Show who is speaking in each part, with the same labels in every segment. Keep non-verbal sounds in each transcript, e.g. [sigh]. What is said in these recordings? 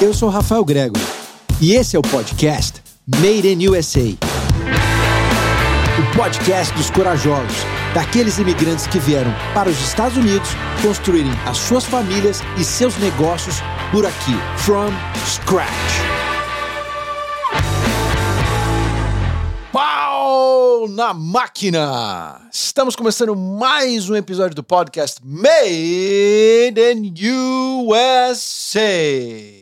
Speaker 1: Eu sou Rafael Grego e esse é o podcast Made in USA. O podcast dos corajosos, daqueles imigrantes que vieram para os Estados Unidos construírem as suas famílias e seus negócios por aqui, from scratch. Na máquina! Estamos começando mais um episódio do podcast Made in USA.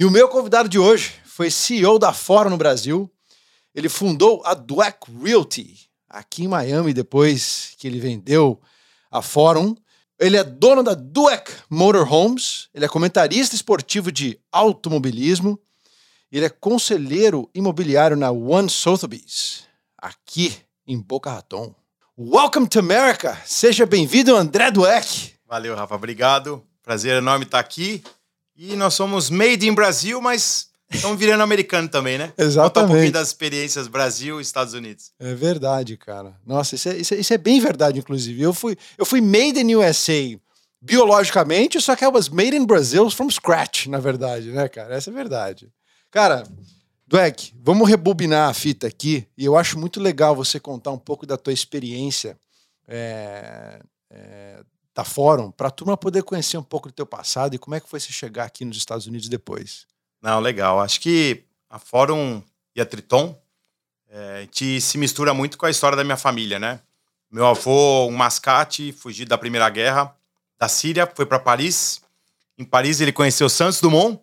Speaker 1: E o meu convidado de hoje foi CEO da Fora no Brasil. Ele fundou a Dweck Realty aqui em Miami depois que ele vendeu a Forum. Ele é dono da Dweck Motorhomes. Ele é comentarista esportivo de automobilismo. Ele é conselheiro imobiliário na One Sotheby's, aqui em Boca Raton. Welcome to America! Seja bem-vindo, André Dweck.
Speaker 2: Valeu, Rafa. Obrigado. Prazer enorme estar aqui. E nós somos made in Brasil, mas estamos virando americano também, né?
Speaker 1: Exatamente.
Speaker 2: Conta um pouquinho das experiências Brasil e Estados Unidos.
Speaker 1: É verdade, cara. Nossa, isso é, isso é, isso é bem verdade, inclusive. Eu fui, eu fui made in USA biologicamente, só que I was made in Brazil from scratch, na verdade, né, cara? Essa é a verdade. Cara, Dweck, vamos rebobinar a fita aqui. E eu acho muito legal você contar um pouco da tua experiência é, é, da Fórum, para a turma poder conhecer um pouco do teu passado e como é que foi você chegar aqui nos Estados Unidos depois.
Speaker 2: Não, legal. Acho que a Fórum e a Triton é, a gente se mistura muito com a história da minha família, né? Meu avô, um mascate, fugiu da Primeira Guerra da Síria, foi para Paris. Em Paris ele conheceu Santos Dumont,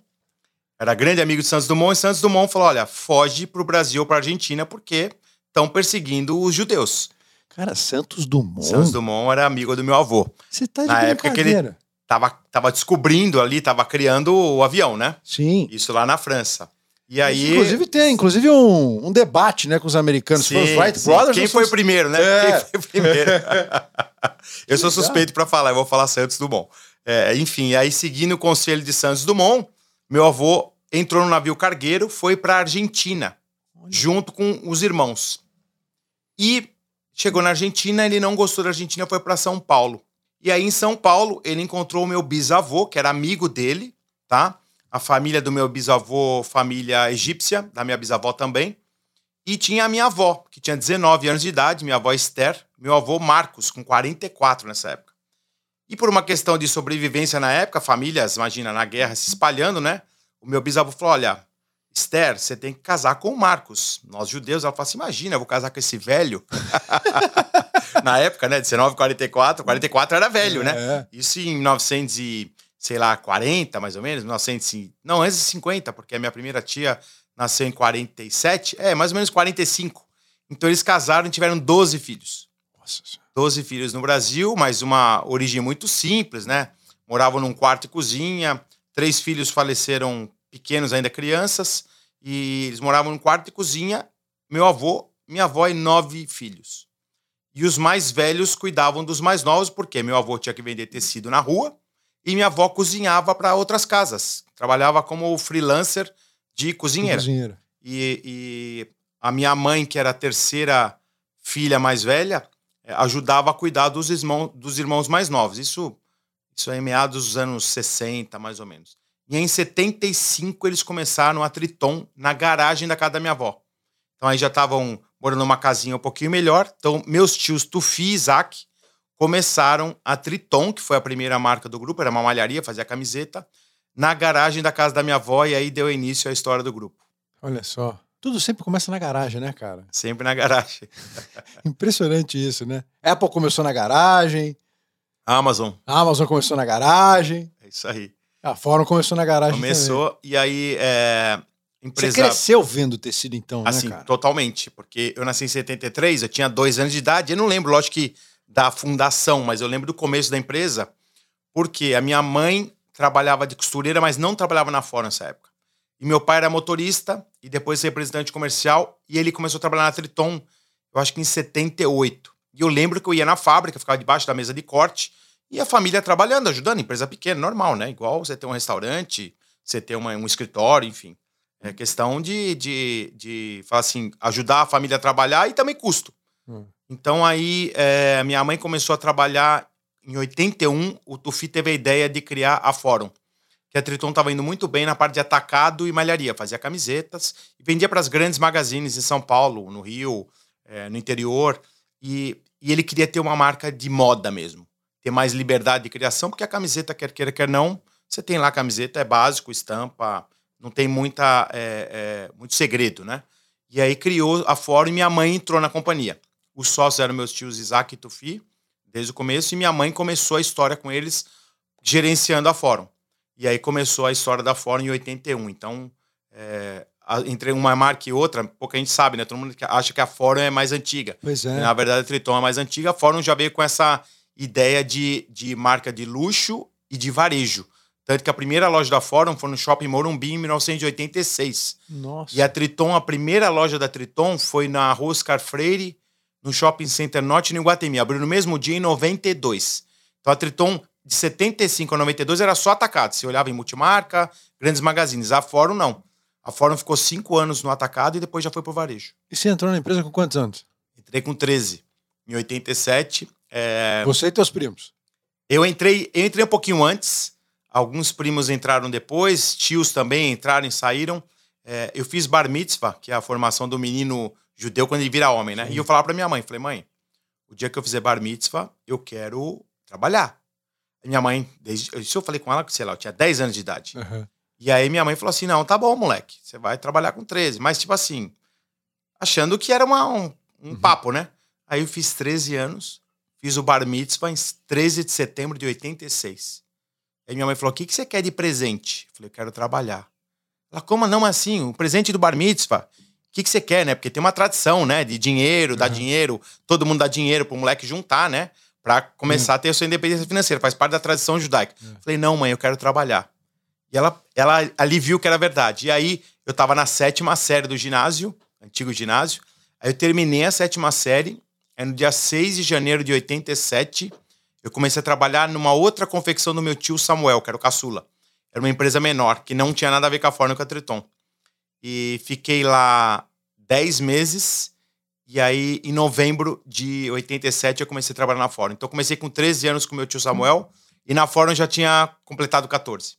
Speaker 2: era grande amigo de Santos Dumont, e Santos Dumont falou: olha, foge para o Brasil ou para a Argentina porque estão perseguindo os judeus.
Speaker 1: Cara, Santos Dumont.
Speaker 2: Santos Dumont era amigo do meu avô.
Speaker 1: Você tá de
Speaker 2: Na época que ele tava, tava descobrindo ali, tava criando o avião, né?
Speaker 1: Sim.
Speaker 2: Isso lá na França. E aí.
Speaker 1: Inclusive tem, inclusive um, um debate, né, com os americanos.
Speaker 2: Sim,
Speaker 1: foi os Wright. Brothers.
Speaker 2: Quem foi o primeiro, né?
Speaker 1: É.
Speaker 2: Quem foi o primeiro? [laughs] eu sou suspeito para falar, eu vou falar Santos Dumont. É, enfim, aí seguindo o conselho de Santos Dumont, meu avô entrou no navio cargueiro, foi para Argentina, junto com os irmãos. E chegou na Argentina, ele não gostou da Argentina, foi para São Paulo. E aí em São Paulo, ele encontrou o meu bisavô, que era amigo dele, tá? A família do meu bisavô, família egípcia, da minha bisavó também. E tinha a minha avó, que tinha 19 anos de idade, minha avó Esther, meu avô Marcos, com 44 nessa época. E por uma questão de sobrevivência na época, famílias, imagina, na guerra se espalhando, né? O meu bisavô falou: olha, Esther, você tem que casar com o Marcos. Nós judeus, ela falou assim: imagina, eu vou casar com esse velho. [laughs] na época, né? 19, 44, 44 era velho, né?
Speaker 1: É.
Speaker 2: Isso em 1900 e, sei lá, 40, mais ou menos, 1900 e- não, antes de 50, porque a minha primeira tia nasceu em 47, é, mais ou menos 45. Então eles casaram e tiveram 12 filhos.
Speaker 1: Nossa Senhora.
Speaker 2: 12 filhos no Brasil, mas uma origem muito simples, né? Moravam num quarto e cozinha, três filhos faleceram pequenos, ainda crianças, e eles moravam num quarto e cozinha, meu avô, minha avó e nove filhos. E os mais velhos cuidavam dos mais novos, porque meu avô tinha que vender tecido na rua e minha avó cozinhava para outras casas. Trabalhava como freelancer de cozinheira.
Speaker 1: Cozinheira.
Speaker 2: E, e a minha mãe, que era a terceira filha mais velha, eh, ajudava a cuidar dos irmãos, dos irmãos mais novos. Isso, isso é em meados dos anos 60, mais ou menos. E em 75 eles começaram a Triton na garagem da casa da minha avó. Então aí já estavam morando numa casinha um pouquinho melhor. Então meus tios Tufi e Isaac começaram a Triton, que foi a primeira marca do grupo, era uma malharia, fazia camiseta, na garagem da casa da minha avó e aí deu início à história do grupo.
Speaker 1: Olha só. Tudo sempre começa na garagem, né, cara?
Speaker 2: Sempre na garagem. [laughs]
Speaker 1: Impressionante isso, né? Apple começou na garagem,
Speaker 2: Amazon,
Speaker 1: Amazon começou na garagem,
Speaker 2: é isso aí.
Speaker 1: A Fórum começou na garagem
Speaker 2: Começou e aí é,
Speaker 1: também. Você
Speaker 2: empresa
Speaker 1: cresceu vendo tecido então,
Speaker 2: assim,
Speaker 1: né, cara?
Speaker 2: totalmente, porque eu nasci em 73, eu tinha dois anos de idade, eu não lembro, lógico que da fundação, mas eu lembro do começo da empresa, porque a minha mãe trabalhava de costureira, mas não trabalhava na Fórum nessa época. E meu pai era motorista e depois representante comercial e ele começou a trabalhar na Triton, eu acho que em 78. E eu lembro que eu ia na fábrica, ficava debaixo da mesa de corte e a família trabalhando, ajudando, empresa pequena, normal, né? Igual você ter um restaurante, você ter uma- um escritório, enfim. É questão de, de, de falar assim, ajudar a família a trabalhar e também custo.
Speaker 1: Hum.
Speaker 2: Então aí é, minha mãe começou a trabalhar em 81, o Tufi teve a ideia de criar a Fórum. que a Triton estava indo muito bem na parte de atacado e malharia. Fazia camisetas e vendia para as grandes magazines em São Paulo, no Rio, é, no interior. E, e, ele queria ter uma marca de moda mesmo. Ter mais liberdade de criação, porque a camiseta, quer queira, quer não, você tem lá a camiseta, é básico, estampa, não tem muita, é, é, muito segredo, né? E aí criou a Fórum e minha mãe entrou na companhia. Os sócios eram meus tios Isaac e Tufi, desde o começo, e minha mãe começou a história com eles gerenciando a Fórum. E aí começou a história da Fórum em 81. Então, é, entre uma marca e outra, pouca gente sabe, né? Todo mundo acha que a Fórum é mais antiga.
Speaker 1: Pois é.
Speaker 2: Na verdade, a Triton é mais antiga. A Fórum já veio com essa ideia de, de marca de luxo e de varejo. Tanto que a primeira loja da Fórum foi no Shopping Morumbi em 1986.
Speaker 1: Nossa.
Speaker 2: E a Triton, a primeira loja da Triton foi na Rua Oscar Freire, no Shopping Center Norte, no Iguatemi. Abriu no mesmo dia, em 92. Então a Triton, de 75 a 92, era só atacado. Você olhava em multimarca, grandes magazines. A Fórum, não. A Fórum ficou cinco anos no atacado e depois já foi pro varejo.
Speaker 1: E você entrou na empresa com quantos anos?
Speaker 2: Entrei com 13. Em 87. É...
Speaker 1: Você e teus primos?
Speaker 2: Eu entrei, eu entrei um pouquinho antes. Alguns primos entraram depois, tios também entraram e saíram. É, eu fiz bar mitzvah, que é a formação do menino judeu quando ele vira homem, né? Sim. E eu falava pra minha mãe, falei, mãe, o dia que eu fizer bar mitzvah, eu quero trabalhar. E minha mãe, desde, isso eu falei com ela, sei lá, eu tinha 10 anos de idade. Uhum. E aí minha mãe falou assim, não, tá bom, moleque, você vai trabalhar com 13. Mas tipo assim, achando que era uma, um, um uhum. papo, né? Aí eu fiz 13 anos, fiz o bar mitzvah em 13 de setembro de 86. Aí minha mãe falou: O que, que você quer de presente? Eu falei: Eu quero trabalhar. Ela, como não assim? O presente do bar mitzvah? O que, que você quer, né? Porque tem uma tradição, né? De dinheiro, uhum. dar dinheiro, todo mundo dá dinheiro pro moleque juntar, né? Pra começar uhum. a ter a sua independência financeira. Faz parte da tradição judaica. Uhum. Falei: Não, mãe, eu quero trabalhar. E ela, ela ali viu que era verdade. E aí eu tava na sétima série do ginásio, antigo ginásio. Aí eu terminei a sétima série. É no dia 6 de janeiro de 87 eu comecei a trabalhar numa outra confecção do meu tio Samuel, que era o caçula. Era uma empresa menor, que não tinha nada a ver com a Forno e com a Triton. E fiquei lá 10 meses. E aí, em novembro de 87, eu comecei a trabalhar na Fórum. Então, comecei com 13 anos com meu tio Samuel. E na Fórum já tinha completado 14.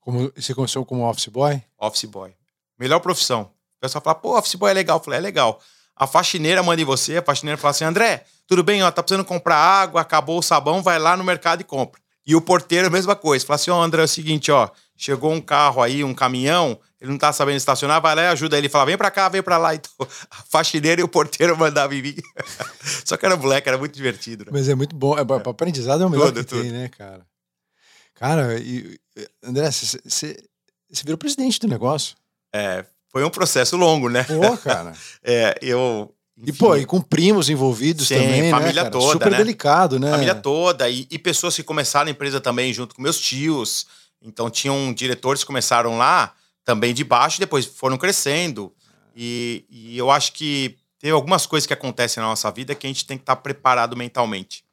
Speaker 1: Como, você começou como office boy?
Speaker 2: Office boy. Melhor profissão. O pessoal fala, pô, office boy é legal. Eu falei, é legal. A faxineira manda em você, a faxineira fala assim: André, tudo bem, ó, tá precisando comprar água, acabou o sabão, vai lá no mercado e compra. E o porteiro, a mesma coisa. Fala assim: ó, oh, André, é o seguinte, ó, chegou um carro aí, um caminhão, ele não tá sabendo estacionar, vai lá e ajuda ele. Fala, vem pra cá, vem pra lá. [laughs] Então, a faxineira e o porteiro mandavam em mim. [laughs] Só que era moleque, era muito divertido. Né?
Speaker 1: Mas é muito bom, é, é. aprendizado é o melhor tudo, que tudo. tem, né, cara? Cara, e, André, você virou presidente do negócio.
Speaker 2: É, foi um processo longo, né?
Speaker 1: Pô, cara. [laughs]
Speaker 2: é, eu.
Speaker 1: Enfim, e, pô, e com primos envolvidos sim, também,
Speaker 2: família
Speaker 1: né,
Speaker 2: toda,
Speaker 1: Super
Speaker 2: né?
Speaker 1: delicado, né?
Speaker 2: Família toda. E, e, pessoas que começaram a empresa também junto com meus tios. Então, tinham diretores que começaram lá também de baixo e depois foram crescendo. E, e eu acho que tem algumas coisas que acontecem na nossa vida que a gente tem que estar preparado mentalmente.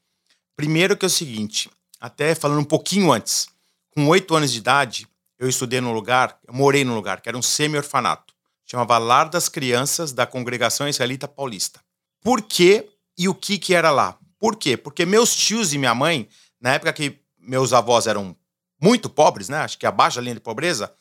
Speaker 2: Primeiro que é o seguinte, até falando um pouquinho antes, com oito anos de idade, eu estudei num lugar, eu morei num lugar que era um semi-orfanato. Chamava Lar das Crianças da Congregação Israelita Paulista. Por quê e o que que era lá? Por quê? Porque meus tios e minha mãe, na época que meus avós eram muito pobres, né? Acho que abaixo da linha de pobreza,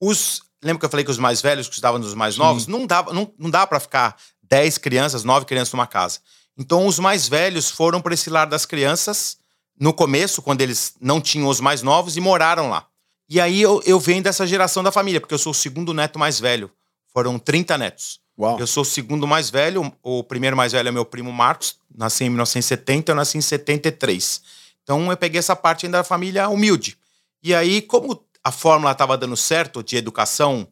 Speaker 2: os lembra que eu falei que os mais velhos cuidavam dos mais novos? Sim. Não dava, não, não dá para ficar 10 crianças, 9 crianças numa casa. Então os mais velhos foram para esse lar das crianças no começo, quando eles não tinham os mais novos e moraram lá. E aí eu, eu venho dessa geração da família, porque eu sou o segundo neto mais velho. Foram 30 netos.
Speaker 1: Uau.
Speaker 2: Eu sou o segundo mais velho, o primeiro mais velho é meu primo Marcos, nasci em 1970, eu nasci em 73. Então eu peguei essa parte ainda da família humilde. E aí, como a fórmula estava dando certo de educação,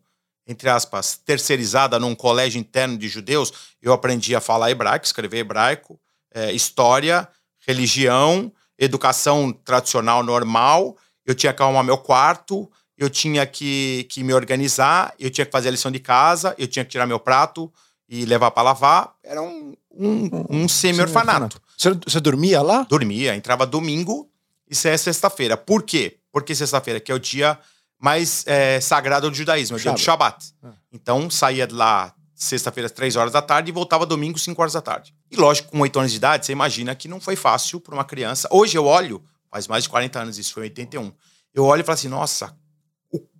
Speaker 2: entre aspas, terceirizada num colégio interno de judeus, eu aprendi a falar hebraico, escrever hebraico, é, história, religião, educação tradicional normal eu tinha que arrumar meu quarto, eu tinha que, que me organizar, eu tinha que fazer a lição de casa, eu tinha que tirar meu prato e levar para lavar. Era um, um, um semi-orfanato.
Speaker 1: Você, você dormia lá?
Speaker 2: Dormia, entrava domingo e saia sexta-feira. Por quê? Porque sexta-feira, que é o dia mais é, sagrado do judaísmo, é o dia do Shabat. Ah. Então, saía de lá sexta-feira às três horas da tarde e voltava domingo, cinco horas da tarde. E lógico, com oito anos de idade, você imagina que não foi fácil para uma criança. Hoje eu olho faz mais de 40 anos, isso foi em 81. Eu olho e falo assim, nossa,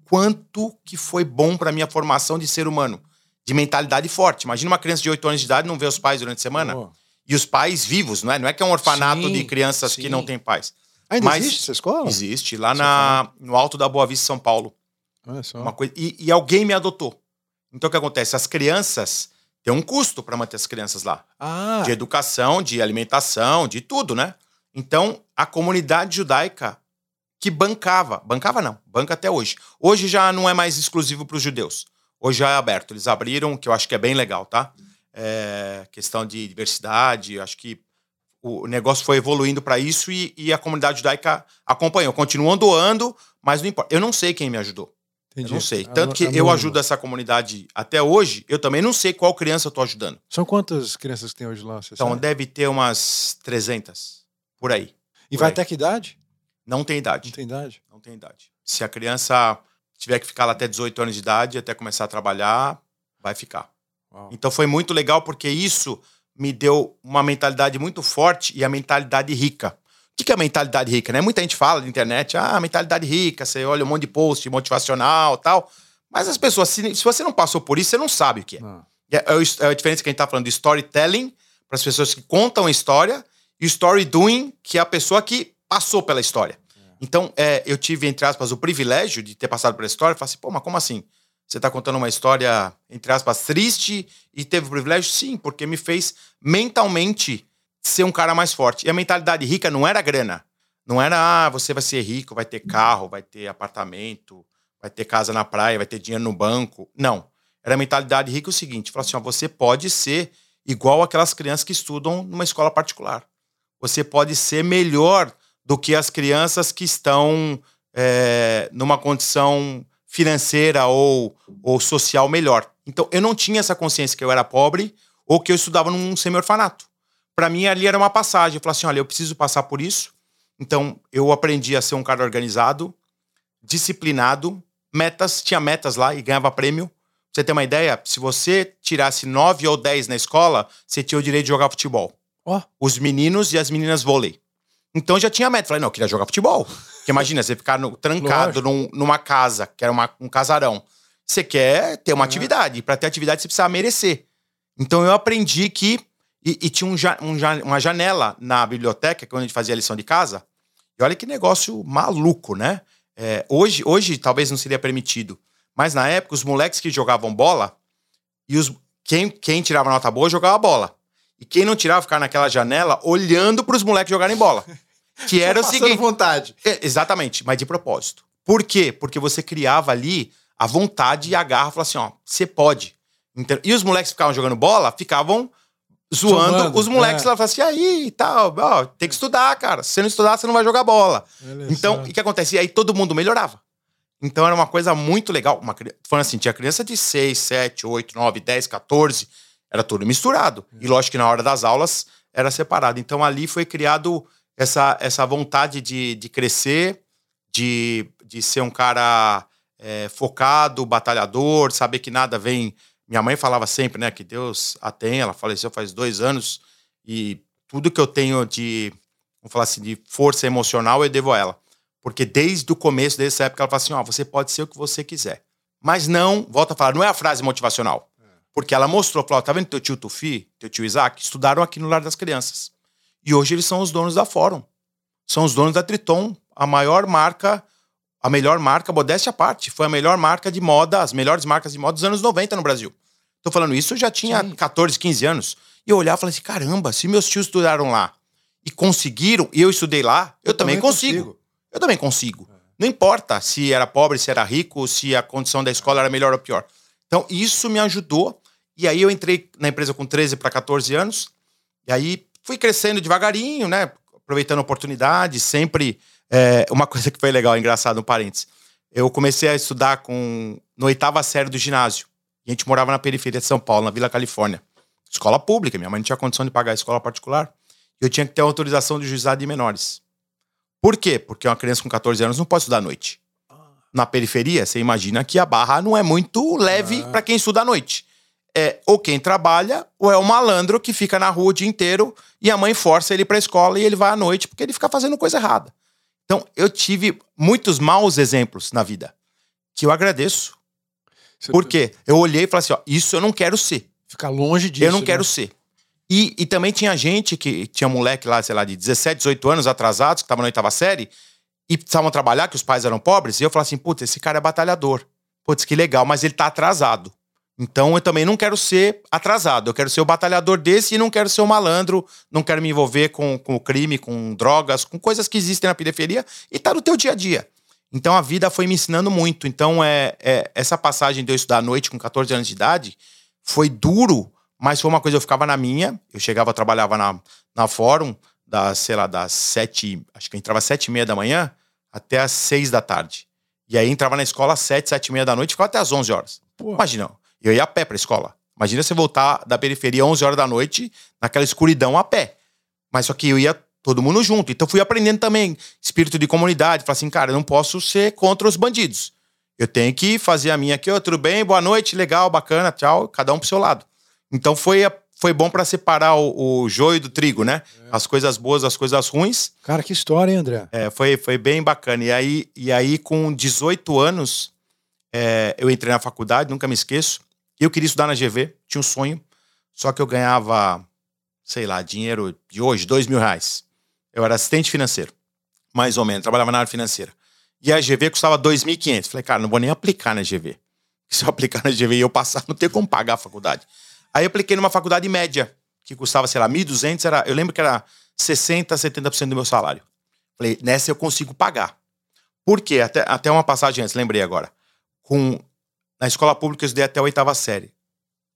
Speaker 2: quanto que foi bom para minha formação de ser humano, de mentalidade forte. Imagina uma criança de 8 anos de idade não ver os pais durante a semana.
Speaker 1: Oh.
Speaker 2: E os pais vivos, não é? Não é que é um orfanato
Speaker 1: Sim,
Speaker 2: de crianças
Speaker 1: sim.
Speaker 2: que não têm pais.
Speaker 1: Ainda
Speaker 2: Mas-
Speaker 1: existe essa escola?
Speaker 2: Existe, lá na, no alto da Boa Vista, São Paulo.
Speaker 1: Olha só.
Speaker 2: Uma coisa, e, e alguém me adotou. Então o que acontece? As crianças tem um custo para manter as crianças lá.
Speaker 1: Ah,
Speaker 2: De educação, de alimentação, de tudo, né? Então, a comunidade judaica que bancava, bancava não, banca até hoje. Hoje já não é mais exclusivo para os judeus. Hoje já é aberto. Eles abriram, que eu acho que é bem legal, tá? É, questão de diversidade, acho que o negócio foi evoluindo para isso e, e a comunidade judaica acompanhou. Continuam doando, mas não importa. Eu não sei quem me ajudou.
Speaker 1: entendi.
Speaker 2: Eu não sei. Tanto que eu ajudo essa comunidade até hoje, eu também não sei qual criança eu tô ajudando.
Speaker 1: São quantas crianças que tem hoje lá?
Speaker 2: Então
Speaker 1: sabe?
Speaker 2: deve ter umas 300 por aí.
Speaker 1: E
Speaker 2: por
Speaker 1: vai
Speaker 2: aí.
Speaker 1: até que idade?
Speaker 2: Não tem idade.
Speaker 1: Não tem idade.
Speaker 2: Não tem idade. Se a criança tiver que ficar lá até 18 anos de idade, até começar a trabalhar, vai ficar.
Speaker 1: Uau.
Speaker 2: Então foi muito legal porque isso me deu uma mentalidade muito forte e a mentalidade rica. O que é a mentalidade rica? Né? Muita gente fala na internet, ah, mentalidade rica, você olha um monte de post motivacional tal. Mas as pessoas, se, se você não passou por isso, você não sabe o que é.
Speaker 1: Não.
Speaker 2: É, é é a diferença que a gente tá falando de storytelling, para as pessoas que contam a história, e story doing, que é a pessoa que passou pela história. Então, é, eu tive, entre aspas, o privilégio de ter passado pela história. Eu falei assim, pô, mas como assim? Você tá contando uma história, entre aspas, triste e teve o privilégio? Sim, porque me fez mentalmente ser um cara mais forte. E a mentalidade rica não era grana. Não era, ah, você vai ser rico, vai ter carro, vai ter apartamento, vai ter casa na praia, vai ter dinheiro no banco. Não. Era a mentalidade rica o seguinte: falar assim, ó, você pode ser igual aquelas crianças que estudam numa escola particular. Você pode ser melhor do que as crianças que estão é, numa condição financeira ou, ou social melhor. Então, eu não tinha essa consciência que eu era pobre ou que eu estudava num semi-orfanato. Para mim, ali era uma passagem. Eu falei assim: olha, eu preciso passar por isso. Então, eu aprendi a ser um cara organizado, disciplinado, metas, tinha metas lá e ganhava prêmio. Pra você ter uma ideia, se você tirasse 9 ou 10 na escola, você tinha o direito de jogar futebol.
Speaker 1: Ó.
Speaker 2: Os meninos e as meninas vôlei. Então já tinha meta. Falei, não, eu queria jogar futebol. Porque imagina, você ficar no- trancado num- numa casa, que era uma- um casarão. Você quer ter uma
Speaker 1: É.
Speaker 2: atividade. E pra ter atividade, você precisa merecer. Então eu aprendi que. E, e tinha um um uma janela na biblioteca, quando a gente fazia a lição de casa. E olha que negócio maluco, né? É, hoje, hoje talvez não seria permitido. Mas na época, os moleques que jogavam bola, e os, quem, quem tirava nota boa jogava bola. E quem não tirava ficava naquela janela olhando para os moleques jogarem bola. [laughs] Que era o
Speaker 1: Passando
Speaker 2: seguinte.
Speaker 1: vontade.
Speaker 2: É, exatamente, mas de propósito. Por quê? Porque você criava ali a vontade e a garra, falava assim, ó, você pode. Então, e os moleques que ficavam jogando bola ficavam zoando os moleques
Speaker 1: é.
Speaker 2: lá, falavam assim, aí e tal, ó, tem que estudar, cara. Se você não estudar, você não vai jogar bola.
Speaker 1: Olha
Speaker 2: Então, o que acontece? E aí todo mundo melhorava. Então era uma coisa muito legal. Uma, falando assim, tinha criança de 6, 7, 8, 9, 10, 14, era tudo misturado. E lógico que na hora das aulas era separado. Então ali foi criado essa, essa vontade de, de crescer, de, de ser um cara é, focado, batalhador, saber que nada vem. Minha mãe falava sempre, né, que Deus a tem. Ela faleceu faz dois anos e tudo que eu tenho de, vamos falar assim, de força emocional eu devo a ela. Porque desde o começo dessa época ela fala assim: ó, você pode ser o que você quiser. Mas não, volta a falar, não é a frase motivacional. Porque ela mostrou, falou: tá vendo teu tio Tufi, teu tio Isaac, estudaram aqui no Lar das Crianças. E hoje eles são os donos da Fórum. São os donos da Triton, a maior marca, a melhor marca, modéstia à parte, foi a melhor marca de moda, as melhores marcas de moda dos anos 90 no Brasil. Tô falando isso, eu já tinha
Speaker 1: Sim.
Speaker 2: 14, 15 anos. E eu olhava e falava assim: caramba, se meus tios estudaram lá e conseguiram, e eu estudei lá, eu, também, consigo. Eu também consigo. Não importa se era pobre, se era rico, se a condição da escola era melhor ou pior. Então, isso me ajudou. E aí eu entrei na empresa com 13 para 14 anos. E aí fui crescendo devagarinho, né? Aproveitando a oportunidade, sempre. é, uma [laughs] coisa que foi legal, engraçado, um parênteses. Eu comecei a estudar com no oitava série do ginásio. A gente morava na periferia de São Paulo, na Vila Califórnia. Escola pública, minha mãe não tinha condição de pagar a escola particular. Eu tinha que ter autorização do juizado de menores. Por quê? Porque uma criança com 14 anos não pode estudar à noite. Na periferia, você imagina que a barra não é muito leve
Speaker 1: Ah.
Speaker 2: para quem estuda à noite. É ou quem trabalha, ou é o malandro que fica na rua o dia inteiro e a mãe força ele para a escola e ele vai à noite porque ele fica fazendo coisa errada. Então, eu tive muitos maus exemplos na vida. que eu agradeço. Por quê? Eu olhei e falei assim: ó, isso eu não quero ser.
Speaker 1: Ficar longe disso.
Speaker 2: eu não
Speaker 1: né?
Speaker 2: quero ser. E, e também tinha gente que tinha moleque lá, sei lá, de 17, 18 anos atrasados, que estavam na oitava série, e precisavam trabalhar, que os pais eram pobres, e eu falava assim: putz, esse cara é batalhador. Putz, que legal, mas ele tá atrasado. Então eu também não quero ser atrasado. Eu quero ser o batalhador desse e não quero ser o malandro, não quero me envolver com, com o crime, com drogas, com coisas que existem na periferia e tá no teu dia a dia. Então a vida foi me ensinando muito. Então é, é essa passagem de eu estudar à noite com 14 anos de idade foi duro, mas foi uma coisa eu ficava na minha. Eu chegava, eu trabalhava na, na fórum das, sei lá, das sete, acho que eu entrava às sete e meia da manhã até às seis da tarde. E aí entrava na escola às sete, sete e meia da noite, ficava até às onze horas.
Speaker 1: Pô.
Speaker 2: Imagina, eu ia a pé pra escola. Imagina você voltar da periferia às 11 horas da noite, naquela escuridão a pé. Mas só que eu ia todo mundo junto. Então fui aprendendo também espírito de comunidade. Falei assim, cara, eu não posso ser contra os bandidos. Eu tenho que fazer a minha aqui, ó, tudo bem, boa noite, legal, bacana, tchau, cada um pro seu lado. Então foi, foi bom pra separar o, o joio do trigo, né? As coisas boas, as coisas ruins.
Speaker 1: Cara, que história, hein, André?
Speaker 2: É, foi, foi bem bacana. E aí, e aí com 18 anos, é, eu entrei na faculdade, nunca me esqueço. Eu queria estudar na GV, tinha um sonho, só que eu ganhava, sei lá, dinheiro de hoje, dois mil reais. Eu era assistente financeiro, mais ou menos, trabalhava na área financeira. E a GV custava 2.500. Falei, cara, não vou nem aplicar na GV. Se eu [laughs] aplicar na GV e eu passar, não tem como pagar a faculdade. Aí eu apliquei numa faculdade média, que custava, sei lá, 1.200, era, eu lembro que era 60%, 70% do meu salário. Falei, nessa eu consigo pagar. Por quê? Até, até uma passagem antes, lembrei agora. Com, na escola pública eu estudei até a oitava série.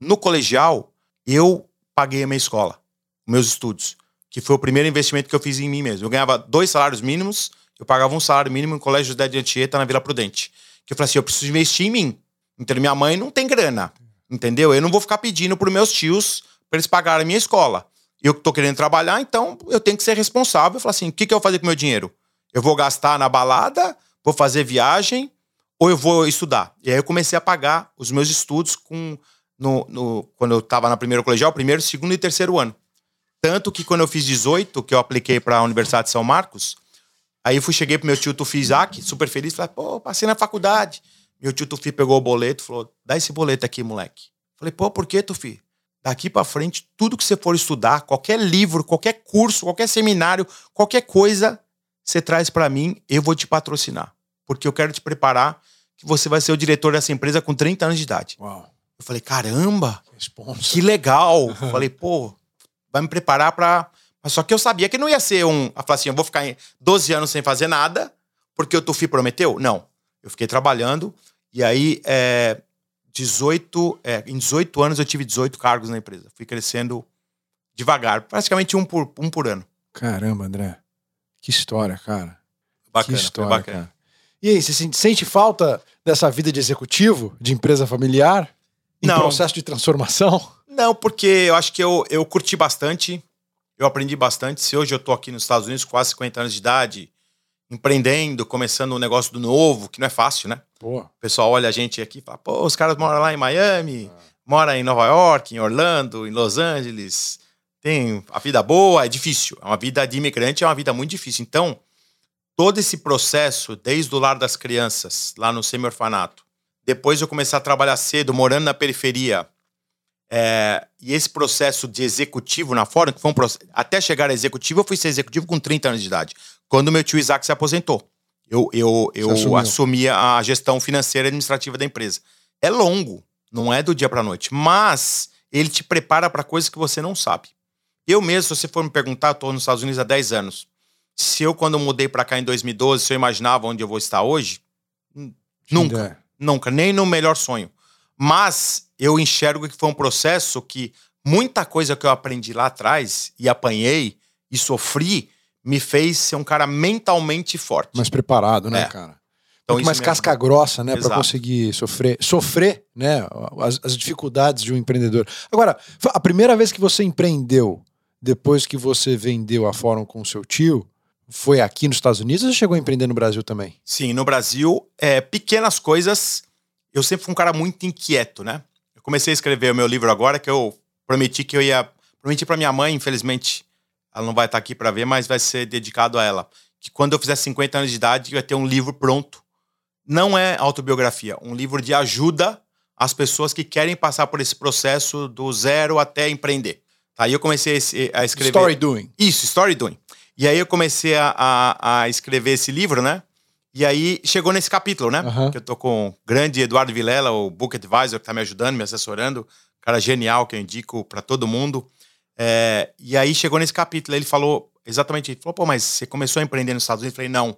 Speaker 2: No colegial, eu paguei a minha escola, meus estudos, que foi o primeiro investimento que eu fiz em mim mesmo. Eu ganhava dois salários mínimos, eu pagava um salário mínimo em colégio José de Anchieta, na Vila Prudente. Que eu falei assim, eu preciso investir em mim. Então, minha mãe não tem grana, entendeu? Eu não vou ficar pedindo para meus tios para eles pagarem a minha escola. Eu tô querendo trabalhar, então eu tenho que ser responsável. Eu falei assim, o que, que eu vou fazer com o meu dinheiro? Eu vou gastar na balada, vou fazer viagem, ou eu vou estudar. E aí eu comecei a pagar os meus estudos com no, no quando eu estava na primeira colegial, primeiro, segundo e terceiro ano. Tanto que quando eu fiz 18, que eu apliquei para a Universidade de São Marcos, aí eu fui, cheguei pro meu tio Tufi Isaac, super feliz, falei, pô, passei na faculdade. Meu tio Tufi pegou o boleto, falou, dá esse boleto aqui, moleque. Falei, pô, por que, Tufi? Daqui para frente, tudo que você for estudar, qualquer livro, qualquer curso, qualquer seminário, qualquer coisa, você traz para mim, eu vou te patrocinar. Porque eu quero te preparar que você vai ser o diretor dessa empresa com 30 anos de idade.
Speaker 1: Uau.
Speaker 2: Eu falei, caramba, que legal. [laughs] Falei, pô, vai me preparar pra. Mas só que eu sabia que não ia ser um. A falar assim, eu vou ficar em 12 anos sem fazer nada, porque o Tufi prometeu? Não. Eu fiquei trabalhando, e aí, é, 18, é, em 18 anos, eu tive 18 cargos na empresa. Fui crescendo devagar, praticamente um por, um por ano.
Speaker 1: Caramba, André. Que história, cara.
Speaker 2: Bacana,
Speaker 1: que história,
Speaker 2: bacana.
Speaker 1: cara. E aí, você sente- falta dessa vida de executivo, de empresa familiar? Em
Speaker 2: Não.
Speaker 1: processo de transformação?
Speaker 2: Não, porque eu acho que eu, eu curti bastante, eu aprendi bastante. Se hoje eu tô aqui nos Estados Unidos, quase 50 anos de idade, empreendendo, começando um negócio do novo, que não é fácil, né?
Speaker 1: Pô,
Speaker 2: O pessoal olha a gente aqui e fala, pô, os caras moram lá em Miami, moram em Nova York, em Orlando, em Los Angeles, tem a vida boa, é difícil. É uma vida de imigrante, é uma vida muito difícil. Então, todo esse processo, desde o lar das crianças, lá no semi-orfanato, depois eu comecei a trabalhar cedo, morando na periferia, é, e esse processo de executivo na Ford, que foi um processo, até chegar a executivo, eu fui ser executivo com 30 anos de idade, quando meu tio Isaac se aposentou. Eu, eu, eu
Speaker 1: Você assumiu.
Speaker 2: assumi a gestão financeira e administrativa da empresa. É longo, não é do dia para noite, mas ele te prepara para coisas que você não sabe. Eu mesmo, se você for me perguntar, estou nos Estados Unidos há 10 anos. Se eu, quando eu mudei para cá em 2012, se eu imaginava onde eu vou estar hoje, n- nunca. Nunca, nem no melhor sonho. Mas eu enxergo que foi um processo que muita coisa que eu aprendi lá atrás e apanhei e sofri me fez ser um cara mentalmente forte.
Speaker 1: mais preparado, né,
Speaker 2: É.
Speaker 1: cara?
Speaker 2: Então,
Speaker 1: Muito mais
Speaker 2: me
Speaker 1: casca grossa, né, Pra
Speaker 2: Exato.
Speaker 1: conseguir sofrer, sofrer, né, as, as dificuldades de um empreendedor. Agora, a primeira vez que você empreendeu, depois que você vendeu a Fórum com o seu tio, foi aqui nos Estados Unidos ou chegou a empreender no Brasil também?
Speaker 2: Sim, no Brasil, é, pequenas coisas. Eu sempre fui um cara muito inquieto, né? Eu comecei a escrever o meu livro agora, que eu prometi que eu ia. Prometi para minha mãe, infelizmente, ela não vai estar aqui para ver, mas vai ser dedicado a ela. Que quando eu fizer 50 anos de idade, eu ia ter um livro pronto, não é autobiografia, um livro de ajuda às pessoas que querem passar por esse processo do zero até empreender. Aí eu comecei a escrever.
Speaker 1: Story doing.
Speaker 2: Isso, story doing. E aí eu comecei a, a, a escrever esse livro, né? E aí chegou nesse capítulo, né?
Speaker 1: Aham.
Speaker 2: Que eu tô com o grande Eduardo Vilela, o Book Advisor, que tá me ajudando, me assessorando. Cara genial que eu indico para todo mundo. É, e aí chegou nesse capítulo, ele falou exatamente, ele falou, pô, mas você começou a empreender nos Estados Unidos? Eu falei, não.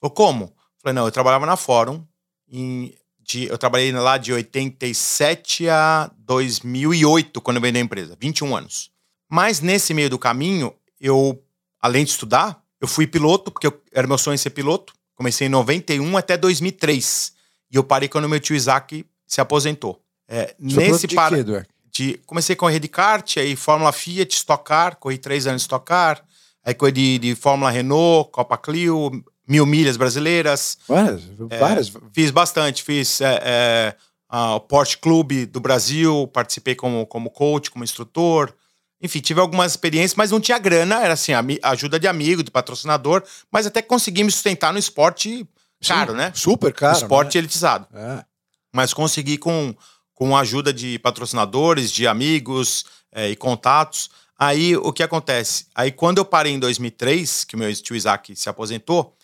Speaker 2: Falou, como? Eu falei, não, eu trabalhava na Fórum, em, de, eu trabalhei lá de 87 a 2008, quando eu vendi a empresa, 21 anos. Mas nesse meio do caminho, eu, além de estudar, eu fui piloto, porque eu, era meu sonho ser piloto. Comecei em 91 até 2003. E eu parei quando meu tio Isaac se aposentou. É,
Speaker 1: Sou
Speaker 2: nesse para
Speaker 1: quê?
Speaker 2: De comecei a correr de kart, aí Fórmula Fiat, Stock Car, corri três anos Stock Car, aí corri de, de Fórmula Renault, Copa Clio, mil milhas brasileiras,
Speaker 1: Várias, várias.
Speaker 2: fiz bastante, fiz é, é, a- o Porsche Clube do Brasil, participei como, como coach, como instrutor, enfim, tive algumas experiências, mas não tinha grana, era assim, ajuda de amigo, de patrocinador, mas até consegui me sustentar no esporte caro,
Speaker 1: Sim,
Speaker 2: né?
Speaker 1: Super caro.
Speaker 2: esporte elitizado
Speaker 1: né?
Speaker 2: mas consegui com, com a ajuda de patrocinadores, de amigos eh, e contatos. Aí o que acontece? Aí quando eu parei em 2003, que meu tio Isaac se aposentou,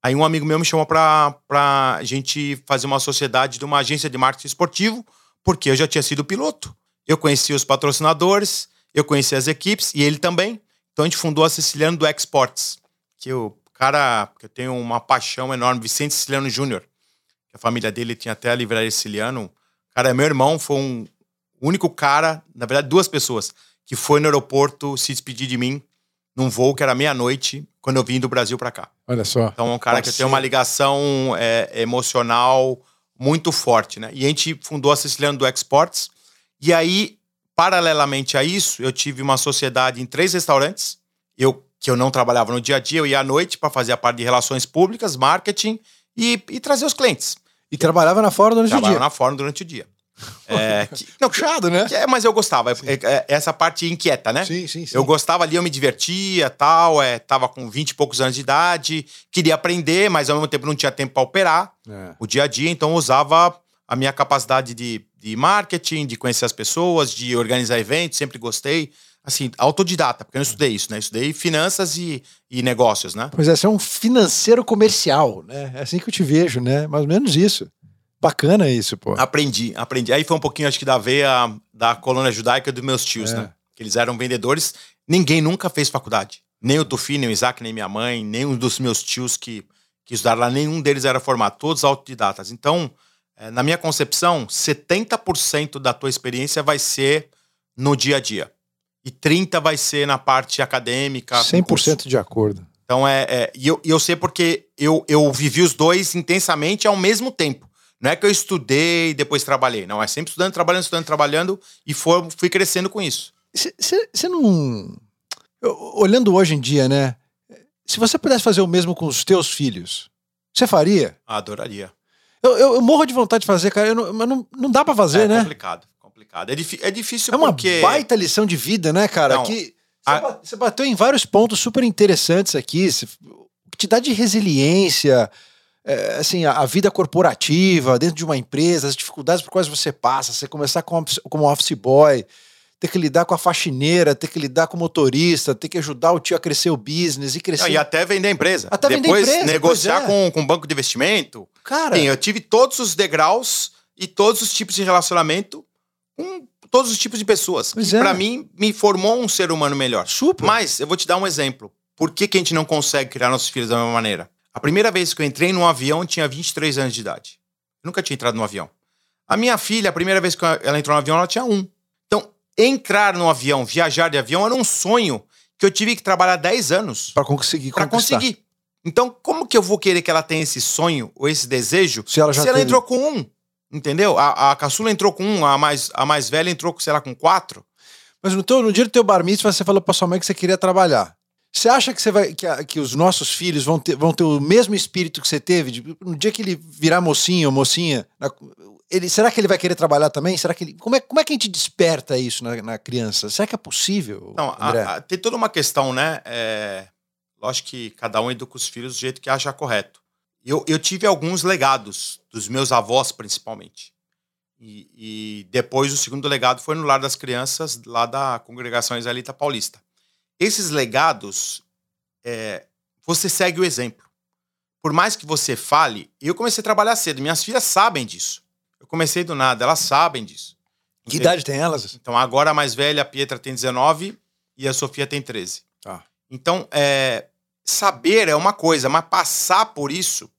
Speaker 2: aí um amigo meu me chamou para a gente fazer uma sociedade de uma agência de marketing esportivo, porque eu já tinha sido piloto. Eu conhecia os patrocinadores, eu conhecia as equipes e ele também. Então a gente fundou a Siciliano do Exports, que o cara, que eu tenho uma paixão enorme, Vicente Siciliano Júnior a família dele tinha até a livraria siciliano. Cara, meu irmão foi um o único cara, na verdade, duas pessoas, que foi no aeroporto se despedir de mim num voo que era meia-noite, quando eu vim do Brasil para cá.
Speaker 1: Olha só.
Speaker 2: Então, é um cara que tem uma ligação é, emocional muito forte, né? E a gente fundou a Siciliano do Exports. E aí, paralelamente a isso, eu tive uma sociedade em três restaurantes. Eu que eu não trabalhava no dia a dia, eu ia à noite para fazer a parte de relações públicas, marketing e, e trazer os clientes.
Speaker 1: E trabalhava na fora durante o
Speaker 2: Trabalhava
Speaker 1: dia.
Speaker 2: na forma durante o dia. [laughs] É, que- não,
Speaker 1: Puxado, né?
Speaker 2: que é, mas eu gostava. É- é- essa parte inquieta, né?
Speaker 1: Sim, sim, sim.
Speaker 2: Eu gostava ali, eu me divertia, tal, é, tava com 20 e poucos anos de idade, queria aprender, mas ao mesmo tempo não tinha tempo para operar
Speaker 1: É.
Speaker 2: o dia a dia, então eu usava a minha capacidade de, de marketing, de conhecer as pessoas, de organizar eventos, sempre gostei. Assim, autodidata, porque eu não estudei isso, né? Eu estudei finanças e, e negócios, né?
Speaker 1: Pois é, você é um financeiro comercial, né? É assim que eu te vejo, né? Mais ou menos isso. Bacana isso, pô.
Speaker 2: Aprendi, aprendi. Aí foi um pouquinho, acho que, da veia da colônia judaica dos meus tios,
Speaker 1: É.
Speaker 2: né? Que eles eram vendedores. Ninguém nunca fez faculdade. Nem o Tufi, nem o Isaac, nem minha mãe, nenhum dos meus tios que, que estudaram lá, nenhum deles era formado. Todos autodidatas. Então, eh, na minha concepção, 70% da tua experiência vai ser no dia a dia. E 30% vai ser na parte acadêmica. com curso.
Speaker 1: 100% de acordo.
Speaker 2: Então é. é- e eu, eu sei porque eu, eu vivi os dois intensamente ao mesmo tempo. Não é que eu estudei e depois trabalhei. Não, é sempre estudando, trabalhando, estudando, trabalhando e for, fui crescendo com isso.
Speaker 1: Você não. Olhando hoje em dia, né? Se você pudesse fazer o mesmo com os teus filhos, você faria?
Speaker 2: Adoraria.
Speaker 1: Eu, eu- eu morro de vontade de fazer, cara. eu não- mas não, não dá pra fazer,
Speaker 2: é
Speaker 1: né?
Speaker 2: complicado, complicado. É, é difícil
Speaker 1: É uma
Speaker 2: porque.
Speaker 1: baita lição de vida, né, cara?
Speaker 2: Não,
Speaker 1: que
Speaker 2: a-
Speaker 1: você ba- você bateu em vários pontos super interessantes aqui. O que te dá de resiliência, é, assim, a, a vida corporativa dentro de uma empresa, as dificuldades por quais você passa, você começar como, office- como office boy, ter que lidar com a faxineira, ter que lidar com o motorista, ter que ajudar o tio a crescer o business e crescer.
Speaker 2: Não, e até vender a empresa.
Speaker 1: Até
Speaker 2: Depois
Speaker 1: empresa,
Speaker 2: negociar
Speaker 1: é.
Speaker 2: com, com um banco de investimento.
Speaker 1: Cara,
Speaker 2: Sim, eu tive todos os degraus e todos os tipos de relacionamento com todos os tipos de pessoas.
Speaker 1: Pois
Speaker 2: que
Speaker 1: é.
Speaker 2: pra mim me formou um ser humano melhor.
Speaker 1: super.
Speaker 2: Mas eu vou te dar um exemplo. Por que, que a gente não consegue criar nossos filhos da mesma maneira? A primeira vez que eu entrei num avião, eu tinha 23 anos de idade. Eu nunca tinha entrado num avião. A minha filha, a primeira vez que ela entrou no avião, ela tinha um. Então, entrar no avião, viajar de avião, era um sonho que eu tive que trabalhar 10 anos
Speaker 1: Pra conseguir
Speaker 2: para conseguir. Então, como que eu vou querer que ela tenha esse sonho ou esse desejo
Speaker 1: Se ela já
Speaker 2: se ela
Speaker 1: teve-
Speaker 2: entrou com um? Entendeu? A, a caçula entrou com um, a mais, a mais velha entrou, sei lá, com quatro.
Speaker 1: Mas no, teu, no dia do teu bar mitzvah, você falou pra sua mãe que você queria trabalhar. Você acha que, você vai, que, a- que os nossos filhos vão ter, vão ter o mesmo espírito que você teve? de- no dia que ele virar mocinho ou mocinha, na- ele, será que ele vai querer trabalhar também? Será que ele, como, é, como é que a gente desperta isso na, na criança? Será que é possível,
Speaker 2: Não, a- a- tem toda uma questão, né? É, lógico que cada um educa os filhos do jeito que acha correto. eu, eu tive alguns legados, dos meus avós principalmente. E, e, depois o segundo legado foi no Lar das Crianças, lá da Congregação Israelita Paulista. Esses legados, é, você segue o exemplo. Por mais que você fale, eu comecei a trabalhar cedo, minhas filhas sabem disso. Eu comecei do nada, elas sabem disso.
Speaker 1: Que idade tem elas?
Speaker 2: Então, agora a mais velha, a Pietra, tem 19 e a Sofia tem 13.
Speaker 1: Tá.
Speaker 2: Então, é, saber é uma coisa, mas passar por isso.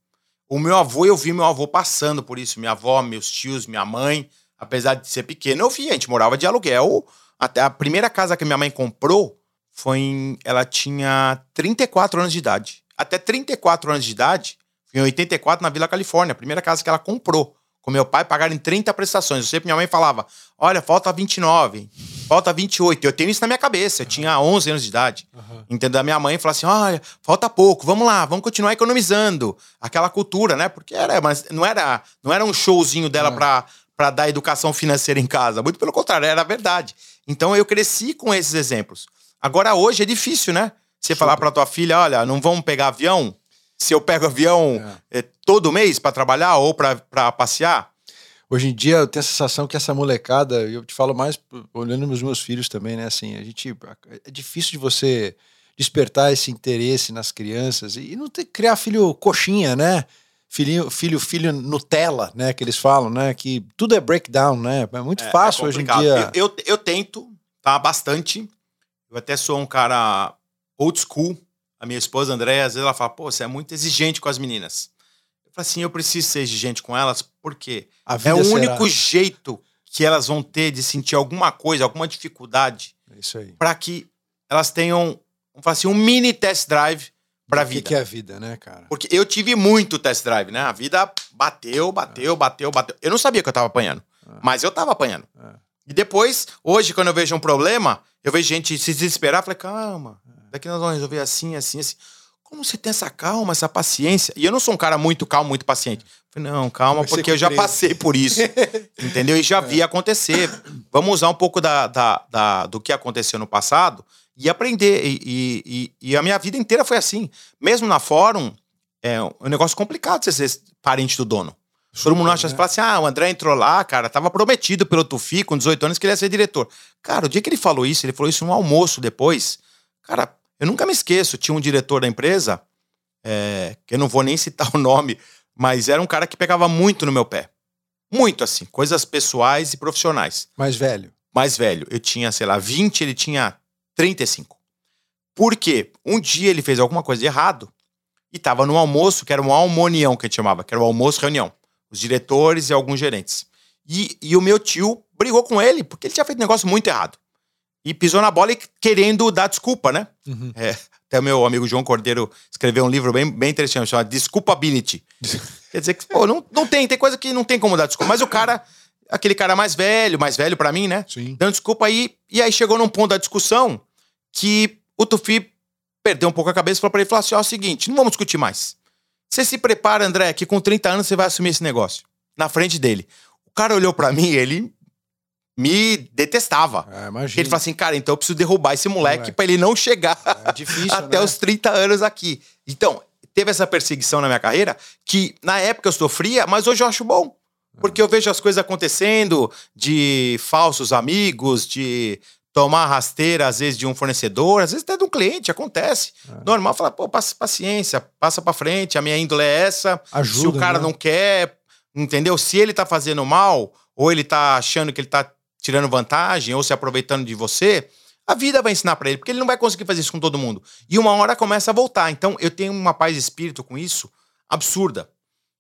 Speaker 2: O meu avô, eu vi meu avô passando por isso. Minha avó, meus tios, minha mãe, apesar de ser pequeno, eu vi. A gente morava de aluguel. Até a primeira casa que minha mãe comprou foi em. Ela tinha 34 anos de idade. Até 34 anos de idade, em 84, na Vila Califórnia, a primeira casa que ela comprou com meu pai pagaram em 30 prestações. Eu sempre minha mãe falava: olha, falta 29, falta 28. Eu tenho isso na minha cabeça. Eu tinha 11 anos de idade. Uhum. Entendeu? A minha mãe falava assim: olha, falta pouco, vamos lá, vamos continuar economizando. Aquela cultura, né? Porque era, mas não era, não era um showzinho dela uhum. pra, pra dar educação financeira em casa. Muito pelo contrário, era verdade. Então eu cresci com esses exemplos. Agora, hoje é difícil, né? Você Super. falar pra tua filha: olha, não vamos pegar avião se eu pego avião é. É, todo mês para trabalhar ou para passear?
Speaker 1: Hoje em dia eu tenho a sensação que essa molecada, eu te falo mais olhando nos meus filhos também, né? Assim, a gente é difícil de você despertar esse interesse nas crianças e não ter, criar filho coxinha, né? Filho, filho, filho Nutella, né? Que eles falam, né? Que tudo é breakdown, né? É muito é, fácil é hoje em dia.
Speaker 2: Eu, eu, eu tento, tá? Bastante. Eu até sou um cara old school, a minha esposa, Andréia, às vezes ela fala, pô, você é muito exigente com as meninas. Eu falo assim, eu preciso ser exigente com elas, porque é o será. único jeito que elas vão ter de sentir alguma coisa, alguma dificuldade.
Speaker 1: É isso aí.
Speaker 2: Para que elas tenham, vamos falar assim, um mini test drive pra
Speaker 1: o
Speaker 2: vida.
Speaker 1: O que é a vida, né, cara?
Speaker 2: Porque eu tive muito test drive, né? A vida bateu, bateu, é. bateu, bateu. Eu não sabia que eu tava apanhando, é. mas eu tava apanhando. É. E depois, hoje, quando eu vejo um problema, eu vejo gente se desesperar, falei, calma, daqui nós vamos resolver assim, assim, assim. Como você tem essa calma, essa paciência? E eu não sou um cara muito calmo, muito paciente. falei, não, calma, porque eu já passei por isso. [laughs] entendeu? E já vi acontecer. Vamos usar um pouco da, da, da, do que aconteceu no passado e aprender. E, e, e, a minha vida inteira foi assim. Mesmo na fórum, é um negócio complicado você ser parente do dono. Todo mundo acha, né? fala assim, ah, o André entrou lá, cara, tava prometido pelo Tufi com 18 anos que ele ia ser diretor. Cara, o dia que ele falou isso, ele falou isso no almoço depois. Cara, eu nunca me esqueço, tinha um diretor da empresa, é, que eu não vou nem citar [laughs] o nome, mas era um cara que pegava muito no meu pé. Muito assim, coisas pessoais e profissionais.
Speaker 1: Mais velho?
Speaker 2: Mais velho. Eu tinha, sei lá, 20, ele tinha 35. Por quê? Um dia ele fez alguma coisa de errado e estava no almoço, que era um almonião que a gente chamava, que era o um almoço-reunião. Os diretores e alguns gerentes. E, e o meu tio brigou com ele porque ele tinha feito um negócio muito errado e pisou na bola e querendo dar desculpa, né? Uhum. É, até o meu amigo João Cordeiro escreveu um livro bem, bem interessante, chamado Desculpability. [laughs] Quer dizer que, pô, não, não tem, tem coisa que não tem como dar desculpa. Mas o cara, aquele cara mais velho, mais velho para mim, né?
Speaker 1: Sim.
Speaker 2: Dando desculpa aí. E aí chegou num ponto da discussão que o Tufi perdeu um pouco a cabeça e falou pra ele: falou assim, ó, é o seguinte, não vamos discutir mais. Você se prepara, André, que com 30 anos você vai assumir esse negócio. Na frente dele. O cara olhou para mim, ele me detestava.
Speaker 1: É,
Speaker 2: ele falou assim, cara, então eu preciso derrubar esse moleque, moleque. para ele não chegar é difícil, [laughs] até né? os 30 anos aqui. Então, teve essa perseguição na minha carreira que na época eu sofria, mas hoje eu acho bom. Porque eu vejo as coisas acontecendo de falsos amigos, de tomar rasteira, às vezes, de um fornecedor, às vezes até de um cliente, acontece. É. Normal, fala, pô, paciência, passa para frente, a minha índole é essa.
Speaker 1: Ajuda,
Speaker 2: Se o cara
Speaker 1: né?
Speaker 2: não quer, entendeu? Se ele tá fazendo mal, ou ele tá achando que ele tá tirando vantagem ou se aproveitando de você, a vida vai ensinar para ele, porque ele não vai conseguir fazer isso com todo mundo. E uma hora começa a voltar. Então eu tenho uma paz de espírito com isso absurda.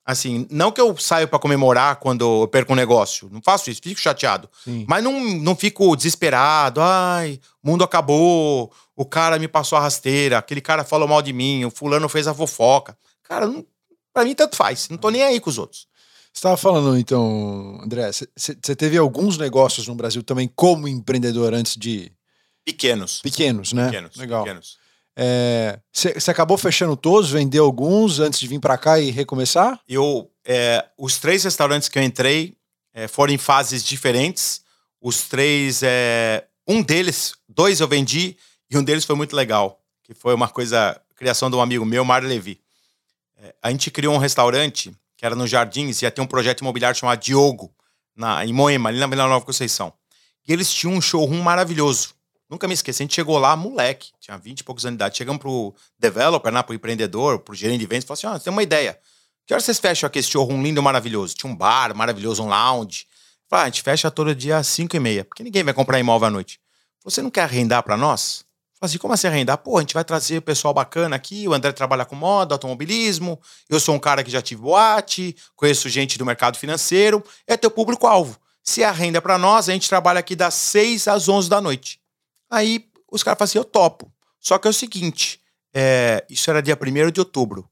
Speaker 2: Assim, não que eu saio para comemorar quando eu perco um negócio. Não faço isso, fico chateado.
Speaker 1: Sim.
Speaker 2: Mas não, não fico desesperado. Ai, o mundo acabou. O cara me passou a rasteira. Aquele cara falou mal de mim. O fulano fez a fofoca. Cara, não, pra mim tanto faz. Não tô nem aí com os outros.
Speaker 1: Você estava falando, então, André, você teve alguns negócios no Brasil também como empreendedor antes de.
Speaker 2: Pequenos.
Speaker 1: Pequenos, né?
Speaker 2: Pequenos.
Speaker 1: Legal.
Speaker 2: Pequenos.
Speaker 1: Você é, acabou fechando todos, vendeu alguns antes de vir para cá e recomeçar?
Speaker 2: Eu, é, os três restaurantes que eu entrei é, foram em fases diferentes. Os três, é, um deles, dois eu vendi e um deles foi muito legal, que foi uma coisa, criação de um amigo meu, Mário Levi. É, a gente criou um restaurante que era no Jardins, ia ter um projeto imobiliário chamado Diogo, na, em Moema, ali na Vila Nova Conceição. E eles tinham um showroom maravilhoso. Nunca me esqueci, a gente chegou lá, moleque, tinha 20 e poucos anos de idade. Chegamos pro developer, né, pro empreendedor, pro gerente de vendas, e falamos assim: ó, oh, tem uma ideia. Que hora vocês fecham aqui esse showroom lindo e maravilhoso? Tinha um bar maravilhoso, um lounge. Falei, ah, a gente fecha todo dia às 5 e meia, porque ninguém vai comprar imóvel à noite. Você não quer arrendar para nós? Assim, como assim arrendar? Pô, a gente vai trazer pessoal bacana aqui, o André trabalha com moda, automobilismo, eu sou um cara que já tive boate, conheço gente do mercado financeiro, é teu público-alvo. Se arrenda para nós, a gente trabalha aqui das 6 às 11 da noite. Aí os caras falam assim, eu topo. Só que é o seguinte, é, isso era dia 1 de outubro.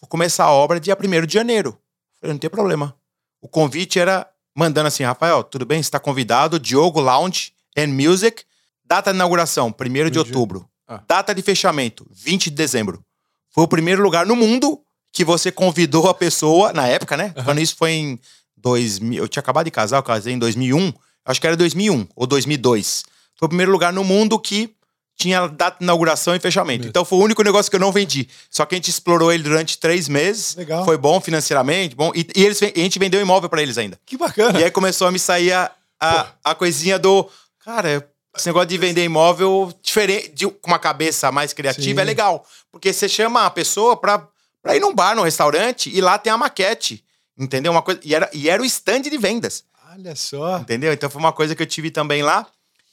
Speaker 2: Vou começar a obra dia 1 de janeiro. Falei, não tem problema. O convite era mandando assim, Rafael, tudo bem? Você está convidado, Diogo Lounge and Music, data de inauguração, 1 de outubro. Ah. Data de fechamento, 20 de dezembro. Foi o primeiro lugar no mundo que você convidou a pessoa, na época, né? Uhum. Quando isso foi em 2000, eu tinha acabado de casar, eu casei em 2001, acho que era 2001 ou 2002. Foi o primeiro lugar no mundo que tinha data de inauguração e fechamento. Então foi o único negócio que eu não vendi. Só que a gente explorou ele durante três meses. Legal. Foi bom financeiramente, bom. E, e eles, a gente vendeu imóvel para eles ainda.
Speaker 1: Que bacana.
Speaker 2: E aí começou a me sair a, a, a coisinha do. Cara, esse negócio de vender imóvel diferente, de, com uma cabeça mais criativa Sim. é legal. Porque você chama a pessoa pra, pra ir num bar, num restaurante, e lá tem a maquete. Entendeu? Uma coisa, e, era, e era o stand de vendas.
Speaker 1: Olha só.
Speaker 2: Entendeu? Então foi uma coisa que eu tive também lá.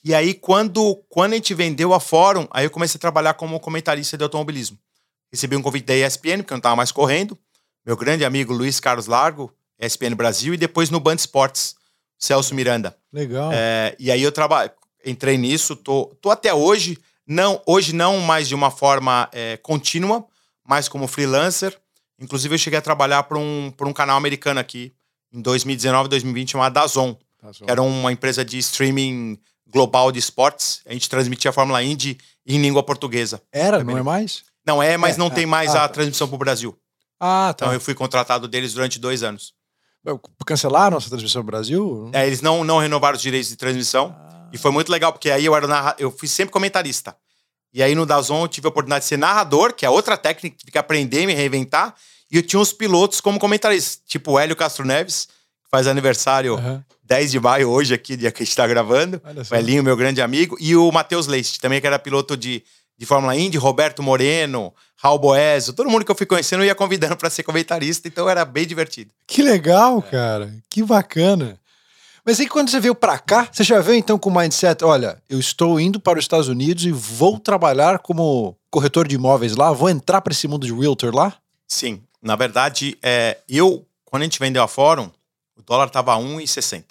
Speaker 2: E aí, quando, quando a gente vendeu a Fórum, aí eu comecei a trabalhar como comentarista de automobilismo. Recebi um convite da ESPN, porque eu não estava mais correndo. Meu grande amigo Luiz Carlos Largo, ESPN Brasil, e depois no Band Esportes, Celso Miranda.
Speaker 1: Legal.
Speaker 2: É, e aí eu trabalho, entrei nisso, tô, tô até hoje, não hoje não mais de uma forma é, contínua, mas como freelancer. Inclusive, eu cheguei a trabalhar para um, um canal americano aqui, em 2019, 2020, chamado Dazon, Dazon. que era uma empresa de streaming global de esportes. A gente transmitia a Fórmula Indy em língua portuguesa.
Speaker 1: Era, não é mais?
Speaker 2: Não é, mas é, não é, tem mais ah, a tá. transmissão para o Brasil.
Speaker 1: Ah, tá.
Speaker 2: Então eu fui contratado deles durante dois anos.
Speaker 1: Cancelaram essa transmissão no Brasil?
Speaker 2: É, eles não, não renovaram os direitos de transmissão. Ah. E foi muito legal, porque aí eu era narra... eu fui sempre comentarista. E aí no Dazon eu tive a oportunidade de ser narrador, que é outra técnica que tive que aprender, me reinventar. E eu tinha uns pilotos como comentaristas, tipo o Hélio Castro Neves, que faz aniversário uhum. 10 de maio, hoje aqui, dia que a gente está gravando. O Elinho, meu grande amigo. E o Matheus Leite, também que era piloto de, de Fórmula Indy, Roberto Moreno, Raul Boésio, todo mundo que eu fui conhecendo eu ia convidando para ser comentarista, então era bem divertido.
Speaker 1: Que legal, é. cara. Que bacana. Mas aí quando você veio para cá, você já veio então com o mindset, olha, eu estou indo para os Estados Unidos e vou trabalhar como corretor de imóveis lá, vou entrar para esse mundo de realtor lá?
Speaker 2: Sim. Na verdade, é, eu, quando a gente vendeu a Fórum, o dólar estava 1,60.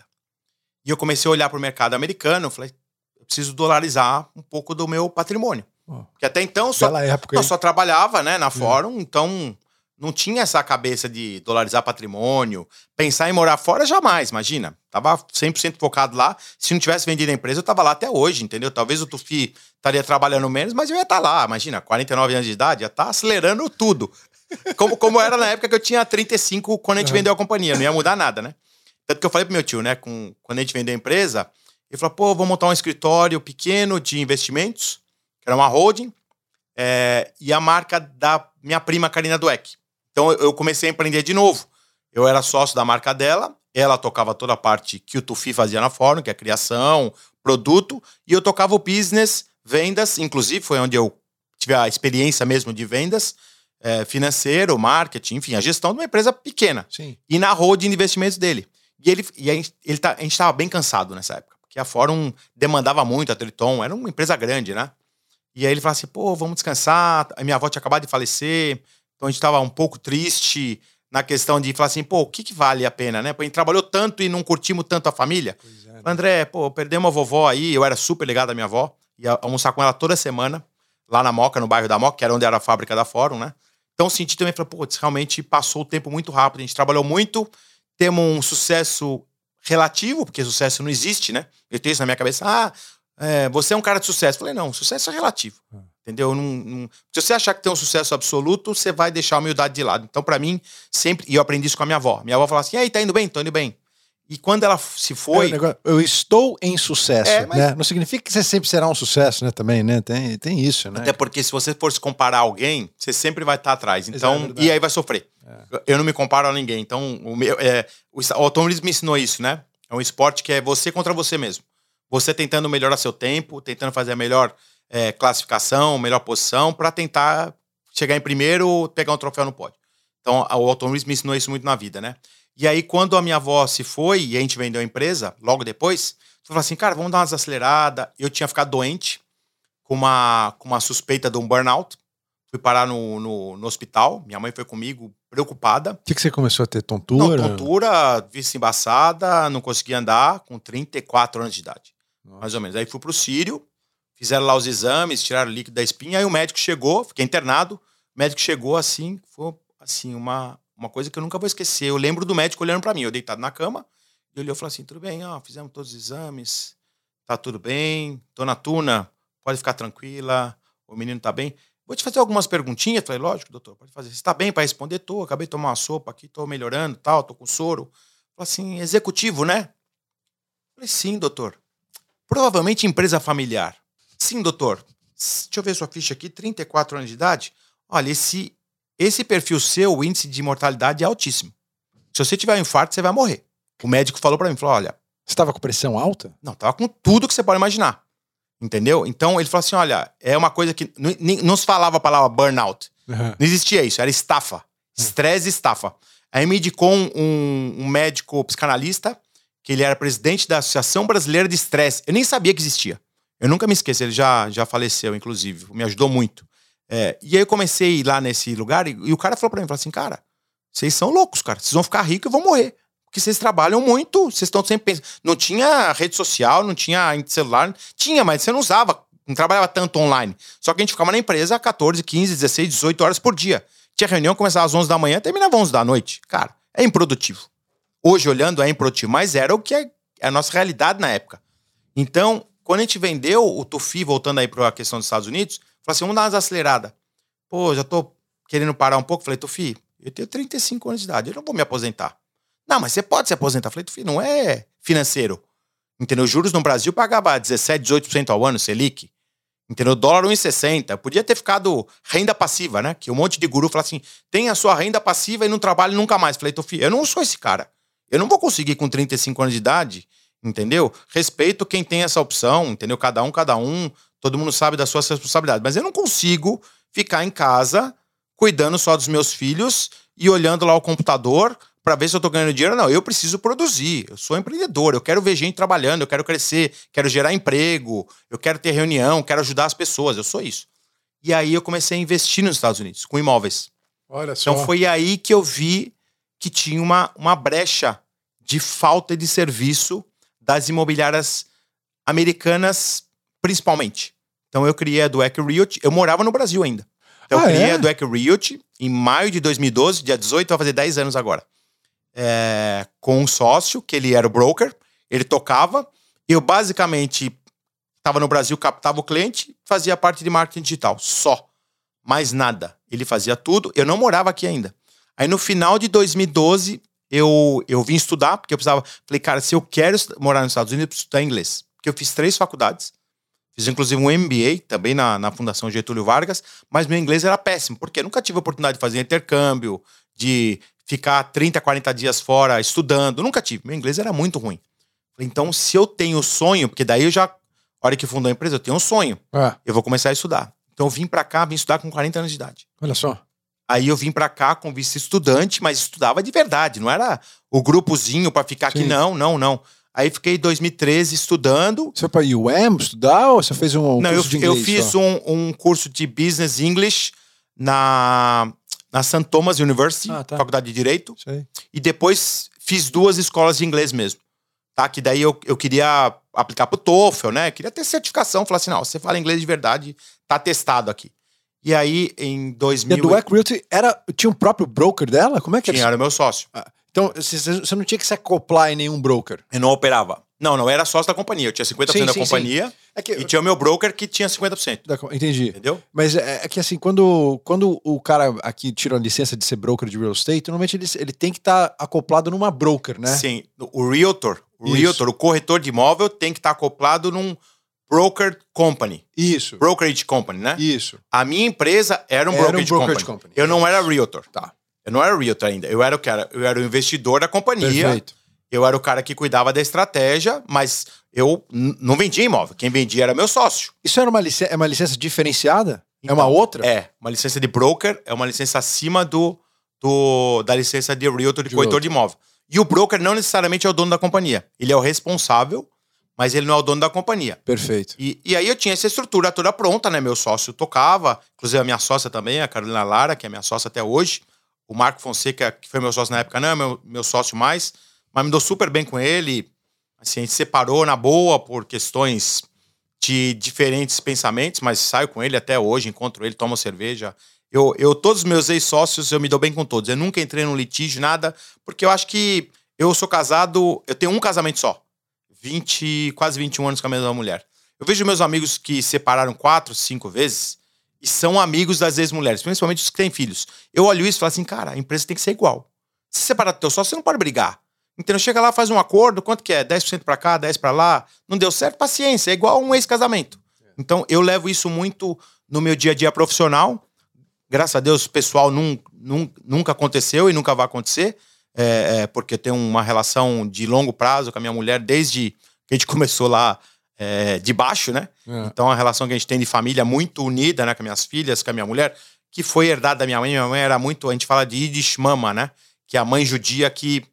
Speaker 2: E eu comecei a olhar para o mercado americano, falei, eu preciso dolarizar um pouco do meu patrimônio. Oh, Porque até então só, época, eu só trabalhava né, na Fórum, então não tinha essa cabeça de dolarizar patrimônio, pensar em morar fora jamais, imagina. Tava 100% focado lá. Se não tivesse vendido a empresa, eu tava lá até hoje, entendeu? Talvez o Tufi estaria trabalhando menos, mas eu ia estar tá lá, imagina, 49 anos de idade, ia estar tá acelerando tudo. Como, como era na época que eu tinha 35 quando a gente uhum. vendeu a companhia, não ia mudar nada, né? Tanto que eu falei pro meu tio, né? Com, quando a gente vendeu a empresa, ele falou: pô, vou montar um escritório pequeno de investimentos, que era uma holding, é, e a marca da minha prima Karina Dweck. Então eu comecei a empreender de novo. Eu era sócio da marca dela, ela tocava toda a parte que o Tufi fazia na Fórum, que é criação, produto, e eu tocava o business, vendas, inclusive foi onde eu tive a experiência mesmo de vendas, é, financeiro, marketing, enfim, a gestão de uma empresa pequena.
Speaker 1: Sim.
Speaker 2: E na holding de investimentos dele. E, ele, e a, gente, ele tá, a gente estava bem cansado nessa época, porque a Fórum demandava muito a Triton, era uma empresa grande, né? E aí ele falou assim: pô, vamos descansar. A minha avó tinha acabado de falecer, então a gente estava um pouco triste na questão de falar assim: pô, o que, que vale a pena, né? A gente trabalhou tanto e não curtimos tanto a família. É, né? André, pô, perdemos a vovó aí, eu era super ligado à minha avó, ia almoçar com ela toda semana, lá na Moca, no bairro da Moca, que era onde era a fábrica da Fórum, né? Então senti também, falei, pô, realmente passou o tempo muito rápido, a gente trabalhou muito temos um sucesso relativo, porque sucesso não existe, né? Eu tenho isso na minha cabeça. Ah, é, você é um cara de sucesso. Eu falei, não, sucesso é relativo. Ah. Entendeu? Não, não, se você achar que tem um sucesso absoluto, você vai deixar a humildade de lado. Então, para mim, sempre. E eu aprendi isso com a minha avó. Minha avó falava assim: e aí, tá indo bem? Tô indo bem. E quando ela se foi.
Speaker 1: É, negócio, eu estou em sucesso,
Speaker 2: É, mas-
Speaker 1: né? Não significa que você sempre será um sucesso, né? Também, né? Tem, tem isso, né?
Speaker 2: Até porque se você for se comparar a alguém, você sempre vai estar atrás.
Speaker 1: Exato, é
Speaker 2: Então,
Speaker 1: verdade.
Speaker 2: e aí vai sofrer. Eu não me comparo a ninguém. Então, o, meu, é, o, o automobilismo me ensinou isso, né? É um esporte que é você contra você mesmo. Você tentando melhorar seu tempo, tentando fazer a melhor é, classificação, melhor posição, para tentar chegar em primeiro, pegar um troféu no pódio. Então, o automobilismo me ensinou isso muito na vida, né? E aí, quando a minha avó se foi e a gente vendeu a empresa, logo depois, eu falei assim, cara, vamos dar umas aceleradas. Eu tinha ficado doente, com uma, com uma suspeita de um burnout. Fui parar no, no, no hospital. Minha mãe foi comigo, preocupada.
Speaker 1: O que, que você começou a ter?
Speaker 2: Não,
Speaker 1: Tontura?
Speaker 2: tontura, vista embaçada, não conseguia andar com 34 anos de idade.
Speaker 1: Nossa.
Speaker 2: Mais ou menos. Aí fui pro Sírio, fizeram lá os exames, tiraram o líquido da espinha, aí o médico chegou, fiquei internado. O médico chegou assim, foi assim, uma, uma coisa que eu nunca vou esquecer. Eu lembro do médico olhando pra mim, eu deitado na cama, e ele olhou e falou assim: tudo bem, ó, fizemos todos os exames, tá tudo bem, dona Tuna, pode ficar tranquila, o menino tá bem. Vou te fazer algumas perguntinhas. Falei, lógico, doutor, pode fazer. Você tá bem para responder? Tô, acabei de tomar uma sopa aqui, tô melhorando, tal, tô com soro. Falei assim, executivo, né? Falei, sim, doutor. Provavelmente empresa familiar. Sim, doutor. Deixa eu ver sua ficha aqui, 34 anos de idade. Olha, esse, esse perfil seu, o índice de mortalidade é altíssimo. Se você tiver um infarto, você vai morrer. O médico falou para mim, falou, olha,
Speaker 1: Você estava com pressão alta?
Speaker 2: não, tava com tudo que você pode imaginar. Entendeu? Então ele falou assim: olha, é uma coisa que. n- nem- Não se falava a palavra burnout. Não existia isso, era estafa. Estresse e estafa. Aí me indicou um- um médico psicanalista, que ele era presidente da Associação Brasileira de Estresse. Eu nem sabia que existia. Eu nunca me esqueço, ele já, já faleceu, inclusive. Me ajudou muito. É, e aí eu comecei lá nesse lugar e, e o cara falou pra mim, falou assim, cara, vocês são loucos, cara. Vocês vão ficar ricos e vão morrer. Porque vocês trabalham muito, vocês estão sempre pensando. Não tinha rede social, não tinha celular. Tinha, mas você não usava, não trabalhava tanto online. Só que a gente ficava na empresa 14, 15, 16, 18 horas por dia. Tinha reunião, começava às 11 da manhã, terminava às 11 da noite. Cara, é improdutivo. Hoje, olhando, é improdutivo, mas era o que é, é a nossa realidade na época. Então, quando a gente vendeu o Tufi, voltando aí para a questão dos Estados Unidos, falou assim: vamos dar umas aceleradas. Pô, já tô querendo parar um pouco. Falei, Tufi, eu tenho 35 anos de idade, eu não vou me aposentar. Não, mas você pode se aposentar. Falei, Tufi, não é financeiro. Entendeu? Juros no Brasil pagava 17, 18% ao ano, Selic. Entendeu? Dólar 1,60. Podia ter ficado renda passiva, né? Que um monte de guru fala assim: tem a sua renda passiva e não trabalha nunca mais. Falei, Tufi, eu não sou esse cara. Eu não vou conseguir com 35 anos de idade, entendeu? Respeito quem tem essa opção, entendeu? Cada um, cada um. Todo mundo sabe das suas responsabilidades. Mas eu não consigo ficar em casa cuidando só dos meus filhos e olhando lá o computador para ver se eu tô ganhando dinheiro. Não, eu preciso produzir. Eu sou empreendedor, eu quero ver gente trabalhando, eu quero crescer, quero gerar emprego, eu quero ter reunião, quero ajudar as pessoas. Eu sou isso. E aí eu comecei a investir nos Estados Unidos com imóveis.
Speaker 1: Olha só.
Speaker 2: Então foi aí que eu vi que tinha uma, uma brecha de falta de serviço das imobiliárias americanas, principalmente. Então eu criei a Dweck Realty. Eu morava no Brasil ainda. Então
Speaker 1: Ah,
Speaker 2: eu criei
Speaker 1: é?
Speaker 2: a Dweck Realty em maio de 2012, dia 18, vai fazer 10 anos agora. É, com um sócio, que ele era o broker, ele tocava. Eu basicamente estava no Brasil, captava o cliente, fazia parte de marketing digital, só. Mais nada. Ele fazia tudo. Eu não morava aqui ainda. Aí no final de 2012, eu, eu vim estudar, porque eu precisava. Falei, cara, se eu quero morar nos Estados Unidos, eu preciso estudar inglês. Porque eu fiz três faculdades. Fiz inclusive um MBA, também na, na Fundação Getúlio Vargas, mas meu inglês era péssimo, porque eu nunca tive a oportunidade de fazer intercâmbio, de ficar 30, 40 dias fora estudando. Nunca tive. Meu inglês era muito ruim. Falei, Então, se eu tenho sonho, porque daí eu já, a hora que fundou a empresa, eu tenho um sonho.
Speaker 1: Ah,
Speaker 2: Eu vou começar a estudar. Então, eu vim pra cá, vim estudar com 40 anos de idade.
Speaker 1: olha só.
Speaker 2: Aí eu vim pra cá com visto estudante, mas estudava de verdade, não era o grupozinho pra ficar aqui,
Speaker 1: Sim.
Speaker 2: não, não, não. Aí fiquei em 2013 estudando.
Speaker 1: Você foi para UM estudar ou você fez um
Speaker 2: não, eu,
Speaker 1: curso de
Speaker 2: eu
Speaker 1: inglês
Speaker 2: fiz
Speaker 1: só?
Speaker 2: um, um curso de Business English na, na St. Thomas University,
Speaker 1: Ah, tá.
Speaker 2: Faculdade de Direito,
Speaker 1: Sei.
Speaker 2: e depois fiz duas escolas de inglês mesmo. Tá? Que daí eu, eu queria aplicar pro TOEFL, né? Queria ter certificação, falar assim, não, você fala inglês de verdade, tá testado aqui. E aí, em
Speaker 1: E a
Speaker 2: 2000...
Speaker 1: Dweck Realty era, tinha um próprio broker dela? Como é que
Speaker 2: Tinha,
Speaker 1: era?
Speaker 2: era meu sócio.
Speaker 1: Ah, Então, você não tinha que se acoplar em nenhum broker.
Speaker 2: Eu não operava. Não, não, era sócio da companhia. Eu tinha 50%
Speaker 1: Sim,
Speaker 2: da
Speaker 1: sim,
Speaker 2: companhia.
Speaker 1: É que,
Speaker 2: E tinha o meu broker que tinha 50%.
Speaker 1: da- entendi.
Speaker 2: Entendeu?
Speaker 1: Mas é, é que assim, quando, quando o cara aqui tira a licença de ser broker de real estate, normalmente ele, ele tem que estar acoplado numa broker, né?
Speaker 2: Sim. O realtor, o
Speaker 1: Isso.
Speaker 2: realtor, o corretor de imóvel tem que estar acoplado num broker company.
Speaker 1: Isso.
Speaker 2: Brokerage company, né?
Speaker 1: Isso.
Speaker 2: A minha empresa era um
Speaker 1: Era um
Speaker 2: brokerage,
Speaker 1: brokerage
Speaker 2: company.
Speaker 1: company.
Speaker 2: Eu não era realtor.
Speaker 1: Tá.
Speaker 2: Eu não era realtor ainda. Eu era o cara, eu era o investidor da companhia.
Speaker 1: Perfeito.
Speaker 2: Eu era o cara que cuidava da estratégia, mas eu não vendia imóvel. Quem vendia era meu sócio.
Speaker 1: Isso era uma licença, é uma licença diferenciada? é uma
Speaker 2: Então,
Speaker 1: outra?
Speaker 2: É, uma licença de broker é uma licença acima do, do da licença de realtor, de,
Speaker 1: De
Speaker 2: corretor
Speaker 1: realtor.
Speaker 2: de imóvel. E o broker não necessariamente é o dono da companhia. Ele é o responsável, mas ele não é o dono da companhia.
Speaker 1: Perfeito.
Speaker 2: E, e aí eu tinha essa estrutura toda pronta, né? Meu sócio tocava, inclusive a minha sócia também, a Carolina Lara, que é minha sócia até hoje. O Marco Fonseca, que foi meu sócio na época, não é meu, meu sócio mais, mas me dou super bem com ele. Assim, a gente separou na boa por questões de diferentes pensamentos, mas saio com ele até hoje, encontro ele, tomo cerveja. Eu, eu todos os meus ex-sócios, eu me dou bem com todos. Eu nunca entrei num litígio, nada, porque eu acho que eu sou casado, eu tenho um casamento só. 20, quase 21 anos com a mesma mulher. Eu vejo meus amigos que separaram quatro, cinco vezes e são amigos das ex-mulheres, principalmente os que têm filhos. Eu olho isso e falo assim, cara, a empresa tem que ser igual. Se separar do teu sócio, você não pode brigar. Então chega lá, faz um acordo, quanto que é? 10% pra cá, 10 pra lá. Não deu certo, paciência, é igual um ex-casamento. Então eu levo isso muito no meu dia a dia profissional. Graças a Deus, pessoal, nun, nun- nunca aconteceu e nunca vai acontecer, é, é, porque eu tenho uma relação de longo prazo com a minha mulher desde que a gente [laughs] começou lá é, de baixo, né?
Speaker 1: É.
Speaker 2: Então a relação que a gente tem de família muito unida, né? Com minhas filhas, com a minha mulher, que foi herdada da minha mãe. Minha mãe era muito, a gente fala de Yiddish mama, né? Que é a mãe judia que,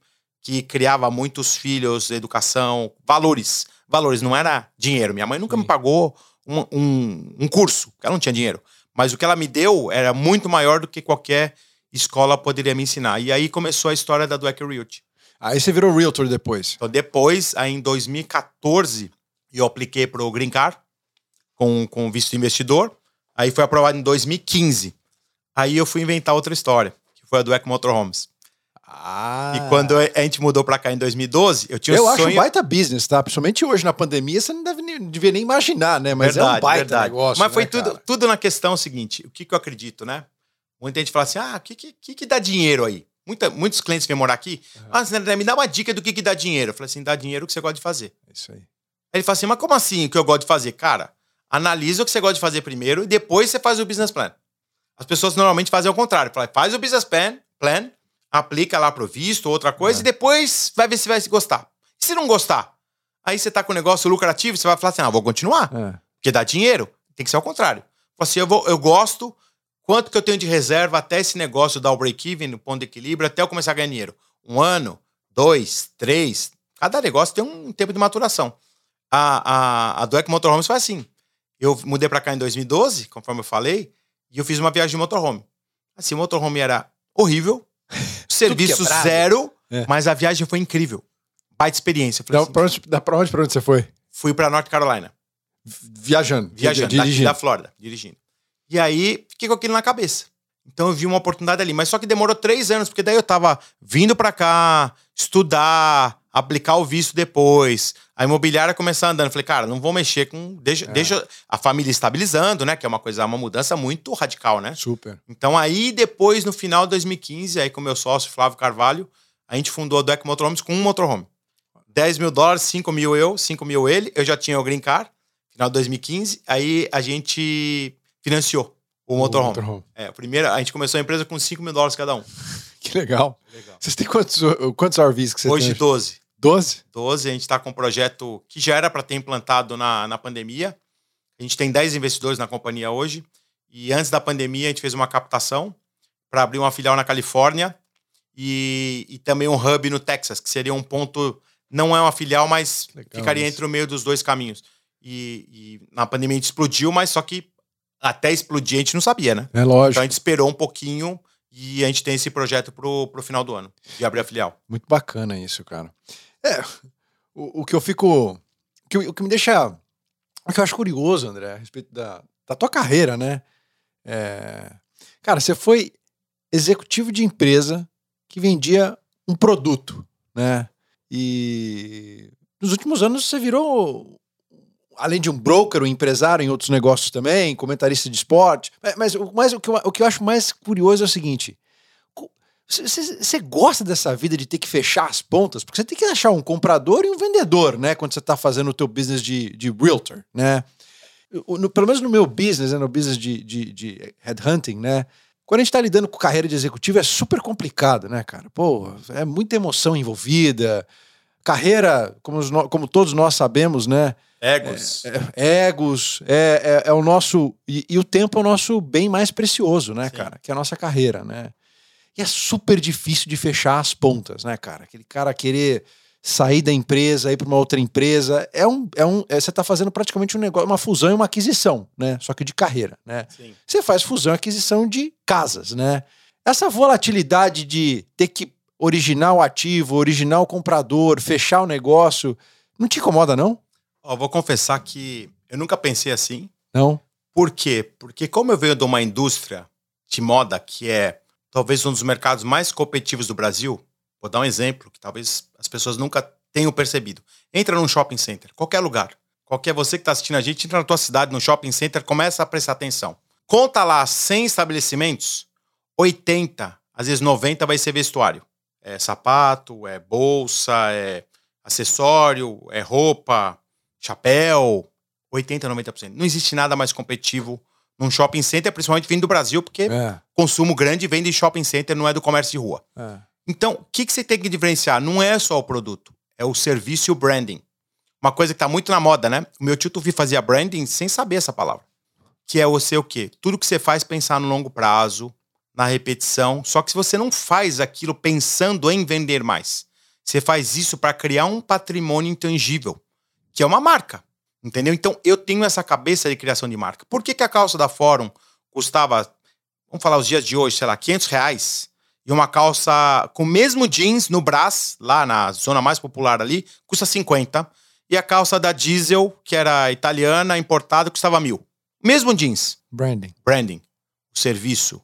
Speaker 2: que criava muitos filhos, educação, valores. Valores, não era dinheiro. Minha mãe nunca me pagou um, um, um curso, porque ela não tinha dinheiro. Mas o que ela me deu era muito maior do que qualquer escola poderia me ensinar. E aí começou a história da Dweck Realty.
Speaker 1: Aí você virou realtor depois.
Speaker 2: Então, depois, aí em 2014, eu apliquei para o Green Card com, com visto de investidor. Aí foi aprovado em 2015. Aí eu fui inventar outra história, que foi a do Eco Motorhomes.
Speaker 1: Ah.
Speaker 2: E quando a gente mudou para cá em 2012, eu tinha
Speaker 1: Eu
Speaker 2: um
Speaker 1: acho um
Speaker 2: sonho...
Speaker 1: baita business, tá? Principalmente hoje na pandemia, você não deve nem, devia nem imaginar, né? Mas é um baita negócio.
Speaker 2: Mas foi
Speaker 1: né,
Speaker 2: tudo,
Speaker 1: cara?
Speaker 2: tudo na questão seguinte: o que, que eu acredito, né? Muita gente fala assim: ah, o que, que, que, dá dinheiro aí? Muita, muitos clientes vêm morar aqui. Ah, André, me dá uma dica do que, que dá dinheiro. Eu falei assim: dá dinheiro o que você gosta de fazer.
Speaker 1: É Isso aí.
Speaker 2: Aí ele fala assim: mas como assim o que eu gosto de fazer? Cara, analisa o que você gosta de fazer primeiro e depois você faz o business plan. As pessoas normalmente fazem ao contrário. Fala, faz o business plan, plan aplica lá pro visto, outra coisa,
Speaker 1: É.
Speaker 2: e depois vai ver se vai se gostar. E se não gostar? Aí você tá com um negócio lucrativo, você vai falar assim: ah, vou continuar.
Speaker 1: É.
Speaker 2: Porque dá dinheiro. Tem que ser ao contrário. Fala assim, eu, vou, eu gosto, quanto que eu tenho de reserva até esse negócio dar o break-even, no ponto de equilíbrio, até eu começar a ganhar dinheiro? Um ano, dois, três. Cada negócio tem um tempo de maturação. A, a, a Motorhomes foi assim. Eu mudei pra cá em 2012, conforme eu falei, e eu fiz uma viagem de motorhome. Assim, o motorhome era horrível, [laughs] serviço zero,
Speaker 1: É.
Speaker 2: mas a viagem foi incrível. Baita experiência.
Speaker 1: Da,
Speaker 2: assim,
Speaker 1: pra, onde, da, pra onde, pra onde você foi?
Speaker 2: fui pra North Carolina.
Speaker 1: Viajando.
Speaker 2: viajando
Speaker 1: di-
Speaker 2: daqui
Speaker 1: dirigindo.
Speaker 2: da Flórida, dirigindo. E aí, fiquei com aquilo na cabeça. Então eu vi uma oportunidade ali, mas só que demorou três anos, porque daí eu tava vindo pra cá, estudar, aplicar o visto depois, a imobiliária começar andando. Falei, cara, não vou mexer com. Deixa, deixa a família estabilizando, né? Que é uma coisa, uma mudança muito radical, né?
Speaker 1: Super.
Speaker 2: Então aí, depois, no final de 2015, aí com meu sócio, Flávio Carvalho, a gente fundou a Dueck Motorhomes com um motorhome. 10 mil dólares, 5 mil eu, 5 mil ele. Eu já tinha o Green Car, final de 2015. Aí a gente financiou o motorhome.
Speaker 1: motorhome.
Speaker 2: É, a primeira, a gente começou a empresa com 5 mil dólares cada um. [laughs]
Speaker 1: Que legal. Vocês têm quantos, quantos RVs que você
Speaker 2: Hoje,
Speaker 1: tem?
Speaker 2: 12.
Speaker 1: 12?
Speaker 2: 12, a gente está com um projeto que já era para ter implantado na, na pandemia. A gente tem 10 investidores na companhia hoje. E antes da pandemia, a gente fez uma captação para abrir uma filial na Califórnia e, e também um hub no Texas, que seria um ponto. Não é uma filial, mas
Speaker 1: Legal
Speaker 2: ficaria
Speaker 1: isso.
Speaker 2: entre o meio dos dois caminhos. E, e na pandemia a gente explodiu, mas só que até explodir a gente não sabia, né?
Speaker 1: É lógico.
Speaker 2: Então a gente esperou um pouquinho e a gente tem esse projeto pro, pro final do ano, de abrir a filial.
Speaker 1: Muito bacana isso, cara. É, o, o que eu fico. O que, o que me deixa. O que eu acho curioso, André, a respeito da, da tua carreira, né? É, cara, você foi executivo de empresa que vendia um produto, né? E nos últimos anos você virou além de um broker, um empresário em outros negócios também, comentarista de esporte. Mas, mas o, que eu, o que eu acho mais curioso é o seguinte: você gosta dessa vida de ter que fechar as pontas? Porque você tem que achar um comprador e um vendedor, né? Quando você está fazendo o teu business de, de realtor, né? No, pelo menos no meu business, né, no business de, de, de headhunting, né? Quando a gente está lidando com carreira de executivo é super complicado, né, cara? Pô, é muita emoção envolvida. Carreira, como, como todos nós sabemos, né?
Speaker 2: Egos.
Speaker 1: É, é, egos, é, é, é, o nosso. E, e, o tempo é o nosso bem mais precioso, né, Sim. cara? Que é a nossa carreira, né? E é super difícil de fechar as pontas, né, cara? Aquele cara querer sair da empresa, ir para uma outra empresa, é um, é um, é, você está fazendo praticamente um negócio, uma fusão e uma aquisição, né? Só que de carreira, né? Sim. Você faz fusão e aquisição de casas, né? Essa volatilidade de ter que originar o ativo, originar o comprador, fechar o negócio, não te incomoda, não?
Speaker 2: Ó, vou confessar que eu nunca pensei assim.
Speaker 1: Não.
Speaker 2: Por quê? Porque como eu venho de uma indústria de moda que é talvez um dos mercados mais competitivos do Brasil, vou dar um exemplo que talvez as pessoas nunca tenham percebido. Entra num shopping center, qualquer lugar. Qualquer você que está assistindo a gente, entra na tua cidade, no shopping center, começa a prestar atenção. Conta lá 100 estabelecimentos, 80, às vezes 90 vai ser vestuário. É sapato, é bolsa, é acessório, é roupa, chapéu, 80, 90%. Não existe nada mais competitivo num shopping center, principalmente vindo do Brasil, porque é. consumo grande vem de shopping center, não é do comércio de rua. É. Então, o que, que você tem que diferenciar? Não é só o produto, é o serviço e o branding. Uma coisa que está muito na moda, né? O meu tio Tufi fazia branding sem saber essa palavra. Que é você o quê? Tudo que você faz pensar no longo prazo, na repetição. Só que se você não faz aquilo pensando em vender mais, você faz isso para criar um patrimônio intangível, que é uma marca. Entendeu? Então eu tenho essa cabeça de criação de marca. Por que, que a calça da Fórum custava, vamos falar os dias de hoje, sei lá, 500 reais? E uma calça com o mesmo jeans no Brás, lá na zona mais popular ali, custa 50. E a calça da Diesel, que era italiana, importada, custava mil. Mesmo jeans.
Speaker 1: Branding.
Speaker 2: Branding. O serviço,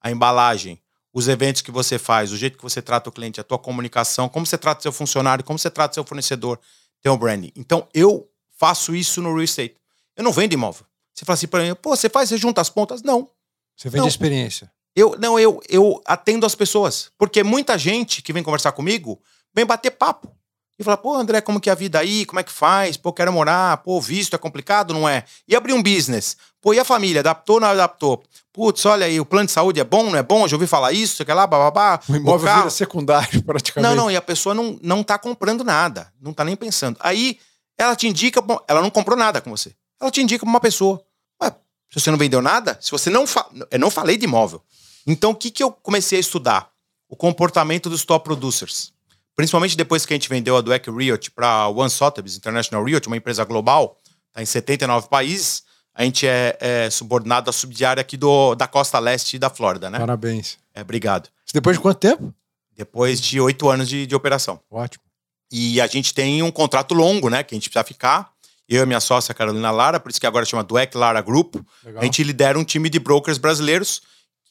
Speaker 2: a embalagem, os eventos que você faz, o jeito que você trata o cliente, a tua comunicação, como você trata seu funcionário, como você trata seu fornecedor, tem o branding. Então eu faço isso no real estate. Eu não vendo imóvel. Você fala assim para mim, pô, você faz, você junta as pontas? Não.
Speaker 1: Você vende não. experiência.
Speaker 2: Eu, não, eu, eu atendo as pessoas. Porque muita gente que vem conversar comigo vem bater papo. E fala, pô, André, como que é a vida aí? Como é que faz? Pô, quero morar. Pô, visto é complicado, não é? E abrir um business. Pô, e a família? Adaptou ou não adaptou? Putz, olha aí, o plano de saúde é bom, não é bom? Já ouvi falar isso, sei lá, bababá.
Speaker 1: O imóvel o vira secundário, [laughs] praticamente.
Speaker 2: Não, não, e a pessoa não, não tá comprando nada. Não tá nem pensando. Aí ela te indica, ela não comprou nada com você. Ela te indica pra uma pessoa. Ué, se você não vendeu nada, se você não. Fa... Eu não falei de imóvel. Então, o que, que eu comecei a estudar? O comportamento dos top producers. Principalmente depois que a gente vendeu a Dweck Realty para One Sotheby's International Realty, uma empresa global, está em 79 países. A gente é, é subordinado à subdiária aqui do, da costa leste da Flórida, né?
Speaker 1: Parabéns.
Speaker 2: É, obrigado.
Speaker 1: Depois de quanto tempo?
Speaker 2: Depois de oito anos de, de operação.
Speaker 1: Ótimo.
Speaker 2: E a gente tem um contrato longo, né? Que a gente precisa ficar. Eu e minha sócia Carolina Lara, por isso que agora chama Dweck Lara Group. Legal. A gente lidera um time de brokers brasileiros.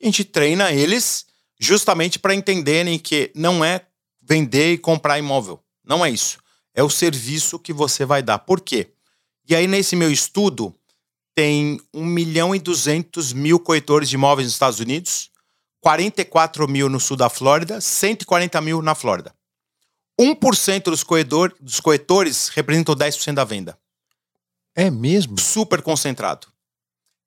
Speaker 2: A gente treina eles justamente para entenderem que não é vender e comprar imóvel. Não é isso. É o serviço que você vai dar. Por quê? E aí, nesse meu estudo, tem 1 milhão e 200 mil corretores de imóveis nos Estados Unidos, 44 mil no sul da Flórida, 140 mil na Flórida. 1% dos, corredor, dos corretores representam 10% da venda.
Speaker 1: É mesmo?
Speaker 2: Super concentrado.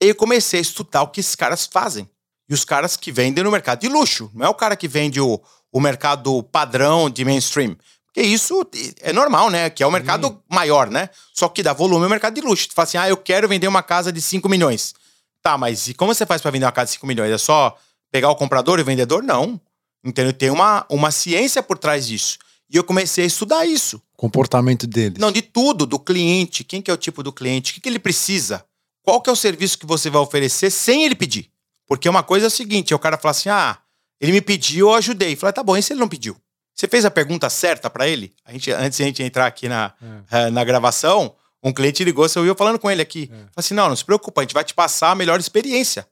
Speaker 2: E eu comecei a estudar o que esses caras fazem. E os caras que vendem no mercado de luxo. Não é o cara que vende o, o mercado padrão de mainstream. Porque isso é normal, né? Que é o mercado Sim. maior, né? Só que dá volume é o mercado de luxo. Tu fala assim, ah, eu quero vender uma casa de 5 milhões. Tá, mas e como você faz para vender uma casa de 5 milhões? É só pegar o comprador e o vendedor? Não. Entendeu? Tem uma, uma ciência por trás disso. E eu comecei a estudar isso.
Speaker 1: Comportamento deles.
Speaker 2: Não, de tudo, do cliente. Quem que é o tipo do cliente? O que, que ele precisa? Qual que é o serviço que você vai oferecer sem ele pedir? Porque uma coisa é o seguinte, o cara fala assim, ah, ele me pediu, eu ajudei. Falei, tá bom, e se ele não pediu? Você fez a pergunta certa para ele? A gente, antes de a gente entrar aqui na, é. uh, na gravação, um cliente ligou, você ouviu falando com ele aqui. É. Falei assim, não, não se preocupa, a gente vai te passar a melhor experiência.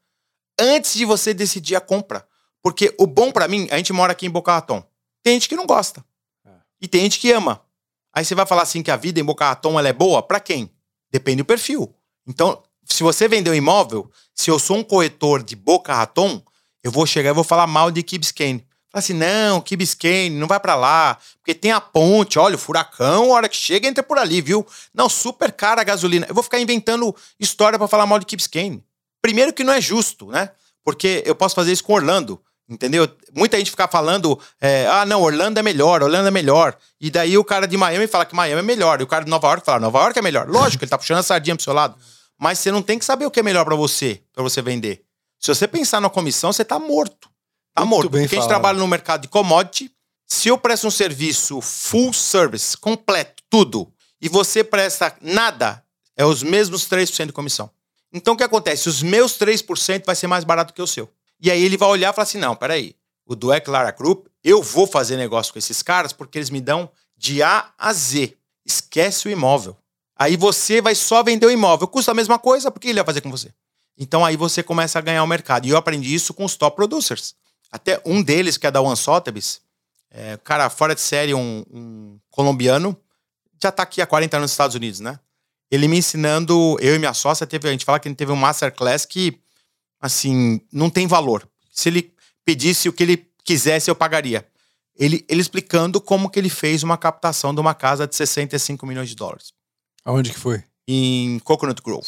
Speaker 2: Antes de você decidir a compra. Porque o bom para mim, a gente mora aqui em Boca Raton. Tem gente que não gosta. E tem gente que ama. Aí você vai falar assim que a vida em Boca Raton ela é boa? Para quem? Depende do perfil. Então, se você vender um imóvel, se eu sou um corretor de boca raton, eu vou chegar e vou falar mal de Key Biscayne. Assim, não, Key Biscayne, não vai para lá, porque tem a ponte, olha, o furacão, a hora que chega, entra por ali, viu? Não, super cara a gasolina. Eu vou ficar inventando história para falar mal de Biscayne. Primeiro que não é justo, né? Porque eu posso fazer isso com Orlando. Entendeu? Muita gente fica falando, é, ah, não, Orlando é melhor, Orlando é melhor. E daí o cara de Miami fala que Miami é melhor. E o cara de Nova York fala, Nova York é melhor. Lógico, ele tá puxando a sardinha pro seu lado. Mas você não tem que saber o que é melhor para você, para você vender. Se você pensar na comissão, você tá morto. Morto.
Speaker 1: bem
Speaker 2: Porque a gente
Speaker 1: falado.
Speaker 2: trabalha no mercado de commodity. Se eu presto um serviço full service, completo, tudo, e você presta nada, é os mesmos 3% de comissão. Então o que acontece? Os meus 3% vai ser mais barato que o seu. E aí ele vai olhar e falar assim: não, peraí, o Dueck Lara Group, eu vou fazer negócio com esses caras porque eles me dão de A a Z. Esquece o imóvel. Aí você vai só vender o imóvel. Custa a mesma coisa, por que ele vai fazer com você? Então aí você começa a ganhar o mercado. E eu aprendi isso com os top producers. Até um deles, que é da One Sotheby's, é, cara fora de série, um, um colombiano, já tá aqui há 40 anos nos Estados Unidos, né? Ele me ensinando, eu e minha sócia, teve, a gente fala que ele teve um masterclass que, assim, não tem valor. Se ele pedisse o que ele quisesse, eu pagaria. Ele, ele explicando como que ele fez uma captação de uma casa de 65 milhões de dólares
Speaker 1: Aonde que foi?
Speaker 2: em Coconut Grove.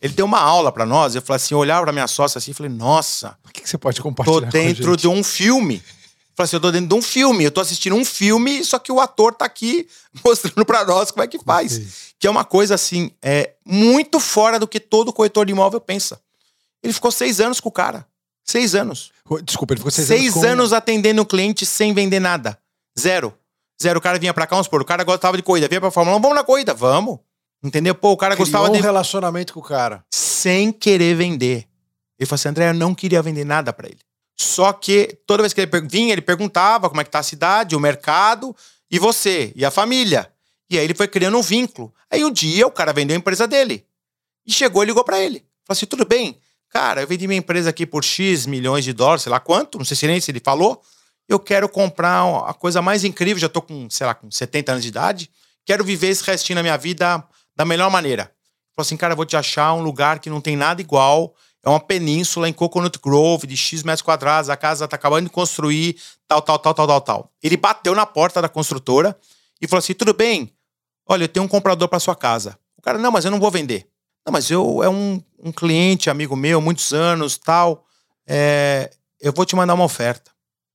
Speaker 2: Ele deu uma aula pra nós, eu falei assim, eu olhava pra minha sócia assim e falei, nossa,
Speaker 1: O que, que você pode
Speaker 2: tô
Speaker 1: compartilhar com a
Speaker 2: dentro
Speaker 1: gente?
Speaker 2: de um filme. Eu falei assim, eu tô dentro de um filme, eu tô assistindo um filme, só que o ator tá aqui [laughs] mostrando pra nós como é que faz.
Speaker 1: Ok.
Speaker 2: Que é uma coisa assim, é muito fora do que todo corretor de imóvel pensa. Ele ficou seis anos com o cara. Seis anos.
Speaker 1: Desculpa, ele ficou seis,
Speaker 2: Seis,
Speaker 1: anos, com-
Speaker 2: anos atendendo o cliente sem vender nada. Zero. Zero. O cara vinha pra cá, vamos supor, o cara gostava de corrida, vinha pra Fórmula 1, vamos na corrida, vamos. Entendeu? Pô, o cara
Speaker 1: Criou
Speaker 2: gostava
Speaker 1: um
Speaker 2: de.
Speaker 1: relacionamento com o cara.
Speaker 2: sem querer vender. Ele falou assim: André, eu não queria vender nada pra ele. Só que toda vez que ele vinha, ele perguntava como é que tá a cidade, o mercado, e você, e a família. E aí ele foi criando um vínculo. Aí um dia o cara vendeu a empresa dele. E chegou e ligou pra ele. Falou assim: tudo bem, cara, eu vendi minha empresa aqui por X milhões de dólares, sei lá quanto, não sei se nem se ele falou. Eu quero comprar a coisa mais incrível, já tô com, sei lá, com 70 anos de idade. Quero viver esse restinho na minha vida da melhor maneira. Falou assim, cara, eu vou te achar um lugar que não tem nada igual. É uma península em Coconut Grove, de X metros quadrados. A casa tá acabando de construir, tal, tal, tal, tal, tal, tal. Ele bateu na porta da construtora e falou assim: tudo bem, olha, eu tenho um comprador para sua casa. O cara, não, mas eu não vou vender. Não, mas eu é um, um cliente, amigo meu, muitos anos, tal. É, eu vou te mandar uma oferta.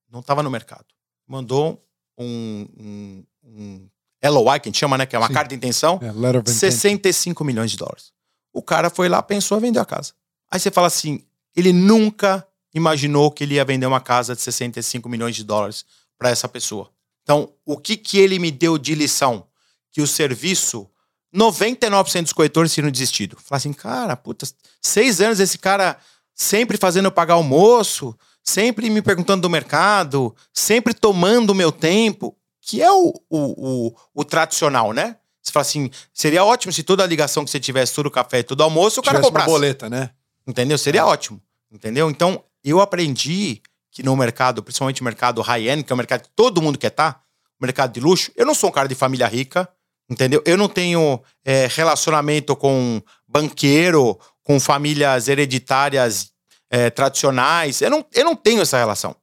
Speaker 2: Não estava no mercado. Mandou um, um, um LOI, que a gente chama, né? Que é uma
Speaker 1: Sim.
Speaker 2: carta de intenção.
Speaker 1: É, letter of intent.
Speaker 2: 65 milhões de dólares. O cara foi lá, pensou e vendeu a casa. Aí você fala assim: ele nunca imaginou que ele ia vender uma casa de 65 milhões de dólares para essa pessoa. Então, o que, que ele me deu de lição? Que o serviço, 99% dos corretores tinham desistido. Fala assim, cara, puta, seis anos esse cara sempre fazendo eu pagar almoço, sempre me perguntando do mercado, sempre tomando o meu tempo, que é o, o, o, o tradicional, né? Você fala assim, seria ótimo se toda a ligação que você tivesse, todo o café, todo o almoço, o cara
Speaker 1: Tivesse uma
Speaker 2: comprasse.
Speaker 1: boleta, né?
Speaker 2: Entendeu? Seria ótimo. Entendeu? Então, eu aprendi que no mercado, principalmente o mercado high-end, que é o mercado que todo mundo quer estar, o mercado de luxo, eu não sou um cara de família rica, entendeu? Eu não tenho é, relacionamento com banqueiro, com famílias hereditárias é, tradicionais. Eu não, eu não tenho essa relação.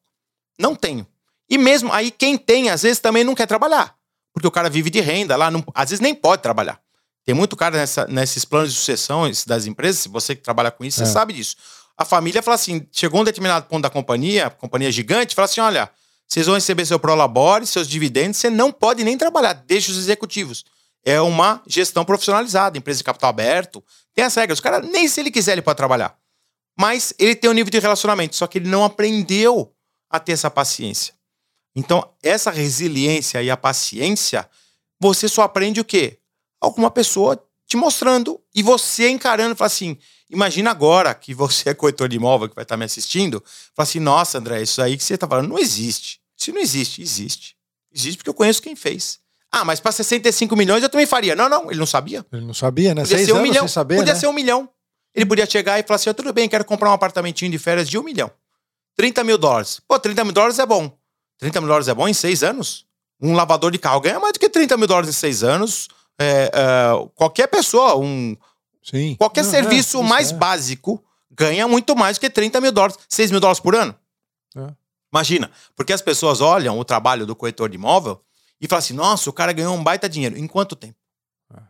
Speaker 2: Não tenho. E mesmo aí, quem tem, às vezes também não quer trabalhar. Porque o cara vive de renda lá, não- às vezes nem pode trabalhar. Tem muito cara nessa- nesses planos de sucessão esse das empresas, se você que trabalha com isso,
Speaker 1: É.
Speaker 2: você sabe disso. A família fala assim: chegou um determinado ponto da companhia, companhia gigante, fala assim: olha, vocês vão receber seu prolabore, seus dividendos, você não pode nem trabalhar, deixa os executivos. É uma gestão profissionalizada, empresa de capital aberto, tem as regras. O cara, nem se ele quiser, ele pode trabalhar. Mas ele tem um nível de relacionamento, só que ele não aprendeu a ter essa paciência. Então, essa resiliência e a paciência, você só aprende o quê? Alguma pessoa te mostrando e você encarando, fala assim, imagina agora que você é corretor de imóvel que vai estar me assistindo, fala assim, nossa, André, isso aí que você está falando não existe. Se não existe, existe. Existe porque eu conheço quem fez. Ah, mas para 65 milhões eu também faria. Não, não, ele não sabia.
Speaker 1: Ele não sabia, né?
Speaker 2: Podia
Speaker 1: Seis
Speaker 2: ser um milhão.
Speaker 1: saber,
Speaker 2: podia
Speaker 1: né?
Speaker 2: ser um milhão. Ele podia chegar e falar assim: "Ó, tudo bem, quero comprar um apartamentinho de férias de um milhão. 30 mil dólares. Pô, 30 mil dólares é bom. 30 mil dólares é bom em seis anos? Um lavador de carro ganha mais do que 30 mil dólares em seis anos. é, é, qualquer pessoa, um,
Speaker 1: Sim.
Speaker 2: qualquer
Speaker 1: Não, é,
Speaker 2: serviço
Speaker 1: isso
Speaker 2: mais
Speaker 1: é.
Speaker 2: básico ganha muito mais do que 30 mil dólares, 6 mil dólares por ano.
Speaker 1: É.
Speaker 2: Imagina, porque as pessoas olham o trabalho do corretor de imóvel e falam assim: nossa, o cara ganhou um baita dinheiro. Em quanto tempo?
Speaker 1: É.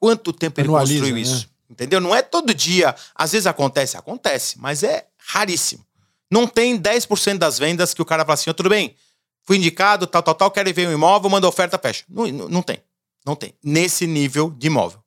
Speaker 2: Quanto tempo ele
Speaker 1: Anualiza,
Speaker 2: construiu
Speaker 1: né?
Speaker 2: isso? Entendeu? Não é todo dia. Às vezes acontece, acontece, mas é raríssimo. Não tem 10% das vendas que o cara fala assim: "Ó, tudo bem, fui indicado, tal, tal, tal, quero ver um imóvel, manda oferta, fecha. Não, não, tem. Não tem. Nesse nível de imóvel.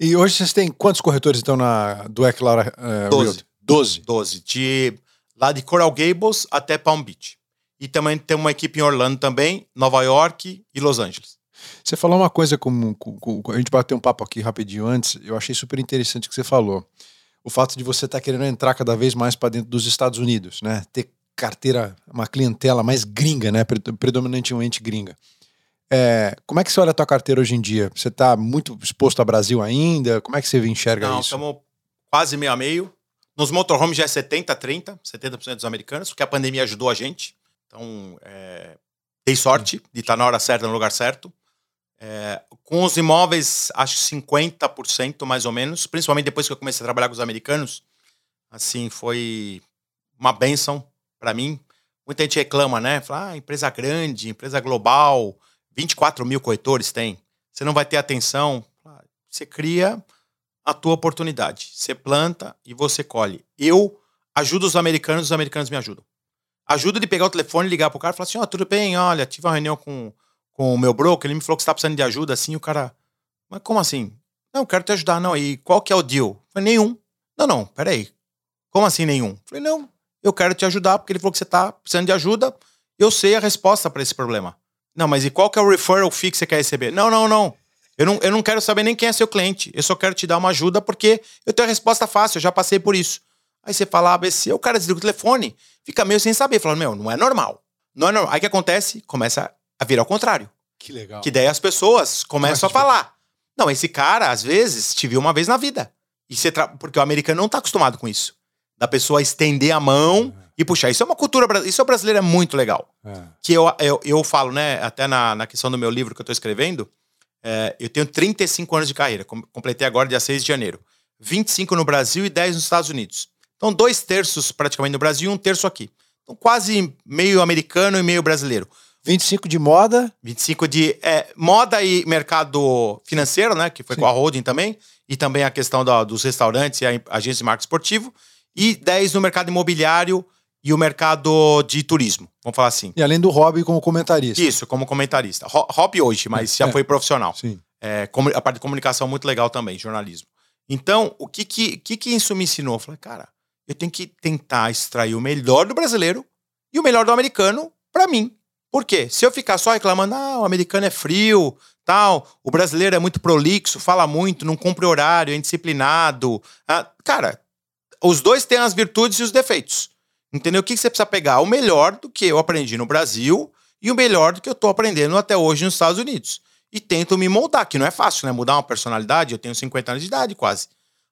Speaker 1: E hoje vocês têm quantos corretores então na do Eclara uh,
Speaker 2: Doze.
Speaker 1: 12.
Speaker 2: 12. De, lá de Coral Gables até Palm Beach. E também tem uma equipe em Orlando também, Nova York e Los Angeles.
Speaker 1: Você falou uma coisa com, com- com- a gente bateu um papo aqui rapidinho antes, eu achei super interessante o que você falou. O fato de você estar querendo entrar cada vez mais para dentro dos Estados Unidos, né? Ter carteira, uma clientela mais gringa, né? Pre- Predominantemente gringa. É, como é que você olha a tua carteira hoje em dia? Você está muito exposto ao Brasil ainda? Como é que você enxerga
Speaker 2: Não,
Speaker 1: isso?
Speaker 2: estamos quase meio a meio. Nos motorhomes já é 70, 30, 70% dos americanos, porque a pandemia ajudou a gente. Então, é, dei sorte de estar na hora certa, no lugar certo. É, com os imóveis, acho 50% mais ou menos, principalmente depois que eu comecei a trabalhar com os americanos. Assim, foi uma benção para mim. Muita gente reclama, né? Fala, ah, empresa grande, empresa global, 24 mil corretores tem. Você não vai ter atenção. Você cria a tua oportunidade. Você planta e você colhe. Eu ajudo os americanos, os americanos me ajudam. Ajudo de pegar o telefone, ligar pro cara e falar assim: ó, tudo bem, olha, tive uma reunião com, com o meu broker, ele me falou que você tá precisando de ajuda, assim, o cara. Mas como assim? Não, quero te ajudar, não. E qual que é o deal? Falei, nenhum. Não, não, peraí. Como assim nenhum? Falei, não, eu quero te ajudar, porque ele falou que você tá precisando de ajuda, eu sei a resposta para esse problema. Não, mas e qual que é o referral fee que você quer receber? Não, não, não. Eu não, eu não quero saber nem quem é seu cliente. Eu só quero te dar uma ajuda porque eu tenho a resposta fácil, eu já passei por isso. Aí você fala ABC, o cara desliga o telefone, fica meio sem saber. Fala, meu, não é normal. Não é normal. Aí o que acontece? Começa a virar ao contrário.
Speaker 1: Que legal.
Speaker 2: Que daí as pessoas começam
Speaker 1: Começa
Speaker 2: a falar. Não, esse cara, às vezes, te viu uma vez na vida. E você tra... Porque o americano não tá acostumado com isso. Da pessoa estender a mão e puxar. Isso é uma cultura. Isso é brasileiro é muito legal
Speaker 1: É.
Speaker 2: que eu, eu, eu falo, né, até na, na questão do meu livro que eu estou escrevendo, é, eu tenho 35 anos de carreira, com- completei agora dia 6 de janeiro. 25 no Brasil e 10 nos Estados Unidos. Então, dois terços praticamente no Brasil e um terço aqui. Então, quase meio americano e meio brasileiro.
Speaker 1: 25 de moda.
Speaker 2: 25 de é, moda e mercado financeiro, né? Que foi
Speaker 1: Sim.
Speaker 2: com a holding também. E também a questão da- dos restaurantes e a agência de marketing esportivo. E 10 no mercado imobiliário e o mercado de turismo. Vamos falar assim.
Speaker 1: E além do hobby como comentarista.
Speaker 2: Isso, como comentarista. Ho- Hobby hoje, mas já
Speaker 1: É.
Speaker 2: foi profissional.
Speaker 1: Sim.
Speaker 2: É, a parte de comunicação muito legal também, jornalismo. Então, o que que, que que isso me ensinou? Eu falei, cara, eu tenho que tentar extrair o melhor do brasileiro e o melhor do americano pra mim. Por quê? Se eu ficar só reclamando, ah, o americano é frio, tal, o brasileiro é muito prolixo, fala muito, não cumpre horário, é indisciplinado. Ah, cara, os dois têm as virtudes e os defeitos. Entendeu? O que você precisa pegar? O melhor do que eu aprendi no Brasil e o melhor do que eu tô aprendendo até hoje nos Estados Unidos. E tento me moldar, que não é fácil, né? Mudar uma personalidade, eu tenho 50 anos de idade quase.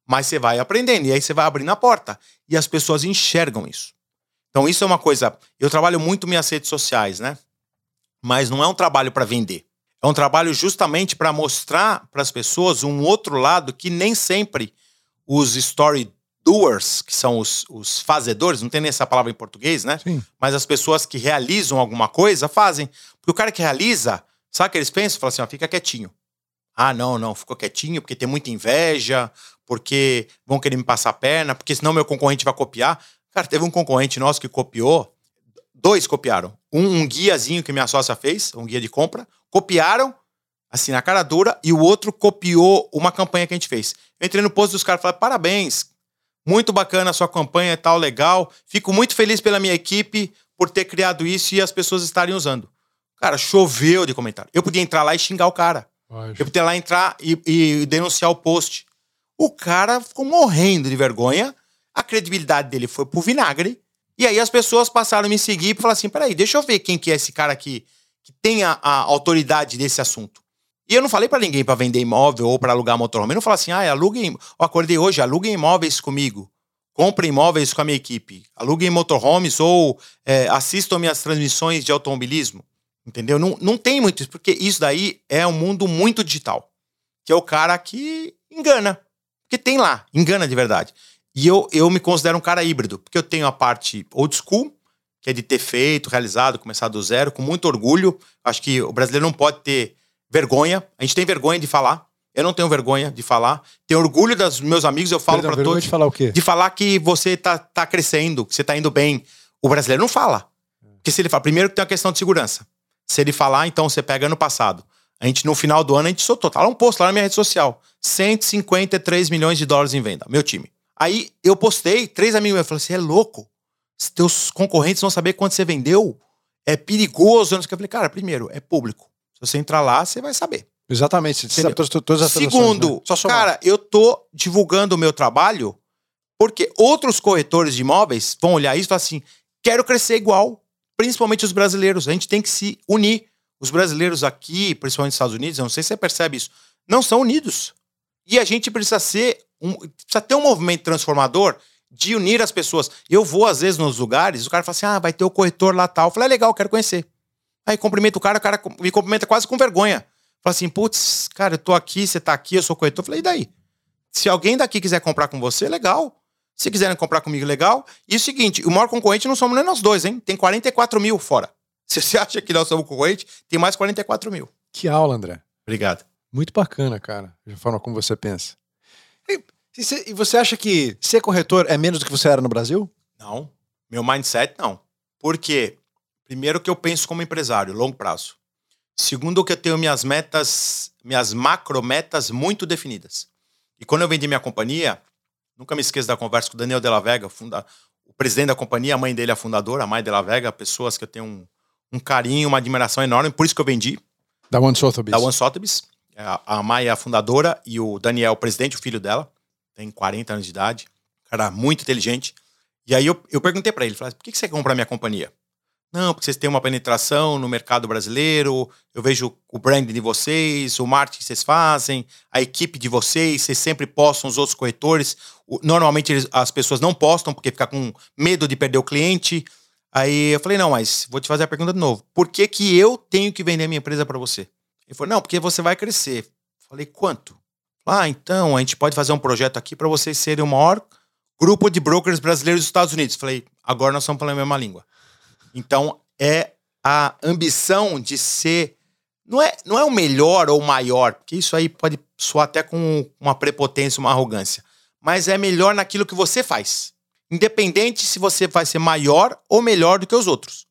Speaker 2: Mas você vai aprendendo, e aí você vai abrindo a porta. E as pessoas enxergam isso. Então, isso é uma coisa. Eu trabalho muito minhas redes sociais, né? Mas não é um trabalho para vender. É um trabalho justamente para mostrar para as pessoas um outro lado que nem sempre os story doers, que são os, os fazedores, não tem nem essa palavra em português, né?
Speaker 1: Sim.
Speaker 2: Mas as pessoas que realizam alguma coisa fazem. Porque o cara que realiza, sabe o que eles pensam? Fala assim, ó, fica quietinho. Ah, não, não, ficou quietinho porque tem muita inveja, porque vão querer me passar a perna, porque senão meu concorrente vai copiar. Cara, teve um concorrente nosso que copiou, dois copiaram. Um, um guiazinho que minha sócia fez, um guia de compra, copiaram, assim, na cara dura, e o outro copiou uma campanha que a gente fez. Eu entrei no post dos caras e falei, parabéns, muito bacana a sua campanha e tal, legal. Fico muito feliz pela minha equipe por ter criado isso e as pessoas estarem usando. Cara, choveu de comentário. Eu podia entrar lá e xingar o cara. Eu podia lá entrar e, e denunciar o post. O cara ficou morrendo de vergonha, a credibilidade dele foi pro vinagre, e aí as pessoas passaram a me seguir e falaram assim: peraí, deixa eu ver quem que é esse cara aqui que tem a, a autoridade desse assunto. E eu não falei pra ninguém pra vender imóvel ou pra alugar motorhome. Eu não falei assim, ah, aluguem. Eu acordei hoje, aluguem imóveis comigo. Comprem imóveis com a minha equipe. Aluguem motorhomes ou é, assistam minhas transmissões de automobilismo. Entendeu? Não, não tem muito isso, porque isso daí é um mundo muito digital. que é o cara que engana. Porque tem lá, engana de verdade. E eu, eu me considero um cara híbrido, porque eu tenho a parte old school, que é de ter feito, realizado, começar do zero, com muito orgulho. Acho que o brasileiro não pode ter vergonha. A gente tem vergonha de falar. Eu não tenho vergonha de falar. Tenho orgulho dos meus amigos, eu falo para todos.
Speaker 1: de falar o quê?
Speaker 2: De falar que você tá, tá crescendo, que você tá indo bem. O brasileiro não fala. Porque se ele fala, primeiro que tem uma questão de segurança. Se ele falar, então você pega ano passado. A gente, no final do ano, a gente soltou. Tá lá um post lá na minha rede social. 153 milhões de dólares em venda, meu time. Aí eu postei, três amigos meus falaram: você é louco? Teus concorrentes vão saber quanto você vendeu? É perigoso. Eu falei, cara, primeiro, é público. Se você entrar lá, você vai saber.
Speaker 1: Exatamente. Você sabe todas, todas as
Speaker 2: Segundo, né? cara, eu tô divulgando o meu trabalho porque outros corretores de imóveis vão olhar isso e falar assim: quero crescer igual, principalmente os brasileiros. A gente tem que se unir. Os brasileiros aqui, principalmente nos Estados Unidos, eu não sei se você percebe isso, não são unidos. E a gente precisa ser um, precisa ter um movimento transformador de unir as pessoas. Eu vou, às vezes, nos lugares, o cara fala assim: ah, vai ter o corretor lá tal. Eu falei, é legal, quero conhecer. Aí cumprimento o cara, o cara me cumprimenta quase com vergonha. Fala assim, putz, cara, eu tô aqui, você tá aqui, eu sou corretor. Eu falei, e daí? Se alguém daqui quiser comprar com você, legal. Se quiserem comprar comigo, legal. E o seguinte, o maior concorrente não somos nem nós dois, hein? Tem 44 mil fora. [laughs] Se você acha que nós somos concorrente, tem mais 44 mil.
Speaker 1: Que aula, André.
Speaker 2: Obrigado.
Speaker 1: Muito bacana, cara, a forma como você pensa. E, e você acha que ser corretor é menos do que você era no Brasil?
Speaker 2: Não. Meu mindset, não. Por quê? Primeiro que eu penso como empresário, longo prazo. Segundo que eu tenho minhas metas, minhas macrometas muito definidas. E quando eu vendi minha companhia, nunca me esqueço da conversa com o Daniel Della Vega, funda, o presidente da companhia, a mãe dele é a fundadora, a mãe Della Vega, pessoas que eu tenho um, um carinho, uma admiração enorme, por isso que eu vendi.
Speaker 1: Da One Sotheby's.
Speaker 2: Da One Sotheby's. É, a Maia é a fundadora e o Daniel, o presidente, o filho dela, tem 40 anos de idade, cara muito inteligente. E aí eu, eu perguntei para ele, falei, por que, que você quer comprar minha companhia? Não, porque vocês têm uma penetração no mercado brasileiro, eu vejo o branding de vocês, o marketing que vocês fazem, a equipe de vocês, vocês sempre postam os outros corretores. Normalmente as pessoas não postam porque fica com medo de perder o cliente. Aí eu falei, não, mas vou te fazer a pergunta de novo. Por que, que eu tenho que vender minha empresa para você? Ele falou, não, porque você vai crescer. Falei, quanto? Ah, então, a gente pode fazer um projeto aqui para vocês serem o maior grupo de brokers brasileiros dos Estados Unidos. Falei, agora nós estamos falando a mesma língua. Então, é a ambição de ser. Não é, não é o melhor ou o maior, porque isso aí pode soar até com uma prepotência, uma arrogância. Mas é melhor naquilo que você faz. Independente se você vai ser maior ou melhor do que os outros.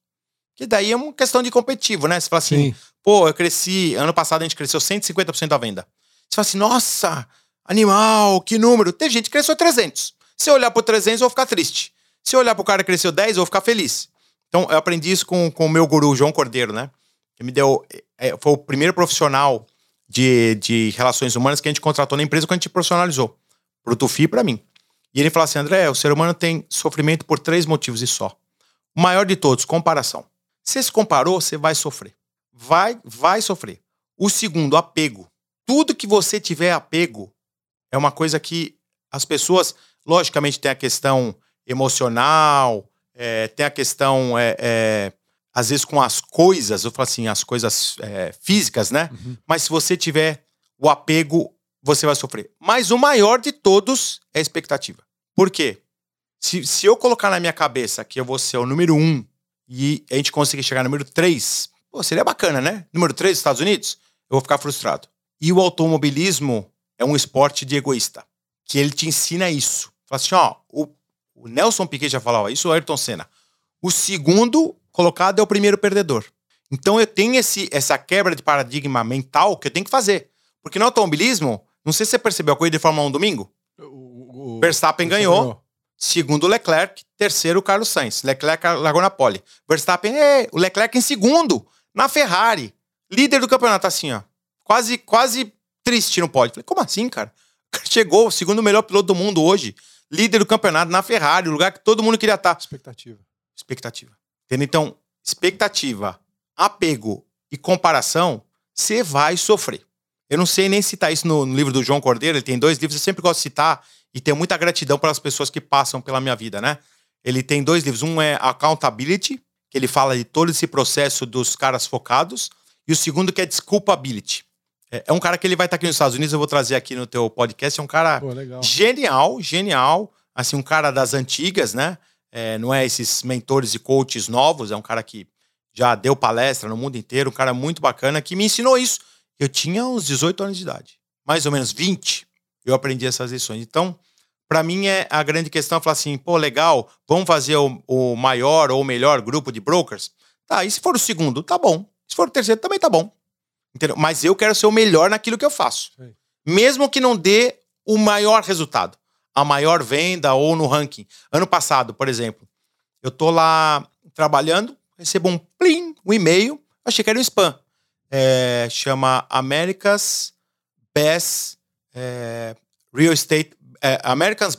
Speaker 2: Que daí é uma questão de competitivo, né? Você fala assim, Sim. Pô, eu cresci. Ano passado a gente cresceu 150% da venda. Você fala assim, nossa, animal, que número. Tem gente que cresceu 300. Se eu olhar pro 300, eu vou ficar triste. Se eu olhar pro cara que cresceu 10, eu vou ficar feliz. Então, eu aprendi isso com, o meu guru, João Cordeiro, né? Que me deu. É, foi o primeiro profissional de, de relações humanas que a gente contratou na empresa quando a gente profissionalizou. Pro Tufi e pra mim. E ele falou assim: André, o ser humano tem sofrimento por três motivos e só. O maior de todos, comparação. Se se comparou, você vai sofrer vai, vai sofrer. O segundo, apego. Tudo que você tiver apego é uma coisa que as pessoas, logicamente, tem a questão emocional, é, tem a questão, é, é, às vezes, com as coisas, eu falo assim, as coisas é, físicas, né? Uhum. Mas se você tiver o apego, você vai sofrer. Mas o maior de todos é a expectativa. Por quê? Se, se eu colocar na minha cabeça que eu vou ser o número um e a gente conseguir chegar no número três, Pô, seria bacana, né? Número 3, Estados Unidos? Eu vou ficar frustrado. E o automobilismo é um esporte de egoísta. Que ele te ensina isso. Fala assim, ó, o, o Nelson Piquet já falava isso, o Ayrton Senna. O segundo colocado é o primeiro perdedor. Então eu tenho esse, essa quebra de paradigma mental que eu tenho que fazer. Porque no automobilismo, não sei se você percebeu a corrida de Fórmula 1 domingo. O, o, Verstappen o ganhou. ganhou. Segundo Leclerc, terceiro Carlos Sainz. Leclerc largou na pole. Verstappen, é, o Leclerc em segundo na Ferrari, líder do campeonato, assim, ó. Quase, quase triste no pódio. Falei, como assim, cara? [laughs] Chegou, o segundo melhor piloto do mundo hoje, líder do campeonato na Ferrari, o lugar que todo mundo queria estar.
Speaker 1: Expectativa.
Speaker 2: Expectativa. Entendeu? Então, expectativa, apego e comparação, você vai sofrer. Eu não sei nem citar isso no, no, livro do João Cordeiro, ele tem dois livros, eu sempre gosto de citar e tenho muita gratidão pelas pessoas que passam pela minha vida, né? Ele tem dois livros, um é Accountability, que ele fala de todo esse processo dos caras focados, e o segundo que é Disculpability, É, é um cara que ele vai estar aqui nos Estados Unidos, eu vou trazer aqui no teu podcast. É um cara
Speaker 1: Pô,
Speaker 2: genial, genial. Assim, um cara das antigas, né? É, não é esses mentores e coaches novos, é um cara que já deu palestra no mundo inteiro, um cara muito bacana que me ensinou isso. Eu tinha uns 18 anos de idade, mais ou menos 20, eu aprendi essas lições. Então, para mim, é a grande questão é falar assim: pô, legal, vamos fazer o, o maior ou o melhor grupo de brokers? Tá, e se for o segundo, tá bom. Se for o terceiro, também tá bom. Entendeu? Mas eu quero ser o melhor naquilo que eu faço.
Speaker 1: Sim.
Speaker 2: Mesmo que não dê o maior resultado, a maior venda ou no ranking. Ano passado, por exemplo, eu tô lá trabalhando, recebo um plim, um e-mail, achei que era um spam. É, chama America's Best é, Real Estate, é,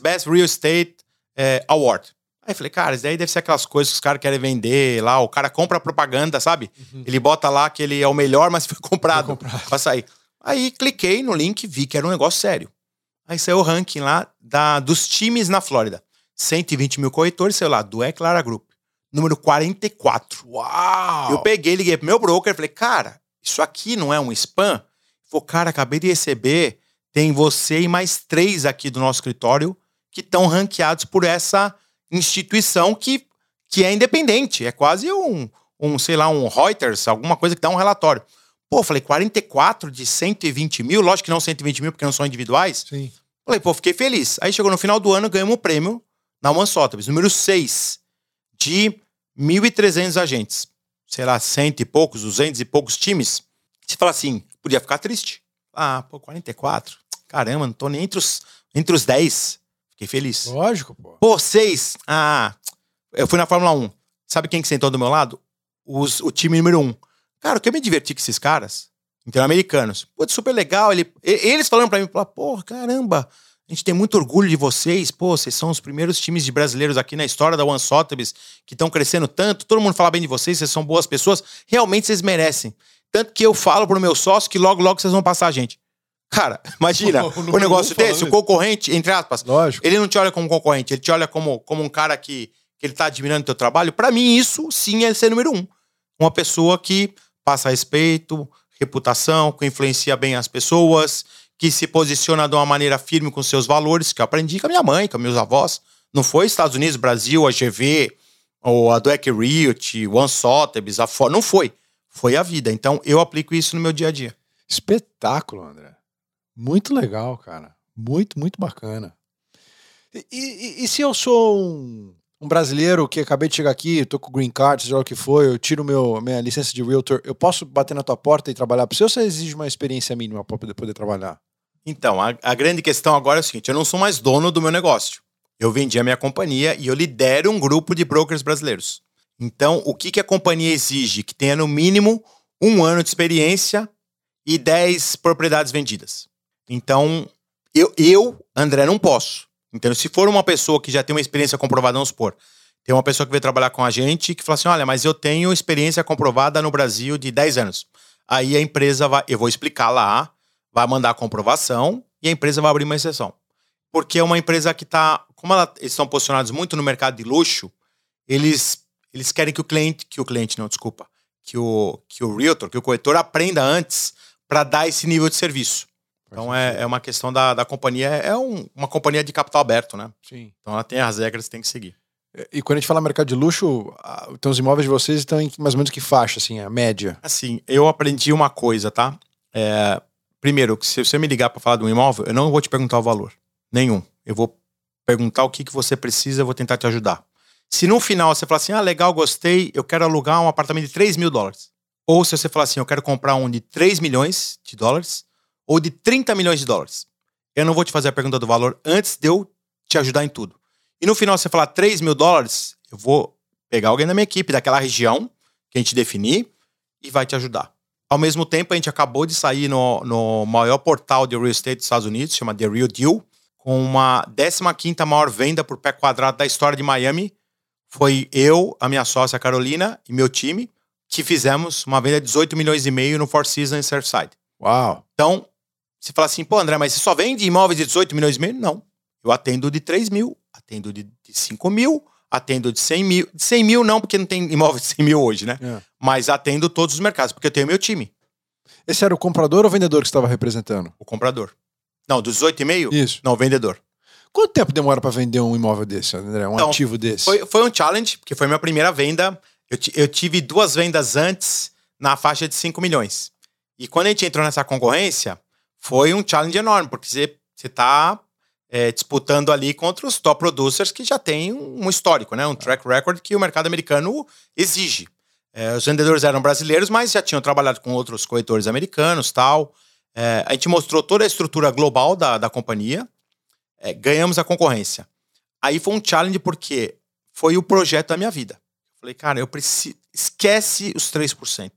Speaker 2: Best Real Estate é, Award. Aí falei, cara, isso daí deve ser aquelas coisas que os caras querem vender lá. O cara compra propaganda, sabe? Ele bota lá que ele é o melhor, mas [laughs] foi comprado,
Speaker 1: Foi comprado.
Speaker 2: pra sair. Aí cliquei no link, vi que era um negócio sério. Aí saiu o ranking lá da, dos times na Flórida. 120 mil corretores, sei lá, do Eclara Group. Número 44.
Speaker 1: Uau!
Speaker 2: Eu peguei, liguei pro meu broker e falei, cara, isso aqui não é um spam? Falou, cara, acabei de receber, tem você e mais três aqui do nosso escritório que estão ranqueados por essa instituição que, que é independente. É quase um, um, sei lá, um Reuters, alguma coisa que dá um relatório. Pô, falei, 44 de 120 mil? Lógico que não 120 mil, porque não são individuais.
Speaker 1: Sim.
Speaker 2: Falei, pô, fiquei feliz. Aí chegou no final do ano, ganhamos o prêmio na One Sotheby's, número 6, de 1.300 agentes. Sei lá, cento e poucos, duzentos e poucos times. Você fala assim, podia ficar triste. Ah, pô, 44. Caramba, não tô nem entre os, entre os 10. Fiquei feliz.
Speaker 1: Lógico, pô.
Speaker 2: Pô, 6. Ah, eu fui na Fórmula 1. Sabe quem que sentou do meu lado? Os, o time número 1. Cara, eu quero me divertir com esses caras. Interamericanos. Pô, super legal. Ele, eles falando pra mim, pô, porra, caramba, a gente tem muito orgulho de vocês. Pô, vocês são os primeiros times de brasileiros aqui na história da One Sotheby's que estão crescendo tanto. Todo mundo fala bem de vocês, vocês são boas pessoas. Realmente vocês merecem. Tanto que eu falo pro meu sócio que logo, logo vocês vão passar a gente. Cara, imagina, [laughs]
Speaker 1: O
Speaker 2: negócio
Speaker 1: um falando
Speaker 2: desse, o concorrente, entre aspas,
Speaker 1: Lógico.
Speaker 2: ele não te olha como concorrente, ele te olha como, como um cara que, que ele tá admirando o teu trabalho. Pra mim, isso sim é ser número um. Uma pessoa que passa respeito, reputação, que influencia bem as pessoas, que se posiciona de uma maneira firme com seus valores, que eu aprendi com a minha mãe, com meus avós. Não foi Estados Unidos, Brasil, a GV, ou a Dweck Realty, One Sotheby's, a Ford. Não foi. Foi a vida. Então, eu aplico isso no meu dia a dia.
Speaker 1: Espetáculo, André. Muito legal, cara. Muito, muito bacana. E, e- e se eu sou um, um brasileiro que acabei de chegar aqui, tô com green card, seja o que for, eu tiro meu, minha licença de realtor, eu posso bater na tua porta e trabalhar para você ou você exige uma experiência mínima para poder, poder trabalhar?
Speaker 2: Então, a, a grande questão agora é o seguinte: eu não sou mais dono do meu negócio. Eu vendi a minha companhia e eu lidero um grupo de brokers brasileiros. Então, o que, que a companhia exige? Que tenha no mínimo um ano de experiência e 10 propriedades vendidas. Então, eu, eu, André, não posso. Então, se for uma pessoa que já tem uma experiência comprovada, vamos supor, tem uma pessoa que veio trabalhar com a gente que fala assim: olha, mas eu tenho experiência comprovada no Brasil de 10 anos. Aí a empresa vai, eu vou explicar lá, vai mandar a comprovação e a empresa vai abrir uma exceção. Porque é uma empresa que está, como ela- eles estão posicionados muito no mercado de luxo, eles, eles querem que o cliente, que o cliente não, desculpa, que o, que o realtor, que o corretor aprenda antes para dar esse nível de serviço. Então é, é uma questão da, da companhia, é um- uma companhia de capital aberto, né?
Speaker 1: Sim.
Speaker 2: Então ela tem as regras que tem que seguir.
Speaker 1: E quando a gente fala mercado de luxo, então os imóveis de vocês estão em mais ou menos que faixa, assim, a média?
Speaker 2: Assim, eu aprendi uma coisa, tá? É, primeiro, se você me ligar para falar de um imóvel, eu não vou te perguntar o valor. Nenhum. Eu vou perguntar o que, que você precisa, eu vou tentar te ajudar. Se no final você falar assim, ah, legal, gostei, eu quero alugar um apartamento de 3 mil dólares. Ou se você falar assim, eu quero comprar um de 3 milhões de dólares, ou de 30 milhões de dólares. Eu não vou te fazer a pergunta do valor antes de eu te ajudar em tudo. E no final você falar 3 mil dólares, eu vou pegar alguém da minha equipe, daquela região que a gente definir, e vai te ajudar. Ao mesmo tempo, a gente acabou de sair no, no maior portal de real estate dos Estados Unidos, chama The Real Deal, com uma 15ª maior venda por pé quadrado da história de Miami. Foi eu, a minha sócia Carolina e meu time que fizemos uma venda de 18 milhões e meio no Four Seasons Surfside.
Speaker 1: Uau!
Speaker 2: Então, você fala assim, pô, André, mas você só vende imóveis de 18 milhões e meio? Não. Eu atendo de 3 mil, atendo de, de 5 mil, atendo de 100 mil. De 100 mil não, porque não tem imóvel de 100 mil hoje, né?
Speaker 1: É.
Speaker 2: Mas atendo todos os mercados, porque eu tenho meu time.
Speaker 1: Esse era o comprador ou o vendedor que você estava representando?
Speaker 2: O comprador. Não, do 18,5?
Speaker 1: Isso.
Speaker 2: Não, o vendedor.
Speaker 1: Quanto tempo demora para vender um imóvel desse, André? Um
Speaker 2: Então,
Speaker 1: ativo desse?
Speaker 2: Foi, foi um challenge, porque foi minha primeira venda. Eu, eu tive duas vendas antes na faixa de 5 milhões. E quando a gente entrou nessa concorrência, foi um challenge enorme, porque você está disputando ali contra os top producers que já têm um histórico, né? Um track record que o mercado americano exige. É, os vendedores eram brasileiros, mas já tinham trabalhado com outros corretores americanos tal. É, a gente mostrou toda a estrutura global da, da companhia. É, ganhamos a concorrência. Aí foi um challenge porque foi o projeto da minha vida. Falei, cara, eu preciso. Esquece os 3%.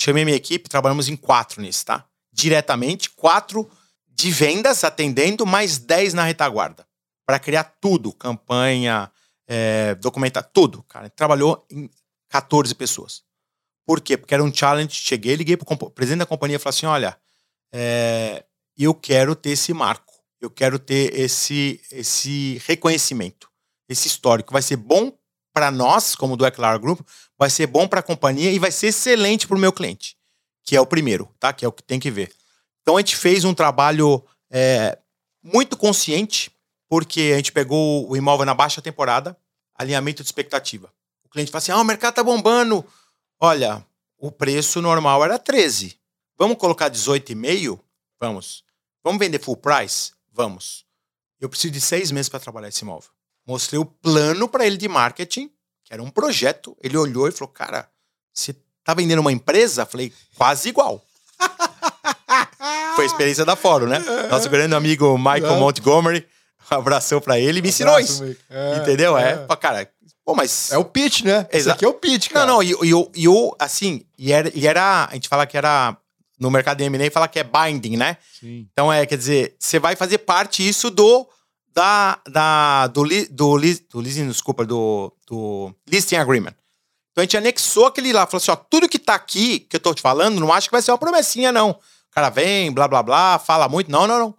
Speaker 2: Chamei minha equipe, trabalhamos em quatro nisso, tá? Diretamente, quatro de vendas atendendo, mais 10 na retaguarda. Para criar tudo, campanha, é, documentar, tudo. Cara, trabalhou em 14 pessoas. Por quê? Porque era um challenge. Cheguei, liguei pro compo- presidente da companhia e falei assim: olha, é, eu quero ter esse marco. Eu quero ter esse, esse reconhecimento, esse histórico. Vai ser bom para nós, como do Eclar Group, vai ser bom para a companhia e vai ser excelente para o meu cliente, que é o primeiro, tá? Que é o que tem que ver. Então a gente fez um trabalho é, muito consciente, porque a gente pegou o imóvel na baixa temporada, alinhamento de expectativa. O cliente fala assim: ah, o mercado tá bombando. Olha, o preço normal era 13. Vamos colocar 18,5? Vamos. Vamos vender full price? Vamos. Eu preciso de seis meses para trabalhar esse imóvel. Mostrei o plano para ele de marketing, que era um projeto. Ele olhou e falou: Cara, você tá vendendo uma empresa? Falei: Quase igual. Foi a experiência da Fórum, né? Nosso grande amigo Michael. Montgomery, um abração para ele, me ensinou isso.
Speaker 1: É,
Speaker 2: Entendeu? É.
Speaker 1: é.
Speaker 2: Cara, pô, mas.
Speaker 1: É o pitch, né? Esse
Speaker 2: Exa-
Speaker 1: aqui é o pitch, cara.
Speaker 2: Não, não, e, o- e o, assim, e era, e era. A gente fala que era. No mercado de M&A fala que é binding, né?
Speaker 1: Sim.
Speaker 2: Então é, quer dizer, você vai fazer parte isso do. Da, da, do, li, do, li, do leasing, desculpa, do, do listing agreement. Então a gente anexou aquele lá, falou assim: ó, tudo que tá aqui, que eu tô te falando, não acho que vai ser uma promessinha, não. O cara vem, blá, blá, blá, fala muito. Não, não, não.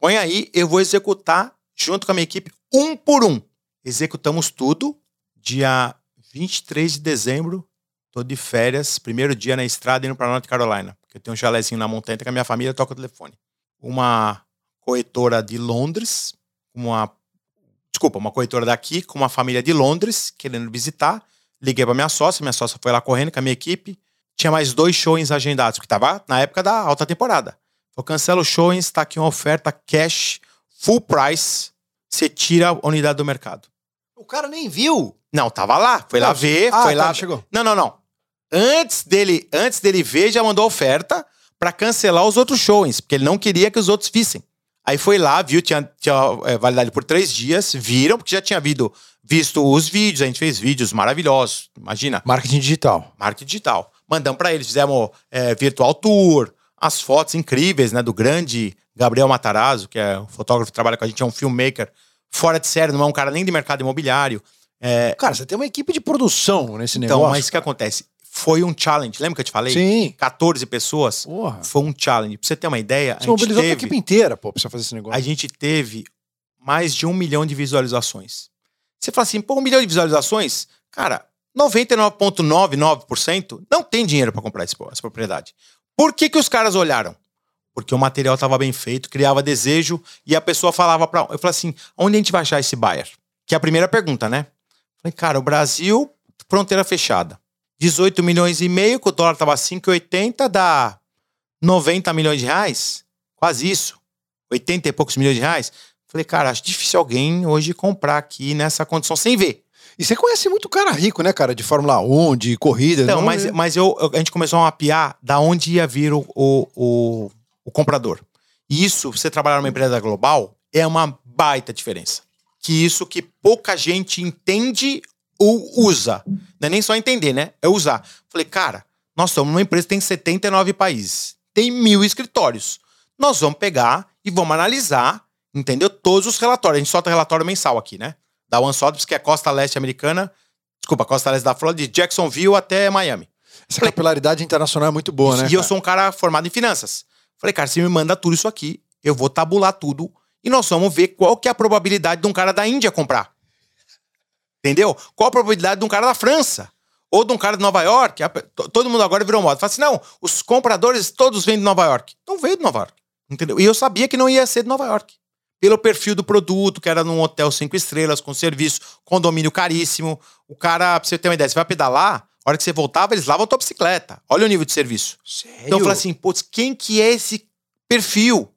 Speaker 2: Põe aí, eu vou executar junto com a minha equipe, um por um. Executamos tudo. Dia 23 de dezembro, tô de férias, primeiro dia na estrada indo pra North Carolina. Porque eu tenho um chalezinho na montanha que a minha família toca o telefone. Uma corretora de Londres, uma. Desculpa, uma corretora daqui com uma família de Londres querendo visitar. Liguei pra minha sócia, minha sócia foi lá correndo com a minha equipe. Tinha mais dois showings agendados, porque tava na época da alta temporada. Falou, cancela os showings, tá aqui uma oferta cash, full price, você tira a unidade do mercado.
Speaker 1: O cara nem viu.
Speaker 2: Não, tava lá, foi lá
Speaker 1: Não,
Speaker 2: ver,
Speaker 1: ah,
Speaker 2: foi
Speaker 1: tá,
Speaker 2: lá.
Speaker 1: chegou.
Speaker 2: Não, não, não. Antes dele, antes dele ver, já mandou oferta pra cancelar os outros showings, porque ele não queria que os outros vissem. Aí foi lá, viu, tinha, tinha é, validade por três dias, viram, porque já tinha visto, visto os vídeos, a gente fez vídeos maravilhosos, imagina,
Speaker 1: Marketing digital.
Speaker 2: marketing digital. Mandamos pra eles, fizemos é, virtual tour, as fotos incríveis, né, do grande Gabriel Matarazzo, que é um fotógrafo que trabalha com a gente, é um filmmaker fora de série, não é um cara nem de mercado imobiliário. É,
Speaker 1: Cara, você tem uma equipe de produção nesse
Speaker 2: então,
Speaker 1: negócio.
Speaker 2: mas o que acontece? Foi um challenge. Lembra que eu te falei?
Speaker 1: Sim.
Speaker 2: 14 pessoas.
Speaker 1: Porra.
Speaker 2: Foi um challenge. Pra você ter uma ideia, a
Speaker 1: Você
Speaker 2: gente,
Speaker 1: mobilizou a
Speaker 2: teve,
Speaker 1: equipe inteira, pô, pra você fazer esse negócio.
Speaker 2: a gente teve mais de um milhão de visualizações. Você fala assim, pô, um milhão de visualizações? Cara, 99,99% não tem dinheiro pra comprar essa propriedade. Por que, que os caras olharam? Porque o material estava bem feito, criava desejo e a pessoa falava para. Eu falei assim: onde a gente vai achar esse buyer? Que é a primeira pergunta, né? Falei, cara, o Brasil, fronteira fechada. 18 milhões e meio, que o dólar tava 5,80, dá 90 milhões de reais. Quase isso. 80 e poucos milhões de reais. Falei, cara, acho difícil alguém hoje comprar aqui nessa condição sem ver.
Speaker 1: E você conhece muito cara rico, né, cara? De Fórmula 1, de corrida.
Speaker 2: Então,
Speaker 1: não-
Speaker 2: mas, mas eu, a gente começou a mapear da onde ia vir o, o, o, o comprador. E isso, você trabalhar numa empresa global, é uma baita diferença. Que isso que pouca gente entende ou usa. Não é nem só entender, né? É usar. Falei, cara, nós estamos numa empresa que tem 79 países. Tem mil escritórios. Nós vamos pegar e vamos analisar, entendeu? Todos os relatórios. A gente solta relatório mensal aqui, né? Da One Sotheby's, que é a costa leste americana. Desculpa, costa leste da Flórida, de Jacksonville até Miami.
Speaker 1: Essa capilaridade internacional é muito boa, né?
Speaker 2: E eu sou um cara formado em finanças. Falei, cara, você me manda tudo isso aqui, eu vou tabular tudo e nós vamos ver qual que é a probabilidade de um cara da Índia comprar. Entendeu? Qual a probabilidade de um cara da França? Ou de um cara de Nova York, todo mundo agora virou moda. Fala assim, não, os compradores todos vêm de Nova York. Não veio de Nova York, entendeu? E eu sabia que não ia ser de Nova York. Pelo perfil do produto, que era num hotel cinco estrelas, com serviço, condomínio caríssimo. O cara, pra você ter uma ideia, você vai pedalar, a hora que você voltava, eles lavam a tua bicicleta. Olha o nível de serviço.
Speaker 1: Sério?
Speaker 2: Então eu falei assim, putz, quem que é esse perfil?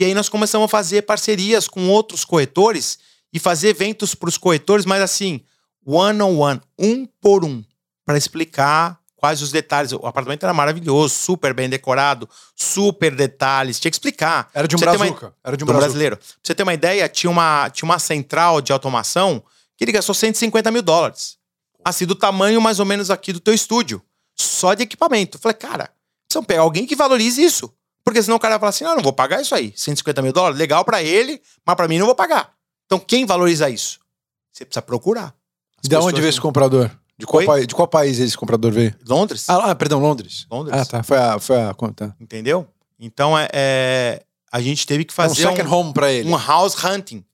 Speaker 2: E aí nós começamos a fazer parcerias com outros corretores e fazer eventos para os corretores, mas assim, one on one, um por um, para explicar quais os detalhes. O apartamento era maravilhoso, super bem decorado, super detalhes, tinha que explicar.
Speaker 1: Era de um
Speaker 2: ter uma-
Speaker 1: brazuca. Era de um brazuca.
Speaker 2: brasileiro. Pra você ter uma ideia, tinha uma, tinha uma central de automação que ele gastou 150 mil dólares. Assim, do tamanho mais ou menos aqui do teu estúdio. Só de equipamento. Eu falei, cara, precisam pegar alguém que valorize isso. Porque senão o cara vai falar assim, não, não vou pagar isso aí. 150 mil dólares, legal pra ele, mas pra mim não vou pagar. Então quem valoriza isso? Você precisa procurar. As
Speaker 1: De onde veio esse comprador? De qual, país, de qual país esse comprador veio?
Speaker 2: Londres?
Speaker 1: Ah, ah, perdão, Londres.
Speaker 2: Londres.
Speaker 1: Ah, tá. Foi a. Foi a tá.
Speaker 2: Entendeu? Então é, é- a gente teve que
Speaker 1: Um
Speaker 2: fazer
Speaker 1: second home pra ele.
Speaker 2: um house hunting.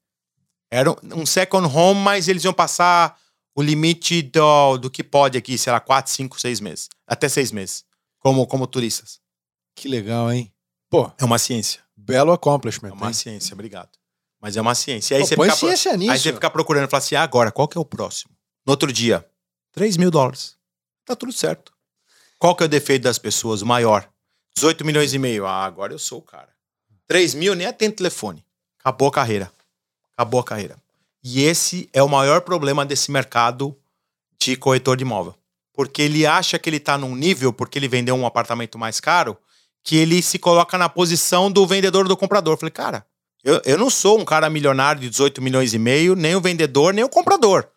Speaker 2: Era um- um second home, mas eles iam passar o limite do, do que pode aqui, sei lá, 4, 5, 6 meses. Até 6 meses. Como, como turistas.
Speaker 1: Que legal, hein? Pô,
Speaker 2: É uma ciência.
Speaker 1: belo accomplishment.
Speaker 2: É uma
Speaker 1: hein?
Speaker 2: ciência, obrigado. Mas é uma ciência. E aí,
Speaker 1: Pô,
Speaker 2: você fica, pro-
Speaker 1: ciência nisso.
Speaker 2: aí você fica procurando e fala assim: ah, agora, qual que é o próximo? No outro dia, 3 mil dólares. Tá tudo certo. Qual que é o defeito das pessoas? O maior. 18 milhões e meio. Ah, agora eu sou o cara. 3 mil, nem atendo telefone. Acabou a carreira. Acabou a carreira. E esse é o maior problema desse mercado de corretor de imóvel. Porque ele acha que ele tá num nível, porque ele vendeu um apartamento mais caro, que ele se coloca na posição do vendedor do comprador. Eu falei, cara, eu, eu não sou um cara milionário de 18 milhões e meio, nem o vendedor, nem o comprador.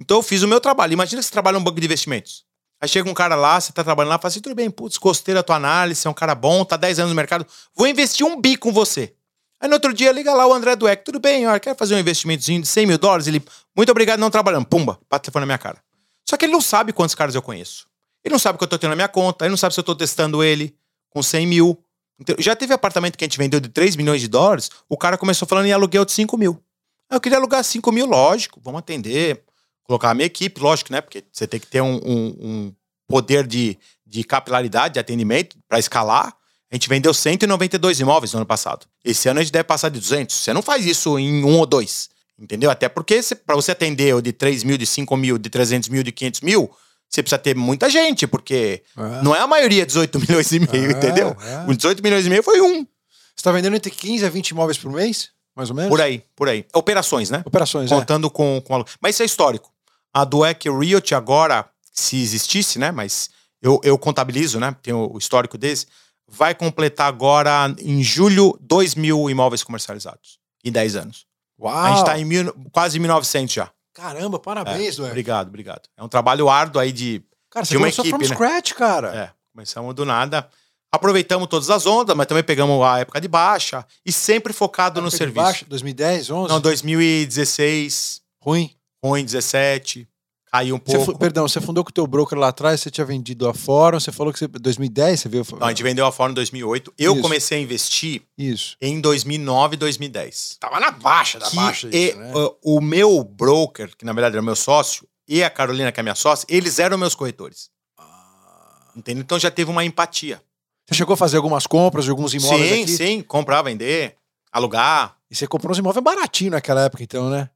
Speaker 2: Então eu fiz o meu trabalho. Imagina que você trabalha num banco de investimentos. Aí chega um cara lá, você tá trabalhando lá, fala assim, tudo bem, putz, gostei da tua análise, é um cara bom, tá 10 anos no mercado, vou investir um bi com você. Aí no outro dia liga lá o André Dueck, tudo bem, ó, quer fazer um investimentozinho de 100 mil dólares? Ele, muito obrigado, não trabalhando. Pumba, bate o telefone na minha cara. Só que ele não sabe quantos caras eu conheço. Ele não sabe o que eu tô tendo na minha conta, ele não sabe se eu tô testando ele com 100 mil. Então, já teve apartamento que a gente vendeu de 3 milhões de dólares, o cara começou falando em aluguel de 5 mil. Aí Eu queria alugar 5 mil, lógico, vamos atender, colocar a minha equipe, lógico, né? Porque você tem que ter um, um- um poder de, de capilaridade, de atendimento para escalar. A gente vendeu 192 imóveis no ano passado. Esse ano a gente deve passar de 200. Você não faz isso em um ou dois, entendeu? Até porque para você atender de 3 mil, de 5 mil, de 300 mil, de 500 mil, você precisa ter muita gente, porque
Speaker 1: É.
Speaker 2: não é a maioria 18 milhões e meio,
Speaker 1: É,
Speaker 2: entendeu?
Speaker 1: é.
Speaker 2: O 18 milhões e meio foi um.
Speaker 1: Você tá vendendo entre 15 a 20 imóveis por mês? Mais ou menos?
Speaker 2: Por aí, por aí. Operações, né?
Speaker 1: Operações, é.
Speaker 2: contando com, com alu- Mas isso é histórico. A Dueck Realty agora, se existisse, né? Mas eu, eu contabilizo, né? Tenho o histórico desse. Vai completar agora, em julho, 2 mil imóveis comercializados. Em 10 anos.
Speaker 1: Uau!
Speaker 2: A gente tá em mil, quase 1900 já.
Speaker 1: Caramba, parabéns,
Speaker 2: É, obrigado, obrigado. É um trabalho árduo aí de...
Speaker 1: Cara, você
Speaker 2: de uma
Speaker 1: começou
Speaker 2: equipe,
Speaker 1: from
Speaker 2: né?
Speaker 1: scratch, cara.
Speaker 2: É, começamos do nada. Aproveitamos todas as ondas, mas também pegamos a época de baixa. E sempre focado no serviço.
Speaker 1: baixo, 2010, 11?
Speaker 2: Não, 2016,
Speaker 1: Ruim.
Speaker 2: Ruim 17, caiu um
Speaker 1: Você
Speaker 2: pouco.
Speaker 1: fu- perdão, você fundou com o teu broker lá atrás, você tinha vendido a Fórum, você falou que você... 2010, você viu?
Speaker 2: Não, a gente vendeu a Fórum em 2008. Eu
Speaker 1: Isso.
Speaker 2: comecei a investir
Speaker 1: Isso.
Speaker 2: em 2009 e 2010.
Speaker 1: Tava na baixa da
Speaker 2: Que
Speaker 1: baixa
Speaker 2: e-
Speaker 1: isso, né?
Speaker 2: uh, o meu broker, que na verdade era meu sócio, e a Carolina, que é minha sócia, eles eram meus corretores.
Speaker 1: Ah.
Speaker 2: Entendeu? Então já teve uma empatia.
Speaker 1: Você chegou a fazer algumas compras de alguns imóveis
Speaker 2: sim,
Speaker 1: aqui?
Speaker 2: sim. Comprar, vender, alugar.
Speaker 1: E você comprou uns imóveis baratinho naquela época, então, né?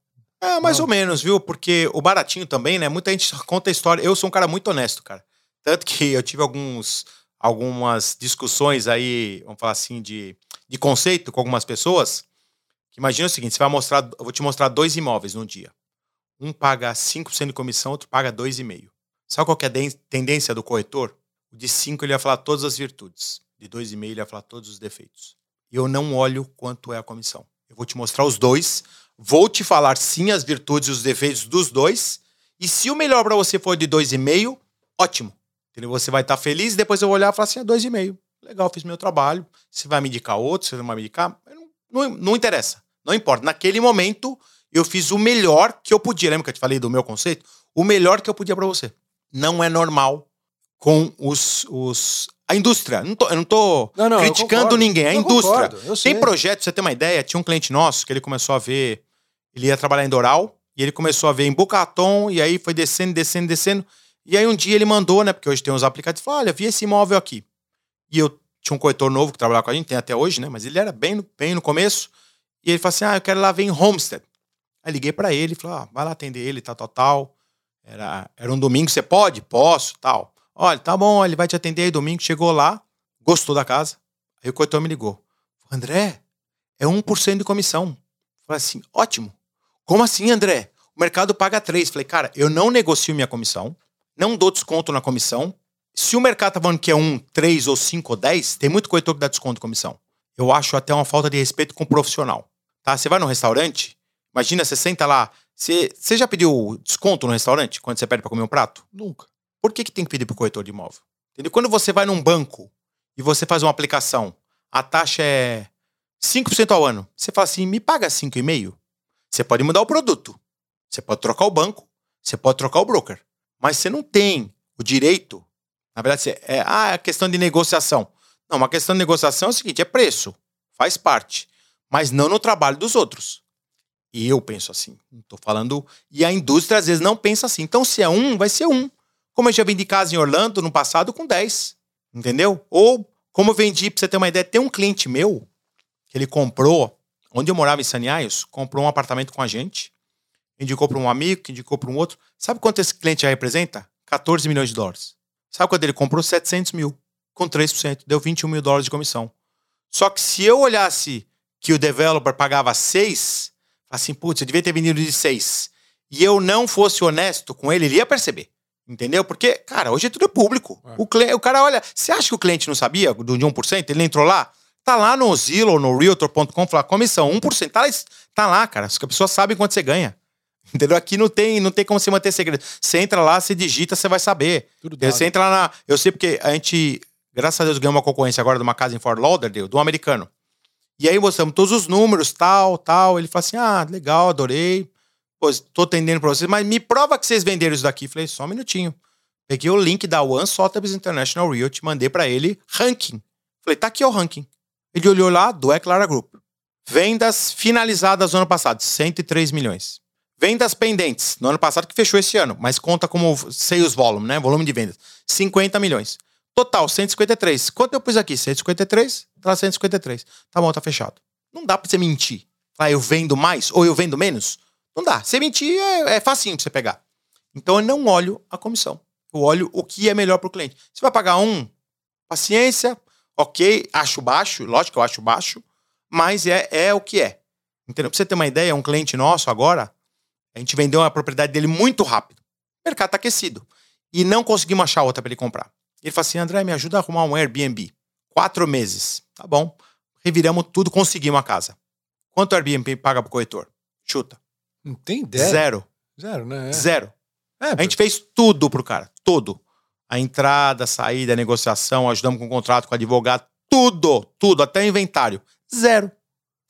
Speaker 2: É, mais
Speaker 1: Não.
Speaker 2: ou menos, viu? Porque o baratinho também, né? Muita gente conta a história. Eu sou um cara muito honesto, cara. Tanto que eu tive alguns, algumas discussões aí, vamos falar assim, de, de conceito com algumas pessoas. Imagina o seguinte: você vai mostrar, eu vou te mostrar dois imóveis num dia. Um paga 5% de comissão, outro paga 2,5%. Sabe qual que é a tendência do corretor? O de 5 ele vai falar todas as virtudes. De 2,5 ele vai falar todos os defeitos. E eu não olho quanto é a comissão. Eu vou te mostrar os dois, vou te falar sim as virtudes e os defeitos dos dois. E se o melhor para você for de 2,5, ótimo. Entendeu? Você vai estar feliz, depois eu vou olhar e falar assim: é 2,5. Legal, fiz meu trabalho. Se vai me indicar outro, se não vai me indicar, não, não, não interessa. Não importa. Naquele momento, eu fiz o melhor que eu podia. Lembra que eu te falei do meu conceito? O melhor que eu podia para você. Não é normal com os. os a indústria. Não tô, eu não tô
Speaker 1: Não, não,
Speaker 2: criticando ninguém. A
Speaker 1: Eu
Speaker 2: indústria.
Speaker 1: concordo.
Speaker 2: Tem projeto, pra você ter uma ideia, tinha um cliente nosso que ele começou a ver. Ele ia trabalhar em Doral e ele começou a ver em Bucaton e aí foi descendo, descendo, descendo. E aí um dia ele mandou, né? Porque hoje tem uns aplicativos, falou, olha, vi esse imóvel aqui. E eu tinha um corretor novo que trabalhava com a gente, tem até hoje, né? Mas ele era bem no, bem no começo. E ele falou assim: ah, eu quero lá ver em Homestead. Aí liguei para ele falei: ah, vai lá atender ele, tal, tal, tal. Era, era um domingo, você pode? Posso, tal. Olha, tá bom, ele vai te atender aí domingo. Chegou lá, gostou da casa. Aí o corretor me ligou. André, é 1% de comissão. Falei assim, ótimo. Como assim, André? O mercado paga 3. Falei, cara, eu não negocio minha comissão, não dou desconto na comissão. Se o mercado tá falando que é 1, 3 ou 5 ou 10, tem muito corretor que dá desconto de comissão. Eu acho até uma falta de respeito com o profissional. Tá? Você vai no restaurante, imagina, você senta lá. Você, você já pediu desconto no restaurante quando você pede para comer um prato?
Speaker 1: Nunca.
Speaker 2: Por que, que tem que pedir pro corretor de imóvel? Entendeu? Quando você vai num banco e você faz uma aplicação, a taxa é 5% ao ano. Você fala assim, me paga 5,5%. Você pode mudar o produto. Você pode trocar o banco. Você pode trocar o broker. Mas você não tem o direito. Na verdade, é ah, é questão de negociação. Não, uma questão de negociação é o seguinte: é preço. Faz parte. Mas não no trabalho dos outros. E eu penso assim. Não tô falando. E a indústria às vezes não pensa assim. Então, se é um, vai ser um. Como eu já vendi casa em Orlando no passado com 10. Entendeu? Ou, como eu vendi, pra você ter uma ideia, tem um cliente meu que ele comprou, onde eu morava em Saniaios, comprou um apartamento com a gente, indicou para um amigo, que indicou para um outro. Sabe quanto esse cliente já representa? 14 milhões de dólares. Sabe quando ele comprou? 700 mil, com 3%. Deu 21 mil dólares de comissão. Só que se eu olhasse que o developer pagava 6, assim, putz, eu devia ter vendido de 6, e eu não fosse honesto com ele, ele ia perceber. Entendeu? Porque, cara, hoje tudo é público. É. O, cliente, o cara olha. Você acha que o cliente não sabia do de 1%? Ele entrou lá? Tá lá no Zillow, no Realtor.com, fala comissão, 1%. Tá lá, tá lá, cara. As pessoas sabem quanto você ganha. [laughs] Entendeu? Aqui não tem, não tem como você manter segredo. Você entra lá, você digita, você vai saber. Tudo Você entra lá na. Eu sei porque a gente, graças a Deus, ganhou uma concorrência agora de uma casa em Fort Lauderdale, do americano. E aí mostramos todos os números, tal, tal. Ele fala assim: ah, legal, adorei. Pô, tô pra vocês, mas me prova que vocês venderam isso daqui. Falei, só um minutinho. Peguei o link da One Sotheby's International Realty, mandei para ele ranking. Falei, tá aqui o ranking. Ele olhou lá do Eclara Group. Vendas finalizadas no ano passado, 103 milhões. Vendas pendentes, no ano passado que fechou esse ano, mas conta como sales volume, né? Volume de vendas, 50 milhões. Total, 153. Quanto eu pus aqui? 153? Tá 153. Tá bom, tá fechado. Não dá pra você mentir. Ah, eu vendo mais ou eu vendo menos? Não dá. Você mentir é, é facinho pra você pegar. Então eu não olho a comissão. Eu olho o que é melhor pro cliente. Você vai pagar um, paciência, ok, acho baixo, lógico que eu acho baixo, mas é, é o que é. Entendeu? Pra você ter uma ideia, um cliente nosso agora, a gente vendeu uma propriedade dele muito rápido. O mercado tá aquecido. E não conseguimos achar outra para ele comprar. Ele falou assim: André, me ajuda a arrumar um Airbnb. Quatro meses. Tá bom. Reviramos tudo, conseguimos a casa. Quanto o Airbnb paga pro corretor? Chuta.
Speaker 1: Não tem ideia.
Speaker 2: Zero.
Speaker 1: Zero, né?
Speaker 2: É. Zero. É, a gente fez tudo pro cara. Tudo a entrada, a saída, a negociação, ajudamos com o contrato, com o advogado, tudo, tudo, até inventário. Zero.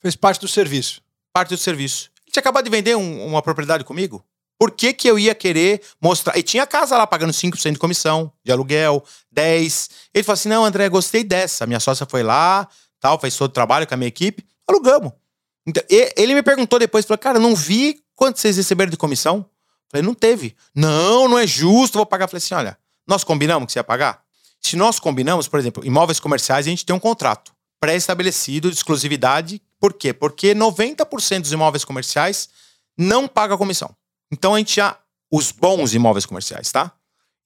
Speaker 1: Fez parte do serviço.
Speaker 2: Parte do serviço. Ele tinha acabado de vender um, uma propriedade comigo. Por que, que eu ia querer mostrar? E tinha casa lá pagando 5% de comissão, de aluguel, 10%. Ele falou assim: não, André, gostei dessa. Minha sócia foi lá, tal, fez todo o trabalho com a minha equipe, alugamos. Então, ele me perguntou depois, falou, cara, não vi quanto vocês receberam de comissão. Falei, não teve. Não, não é justo, vou pagar. Falei assim: olha, nós combinamos que você ia pagar? Se nós combinamos, por exemplo, imóveis comerciais, a gente tem um contrato pré-estabelecido de exclusividade. Por quê? Porque 90% dos imóveis comerciais não paga comissão. Então a gente já. Os bons imóveis comerciais, tá?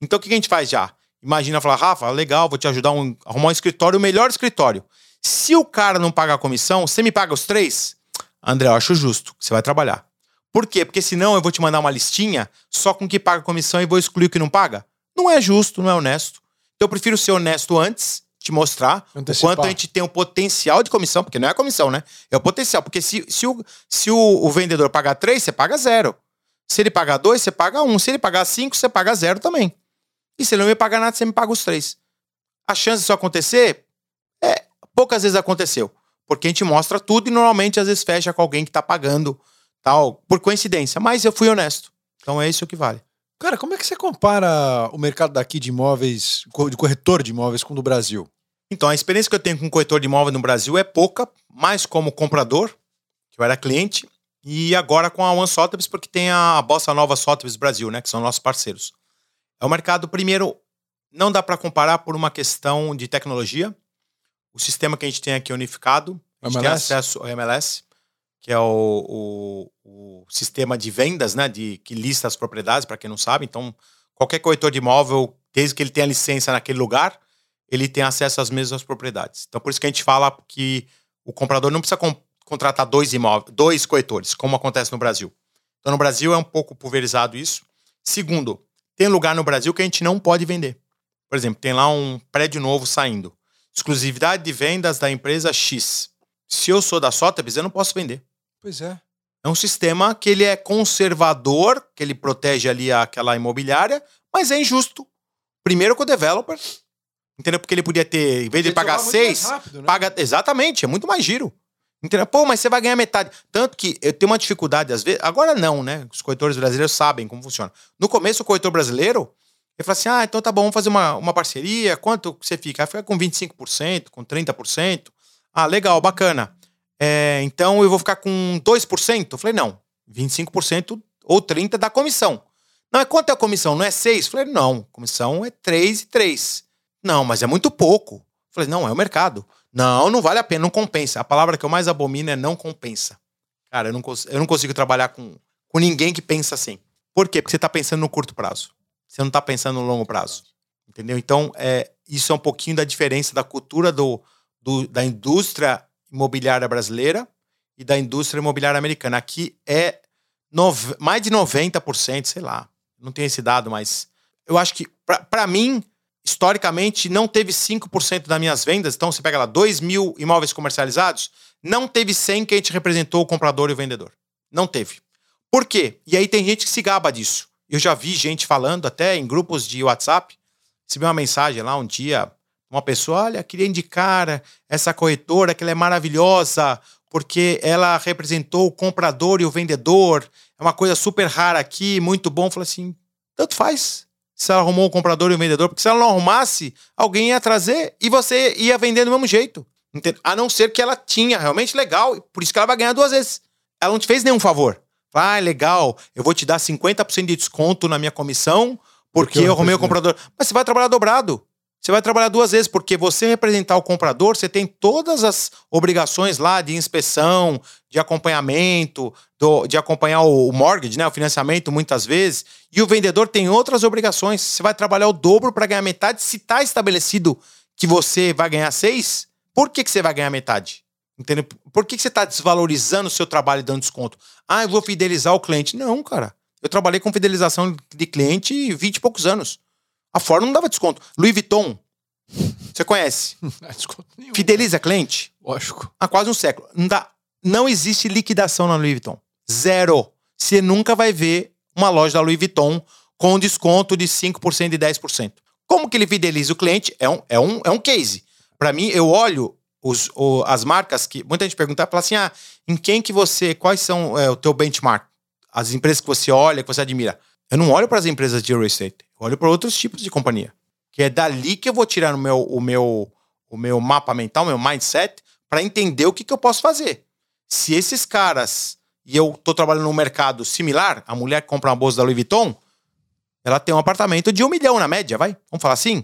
Speaker 2: Então o que a gente faz já? Imagina falar, Rafa, legal, vou te ajudar a arrumar um escritório, o melhor escritório. Se o cara não paga a comissão, você me paga os três? André, eu acho justo, você vai trabalhar. Por quê? Porque senão eu vou te mandar uma listinha só com o que paga comissão e vou excluir o que não paga. Não é justo, não é honesto. Então eu prefiro ser honesto antes, te mostrar Antecipar. o quanto a gente tem o potencial de comissão, porque não é a comissão, né? É o potencial. Porque se, se, o, se o, o vendedor pagar três, você paga zero. Se ele pagar dois, você paga um. Se ele pagar cinco, você paga zero também. E se ele não me pagar nada, você me paga os três. A chance disso acontecer é poucas vezes aconteceu. Porque a gente mostra tudo e normalmente às vezes fecha com alguém que tá pagando tal, por coincidência. Mas eu fui honesto. Então é isso que vale.
Speaker 1: Cara, como é que você compara o mercado daqui de imóveis, de corretor de imóveis com o do Brasil?
Speaker 2: Então, a experiência que eu tenho com corretor de imóvel no Brasil é pouca, mais como comprador, que eu era cliente, e agora com a One Sotheby's, porque tem a Bossa Nova Sotheby's Brasil, né, que são nossos parceiros. É um mercado, primeiro, não dá para comparar por uma questão de tecnologia. O sistema que a gente tem aqui é unificado. A gente
Speaker 1: MLS?
Speaker 2: tem acesso ao MLS, que é o, o, o sistema de vendas, né? De, que lista as propriedades, para quem não sabe. Então, qualquer corretor de imóvel, desde que ele tenha licença naquele lugar, ele tem acesso às mesmas propriedades. Então, por isso que a gente fala que o comprador não precisa con- contratar dois imóveis, dois corretores, como acontece no Brasil. Então, no Brasil é um pouco pulverizado isso. Segundo, tem lugar no Brasil que a gente não pode vender. Por exemplo, tem lá um prédio novo saindo. Exclusividade de vendas da empresa X. Se eu sou da Sotheby's, eu não posso vender.
Speaker 1: Pois é.
Speaker 2: É um sistema que ele é conservador, que ele protege ali aquela imobiliária, mas é injusto. Primeiro com o developer, entendeu? Porque ele podia ter, em vez de
Speaker 1: Ele
Speaker 2: pagar seis,
Speaker 1: rápido, né?
Speaker 2: paga exatamente, é muito mais giro. Entendeu? Pô, mas você vai ganhar metade. Tanto que eu tenho uma dificuldade às vezes, agora não, né? Os corretores brasileiros sabem como funciona. No começo o corretor brasileiro, ele fala assim: "Ah, então tá bom, vamos fazer uma, uma parceria. Quanto você fica?" Aí fica com 25%, com 30%. Ah, legal, bacana. É, então eu vou ficar com 2%? Eu falei: "Não, 25% ou 30% da comissão. Não, é quanto é a comissão? Não é 6? Eu falei, não, comissão é 3 e 3. Não, mas é muito pouco. Eu falei, não, é o mercado. Não, não vale a pena, não compensa. A palavra que eu mais abomino é não compensa. Cara, eu não, eu não consigo trabalhar com, com ninguém que pensa assim. Por quê? Porque você está pensando no curto prazo. Você não está pensando no longo prazo. Entendeu? Então, é, isso é um pouquinho da diferença da cultura do, do- da indústria imobiliária brasileira e da indústria imobiliária americana. Aqui é nove- mais de 90%, sei lá. Não tenho esse dado, mas eu acho que, para mim, historicamente, não teve 5% das minhas vendas. Então, você pega lá 2 mil imóveis comercializados, não teve 100 que a gente representou o comprador e o vendedor. Não teve. Por quê? E aí tem gente que se gaba disso. Eu já vi gente falando até em grupos de WhatsApp. Recebi uma mensagem lá um dia, uma pessoa, olha, queria indicar essa corretora que ela é maravilhosa, porque ela representou o comprador e o vendedor. É uma coisa super rara aqui, muito bom. Falei assim, tanto faz. Se ela arrumou o comprador e o vendedor, porque se ela não arrumasse, alguém ia trazer e você ia vender do mesmo jeito. Entende? A não ser que ela tinha realmente legal, por isso que ela vai ganhar duas vezes. Ela não te fez nenhum favor. Ah, legal, eu vou te dar 50% de desconto na minha comissão porque,
Speaker 1: Porque eu
Speaker 2: arrumei o comprador. Mas você vai trabalhar dobrado. Você vai trabalhar duas vezes, porque você representar o comprador, você tem todas as obrigações lá de inspeção, de acompanhamento, do- de acompanhar o, mortgage, né, o financiamento, muitas vezes. E o vendedor tem outras obrigações. Você vai trabalhar o dobro para ganhar metade. Se está estabelecido que você vai ganhar seis, por que, que você vai ganhar metade? Entendeu? Por que, que você está desvalorizando o seu trabalho e dando desconto? Ah, eu vou fidelizar o cliente. Não, cara. Eu trabalhei com fidelização de cliente 20 e poucos anos. A Ford não dava desconto. Louis Vuitton, você conhece? [laughs]
Speaker 1: Não é desconto nenhum.
Speaker 2: Fideliza cliente
Speaker 1: Lógico.
Speaker 2: há quase um século. Não, dá, não existe liquidação na Louis Vuitton. Zero. Você nunca vai ver uma loja da Louis Vuitton com desconto de 5% e 10%. Como que ele fideliza o cliente? É um, é um, é um case. Para mim, eu olho os, o- as marcas que. Muita gente pergunta, fala assim: ah, em quem que você. Quais são é, o teu benchmark? As empresas que você olha, que você admira. Eu não olho para as empresas de real estate, olho para outros tipos de companhia. Que é dali que eu vou tirar o meu, o meu, o meu mapa mental, o meu mindset, para entender o que, que eu posso fazer. Se esses caras, e eu tô trabalhando num mercado similar, a mulher que compra uma bolsa da Louis Vuitton, ela tem um apartamento de um milhão na média, vai? Vamos falar assim?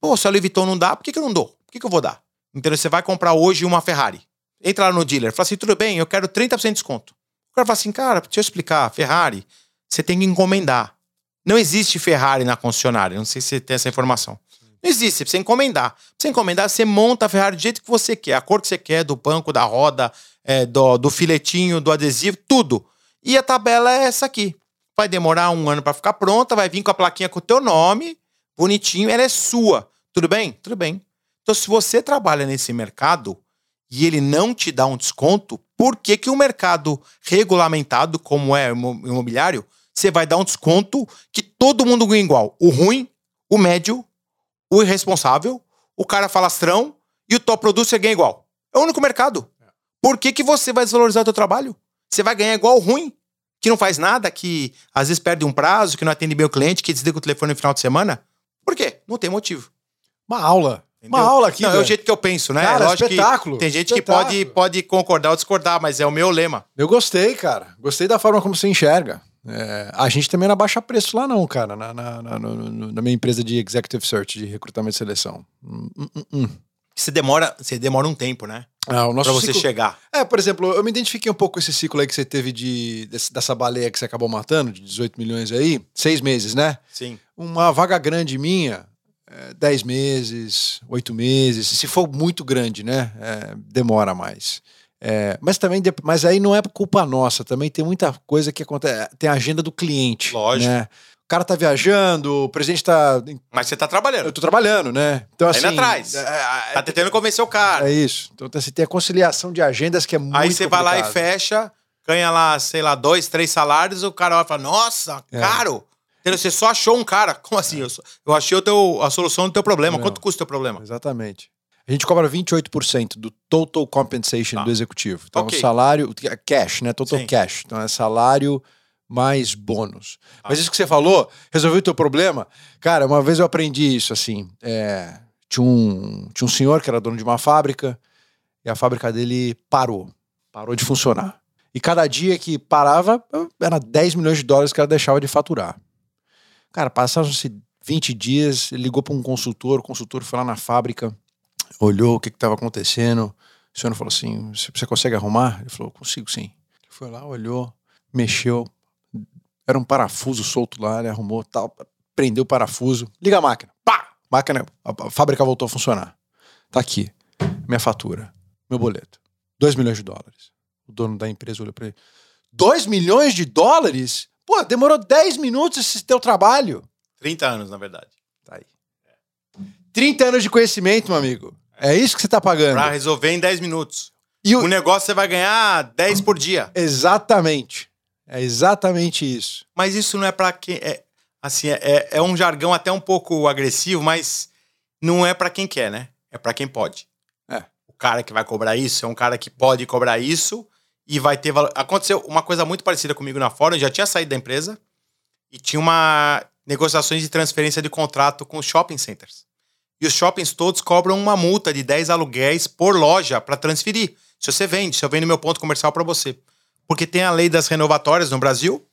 Speaker 2: Pô, se a Louis Vuitton não dá, por que, que eu não dou? Por que, que eu vou dar? Então você vai comprar hoje uma Ferrari. Entra lá no dealer, fala assim: tudo bem, eu quero 30% de desconto. O cara fala assim, cara, deixa eu explicar, Ferrari, você tem que encomendar. Não existe Ferrari na concessionária, não sei se você tem essa informação. Não existe, você precisa encomendar. Você encomendar, você monta a Ferrari do jeito que você quer, a cor que você quer, do banco, da roda, é, do, do filetinho, do adesivo, tudo. E a tabela é essa aqui. Vai demorar um ano para ficar pronta, vai vir com a plaquinha com o teu nome, bonitinho, ela é sua. Tudo bem? Tudo bem. Então, se você trabalha nesse mercado e ele não te dá um desconto, por que, que o mercado regulamentado, como é o imo- imobiliário, você vai dar um desconto que todo mundo ganha igual? O ruim, o médio, o irresponsável, o cara falastrão e o top producer ganha igual. É o único mercado. Por que, que você vai desvalorizar o teu trabalho? Você vai ganhar igual o ruim, que não faz nada, que às vezes perde um prazo, que não atende bem o cliente, que desliga o telefone no final de semana? Por quê? Não tem motivo.
Speaker 1: Uma aula.
Speaker 2: Entendeu?
Speaker 1: Uma aula aqui.
Speaker 2: Não, é o jeito que eu penso, né?
Speaker 1: Cara,
Speaker 2: Lógico que
Speaker 1: espetáculo,
Speaker 2: tem gente
Speaker 1: espetáculo.
Speaker 2: que pode, pode concordar ou discordar, mas é o meu lema.
Speaker 1: Eu gostei, cara. Gostei da forma como você enxerga. É, a gente também não abaixa preço lá, não, cara, na, na, na, na minha empresa de executive search, de recrutamento e seleção. Hum, hum, hum, hum.
Speaker 2: Você demora, você demora um tempo, né?
Speaker 1: Ah,
Speaker 2: Pra você
Speaker 1: ciclo-
Speaker 2: chegar.
Speaker 1: É, por exemplo, eu me identifiquei um pouco com esse ciclo aí que você teve de, dessa baleia que você acabou matando, de 18 milhões aí, seis meses, né?
Speaker 2: Sim.
Speaker 1: Uma vaga grande minha, é, 10 meses, 8 meses. Se for muito grande, né? é, demora mais. É, mas também, mas aí não é culpa nossa, também tem muita coisa que acontece. Tem a agenda do cliente.
Speaker 2: Lógico.
Speaker 1: Né? O cara tá viajando, o presidente tá.
Speaker 2: Mas você tá trabalhando.
Speaker 1: Eu tô trabalhando, né? Então,
Speaker 2: Tá
Speaker 1: assim.
Speaker 2: atrás.
Speaker 1: É,
Speaker 2: Tá tentando convencer o cara.
Speaker 1: é isso. Então, assim, tem a conciliação de agendas que é muito
Speaker 2: Aí você vai lá e fecha, ganha lá, sei lá, dois, três salários, o cara vai falar, nossa,
Speaker 1: É.
Speaker 2: caro. Você só achou um cara. Como assim? Eu, só- eu achei o teu, a solução do teu problema.
Speaker 1: Não.
Speaker 2: Quanto custa o teu problema?
Speaker 1: Exatamente. A gente cobra 28% do total compensation
Speaker 2: Tá.
Speaker 1: do executivo. Então,
Speaker 2: Ok.
Speaker 1: o salário, cash, né? Total
Speaker 2: Sim.
Speaker 1: cash. Então, é salário mais bônus.
Speaker 2: Tá.
Speaker 1: Mas isso que você falou, resolveu o teu problema? Cara, uma vez eu aprendi isso, assim. é, tinha, um, tinha um senhor que era dono de uma fábrica e a fábrica dele parou. Parou de funcionar. E cada dia que parava, era 10 milhões de dólares que ela deixava de faturar. Cara, passaram-se 20 dias, ele ligou para um consultor, o consultor foi lá na fábrica, olhou o que estava acontecendo. O senhor falou assim: "Você- consegue arrumar? Ele falou: consigo sim. Ele foi lá, olhou, mexeu, era um parafuso solto lá, ele arrumou tal, prendeu o parafuso, liga a máquina, pá! Máquina, a, a fábrica voltou a funcionar. Tá aqui, minha fatura, meu boleto, 2 milhões de dólares. O dono da empresa olhou para ele: 2 milhões de dólares? Pô, demorou 10 minutos esse teu trabalho.
Speaker 2: 30 anos, na verdade.
Speaker 1: Tá aí. 30 anos de conhecimento, meu amigo. É isso que você tá pagando.
Speaker 2: Pra resolver em 10 minutos.
Speaker 1: E o-
Speaker 2: O negócio você vai ganhar 10 por dia.
Speaker 1: Exatamente. É exatamente isso.
Speaker 2: Mas isso não é pra quem. É, assim, é- é, é um jargão até um pouco agressivo, mas não é pra quem quer, né? É pra quem pode.
Speaker 1: É.
Speaker 2: O cara que vai cobrar isso é um cara que pode cobrar isso e vai ter valor. Aconteceu uma coisa muito parecida comigo na Fórum, eu já tinha saído da empresa e tinha uma negociações de transferência de contrato com shopping centers. E os shoppings todos cobram uma multa de 10 aluguéis por loja para transferir. Se você vende, se eu vendo meu ponto comercial para você. Porque tem a lei das renovatórias no Brasil,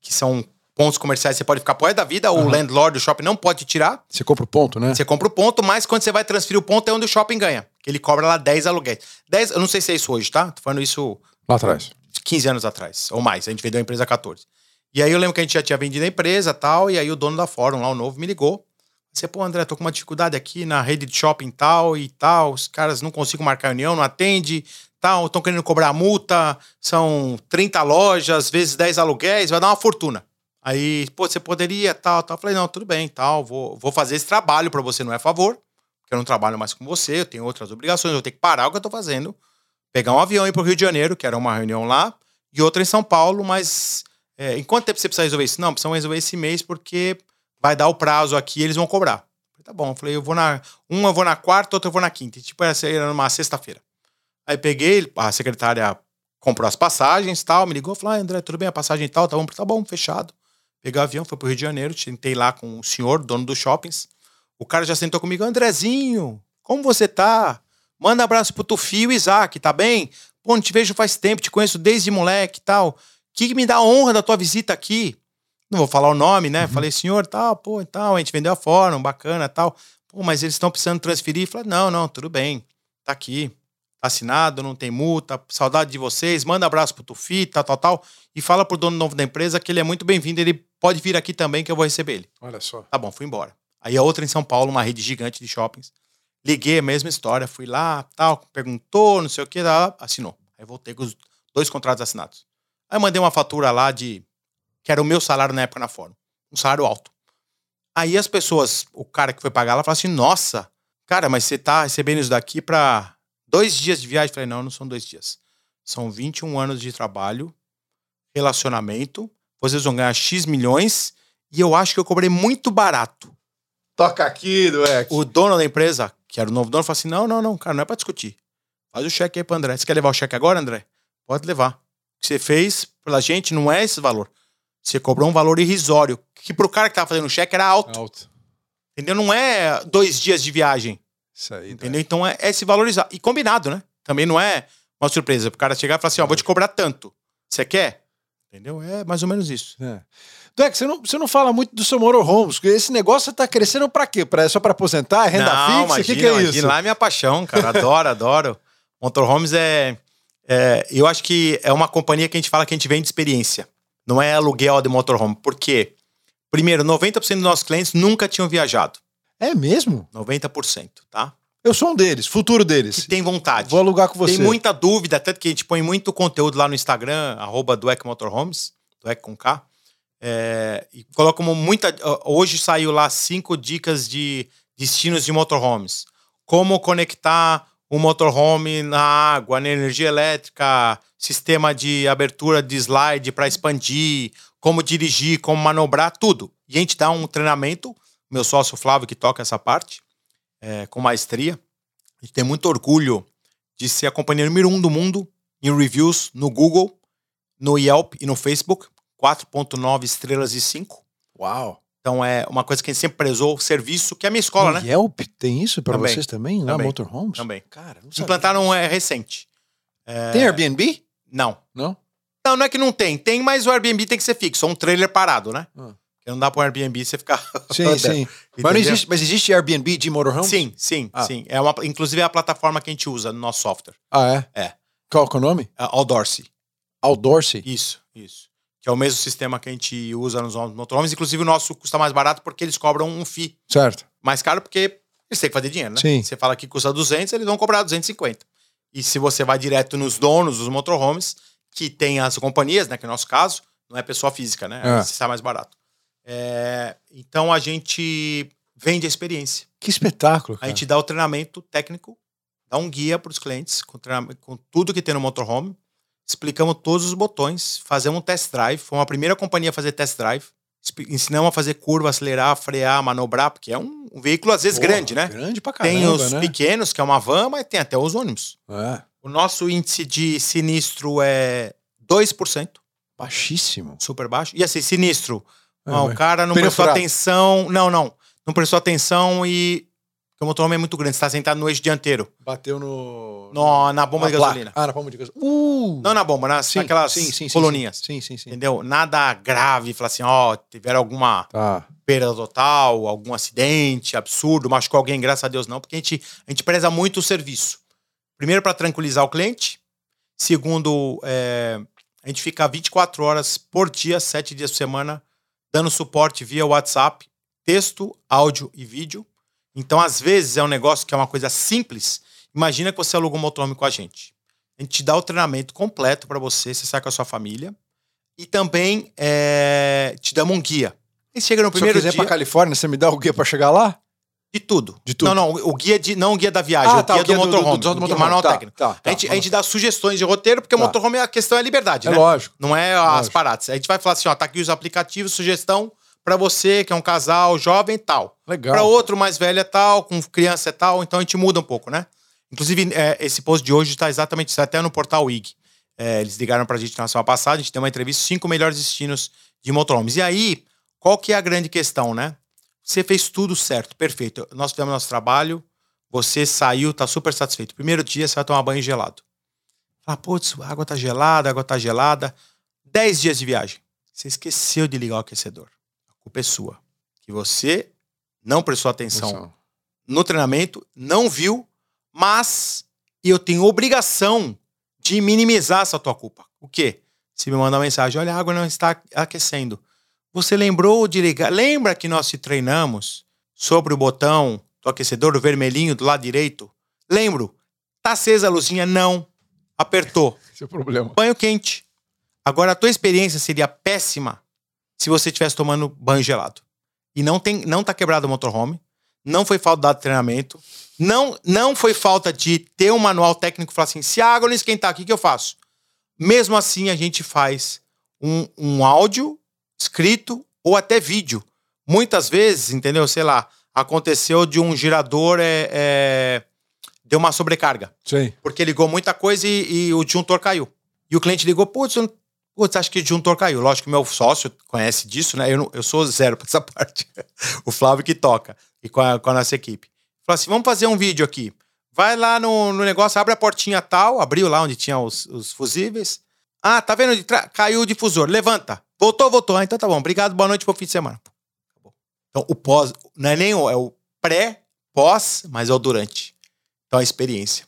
Speaker 2: que são pontos comerciais, você pode ficar pro resto da vida, o
Speaker 1: Aham.
Speaker 2: landlord do shopping não pode tirar.
Speaker 1: Você compra o ponto, né?
Speaker 2: Você compra o ponto, mas quando você vai transferir o ponto é onde o shopping ganha. Que ele cobra lá 10 aluguéis. 10, eu não sei se é isso hoje, tá? Tô falando isso
Speaker 1: Lá atrás.
Speaker 2: 15 anos atrás, ou mais. A gente vendeu a empresa há 14. E aí eu lembro que a gente já tinha vendido a empresa tal, e aí o dono da Fórum lá, o novo, me ligou. Você, pô, André, tô com uma dificuldade aqui na rede de shopping tal e tal, os caras não conseguem marcar reunião, não atende, tal, estão querendo cobrar multa, são 30 lojas, vezes 10 aluguéis, vai dar uma fortuna. Aí, pô, você poderia, tal, tal. Eu falei, não, tudo bem, tal, vou, vou fazer esse trabalho pra você, não é favor, porque eu não trabalho mais com você, eu tenho outras obrigações, eu vou ter que parar o que eu tô fazendo, pegar um avião e ir pro Rio de Janeiro, que era uma reunião lá, e outra em São Paulo, mas é, em quanto tempo você precisa resolver isso? Não, precisa resolver esse mês porque vai dar o prazo aqui eles vão cobrar. Falei, tá bom, eu falei, eu vou na. Um eu vou na quarta, outro eu vou na quinta. E, tipo, era numa sexta-feira. Aí peguei, a secretária comprou as passagens e tal, me ligou, falou, ah, André, tudo bem, a passagem e tal, tá bom, tá bom, fechado. Peguei o avião, fui pro Rio de Janeiro, tentei lá com o senhor, dono dos shoppings. O cara já sentou comigo, Andrezinho, como você tá? Manda abraço pro Tufi e Isaac, tá bem? Pô, não te vejo faz tempo, te conheço desde moleque e tal. Que me dá honra da tua visita aqui? Não vou falar o nome, né? Falei, senhor, tal, pô, e tal, a gente vendeu a fórum, bacana, tal. Pô, mas eles estão precisando transferir. Falei, não, não, tudo bem, tá aqui. Tá assinado, não tem multa, saudade de vocês, manda abraço pro Tufi, tal, tal, tal. E fala pro dono novo da empresa que ele é muito bem-vindo, ele pode vir aqui também que eu vou receber ele.
Speaker 1: Olha só.
Speaker 2: Tá bom, fui embora. Aí a outra em São Paulo, uma rede gigante de shoppings. Liguei, a mesma história. Fui lá, tal, perguntou, não sei o que, tal, assinou. Aí voltei com os dois contratos assinados. Aí mandei uma fatura lá de. Que era o meu salário na época na Fórum. Um salário alto. Aí as pessoas, o cara que foi pagar lá, falou assim: nossa, cara, mas você tá recebendo isso daqui pra dois dias de viagem? Eu falei: não, não são dois dias. São 21 anos de trabalho, relacionamento. Vocês vão ganhar X milhões e eu acho que eu cobrei muito barato.
Speaker 1: Toca aqui, Dueck.
Speaker 2: O dono da empresa, que era o novo dono, falou assim: não, não, não, cara, não é pra discutir. Faz o cheque aí pro André. Você quer levar o cheque agora, André? Pode levar. O que você fez pela gente não é esse valor. Você cobrou um valor irrisório, que pro cara que tava fazendo o cheque era alto.
Speaker 1: Alto.
Speaker 2: Entendeu? Não é dois dias de viagem.
Speaker 1: Isso aí.
Speaker 2: Entendeu? Então é, é se valorizar. E combinado, né? Também não é uma surpresa. O cara chegar e falar assim: ó, vou te cobrar tanto. Você quer? Entendeu? É mais ou menos isso.
Speaker 1: É. Dweck, você não, você não fala muito do seu motorhomes, porque esse negócio tá crescendo pra quê? Pra, só pra aposentar? É renda
Speaker 2: Não,
Speaker 1: fixa? O que, que é
Speaker 2: imagina.
Speaker 1: isso?
Speaker 2: Lá é minha paixão, cara. Adoro, [laughs] adoro. Motorhomes é, é. Eu acho que é uma companhia que a gente fala que a gente vende experiência. Não é aluguel de motorhome. Por quê? Primeiro, 90% dos nossos clientes nunca tinham viajado.
Speaker 1: É mesmo?
Speaker 2: 90%, tá?
Speaker 1: Eu sou um deles, futuro deles.
Speaker 2: Que tem vontade.
Speaker 1: Vou alugar com você.
Speaker 2: Tem muita dúvida, tanto que a gente põe muito conteúdo lá no Instagram, arroba Duec Motorhomes, Duec com K. É, e coloca como muita. Hoje saiu lá cinco dicas de destinos de motorhomes. Como conectar o motorhome na água, na energia elétrica, sistema de abertura de slide para expandir, como dirigir, como manobrar, tudo. E a gente dá um treinamento, meu sócio Flávio que toca essa parte, é, com maestria. Gente tem muito orgulho de ser a companhia número um do mundo em reviews no Google, no Yelp e no Facebook. 4.9 estrelas e 5.
Speaker 1: Uau.
Speaker 2: Então é uma coisa que a gente sempre prezou, serviço, que é a minha escola,
Speaker 1: no
Speaker 2: né?
Speaker 1: Yelp tem isso pra
Speaker 2: Também.
Speaker 1: vocês também? Lá,
Speaker 2: Também.
Speaker 1: motorhomes?
Speaker 2: Também.
Speaker 1: Cara, não sabia.
Speaker 2: Implantaram é recente. É,
Speaker 1: Tem Airbnb?
Speaker 2: Não.
Speaker 1: Não?
Speaker 2: Não, não é que não tem. Tem, mas o Airbnb tem que ser fixo. É um trailer parado, né?
Speaker 1: Ah.
Speaker 2: Não dá para um Airbnb você ficar. [laughs]
Speaker 1: Sim, sim. Mas, existe, mas existe Airbnb de motorhomes?
Speaker 2: Sim, sim,
Speaker 1: Ah.
Speaker 2: sim. É uma, inclusive é a plataforma que a gente usa no nosso software.
Speaker 1: Ah, é?
Speaker 2: É.
Speaker 1: Qual é o nome?
Speaker 2: É All Dorsey.
Speaker 1: Outdoorsy?
Speaker 2: Isso, isso. Que é o mesmo sistema que a gente usa nos motorhomes. Inclusive o nosso custa mais barato porque eles cobram um FII
Speaker 1: Certo.
Speaker 2: mais caro porque eles têm que fazer dinheiro, né?
Speaker 1: Sim.
Speaker 2: Você fala que custa 200, eles vão cobrar 250. E se você vai direto nos donos dos motorhomes, que tem as companhias, né? Que no nosso caso, não é pessoa física, né?
Speaker 1: É.
Speaker 2: Esse sai mais barato. É, então a gente vende a experiência.
Speaker 1: Que espetáculo,
Speaker 2: A
Speaker 1: cara.
Speaker 2: gente dá o treinamento técnico, dá um guia para os clientes com, treinamento- com tudo que tem no motorhome, explicamos todos os botões, fazemos um test drive. Fomos a primeira companhia a fazer test drive. Ensinamos a fazer curva, acelerar, frear, manobrar, porque é um, um veículo às vezes
Speaker 1: Porra,
Speaker 2: grande, né?
Speaker 1: Grande pra caramba,
Speaker 2: tem os
Speaker 1: né?
Speaker 2: pequenos, que é uma van, mas tem até os ônibus.
Speaker 1: É.
Speaker 2: O nosso índice de sinistro é 2%,
Speaker 1: Baixíssimo.
Speaker 2: super baixo. E assim, sinistro,
Speaker 1: É,
Speaker 2: ah, o cara não prestou atenção. Não, não. Não prestou atenção e. O motorhome é muito grande, você está sentado no eixo dianteiro.
Speaker 1: Bateu no...
Speaker 2: No- na bomba
Speaker 1: na
Speaker 2: de
Speaker 1: placa.
Speaker 2: gasolina.
Speaker 1: Ah, na bomba de gasolina. Uh!
Speaker 2: Não na bomba, nas,
Speaker 1: sim,
Speaker 2: naquelas
Speaker 1: sim, sim,
Speaker 2: coluninhas.
Speaker 1: Sim, sim, sim.
Speaker 2: Entendeu? Nada grave, falar assim, ó, tiveram alguma
Speaker 1: Tá.
Speaker 2: perda total, algum acidente absurdo, machucou alguém, graças a Deus não, porque a gente, a gente preza muito o serviço. Primeiro, para tranquilizar o cliente. Segundo, é, a gente fica 24 horas por dia, 7 dias por semana, dando suporte via WhatsApp, texto, áudio e vídeo. Então, às vezes, é um negócio que é uma coisa simples. Imagina que você aluga um motorhome com a gente. A gente te dá o treinamento completo para você, você sai com a sua família. E também é, te damos um guia. E chega no
Speaker 1: Se eu
Speaker 2: primeiro
Speaker 1: quiser
Speaker 2: dia
Speaker 1: pra Califórnia, você me dá o guia pra chegar lá?
Speaker 2: de tudo.
Speaker 1: De tudo.
Speaker 2: Não, não, o guia de não o guia da viagem,
Speaker 1: Ah,
Speaker 2: o
Speaker 1: tá,
Speaker 2: guia
Speaker 1: o guia
Speaker 2: do
Speaker 1: do- do-
Speaker 2: motorhome,
Speaker 1: do- do
Speaker 2: o guia
Speaker 1: motorhome.
Speaker 2: manual
Speaker 1: Tá,
Speaker 2: técnico.
Speaker 1: tá, tá.
Speaker 2: a, gente, a gente dá sugestões de roteiro, porque
Speaker 1: Tá.
Speaker 2: o motorhome a questão é a liberdade,
Speaker 1: É
Speaker 2: né?
Speaker 1: lógico.
Speaker 2: Não é as
Speaker 1: Lógico.
Speaker 2: paradas. A gente vai falar assim, ó, tá aqui os aplicativos, sugestão pra você que é um casal jovem tal.
Speaker 1: Legal.
Speaker 2: Pra outro mais velho é tal, com criança é tal, então a gente muda um pouco, né? Inclusive, é, esse post de hoje tá exatamente isso, até no portal IG. É, eles ligaram pra gente na semana passada, a gente deu uma entrevista, cinco melhores destinos de motorhomes. E aí, qual que é a grande questão, né? Você fez tudo certo, perfeito. Nós fizemos nosso trabalho, você saiu, tá super satisfeito. Primeiro dia, você vai tomar banho gelado. Fala, putz, a água tá gelada, a água tá gelada. Dez dias de viagem. Você esqueceu de ligar o aquecedor. Culpa é sua. Que você não prestou atenção no treinamento, não viu, mas eu tenho obrigação de minimizar essa tua culpa. O quê? Se me mandar uma mensagem, olha, a água não está aquecendo. Você lembrou de ligar? Lembra que nós te treinamos sobre o botão do aquecedor, o vermelhinho do lado direito? Lembro. Tá acesa a luzinha? Não. Apertou.
Speaker 1: Esse é o problema.
Speaker 2: Banho quente. Agora, a tua experiência seria péssima se você estivesse tomando banho gelado. E não, tem, não tá quebrado o motorhome, não foi falta de treinamento, não, não foi falta de ter um manual técnico e falar assim: se a água não esquentar, o que, que eu faço? Mesmo assim, a gente faz um, um áudio escrito ou até vídeo. Muitas vezes, entendeu? Sei lá, aconteceu de um girador é, é, deu uma sobrecarga
Speaker 1: Sim.
Speaker 2: porque ligou muita coisa e, e o disjuntor caiu. E o cliente ligou, putz, eu não- putz, acho que o disjuntor caiu. Lógico que meu sócio conhece disso, né? Eu, não- eu sou zero pra essa [laughs] parte. o Flávio que toca, e com a, com a nossa equipe. Falou assim, vamos fazer um vídeo aqui. Vai lá no, no negócio, abre a portinha tal, abriu lá onde tinha os, os fusíveis, Ah, tá vendo? Caiu o difusor. Levanta. Voltou, voltou. Ah, então tá bom. Obrigado, boa noite, bom fim de semana. Então, o pós não é nem o, é o pré, pós, mas é o durante. Então, a experiência.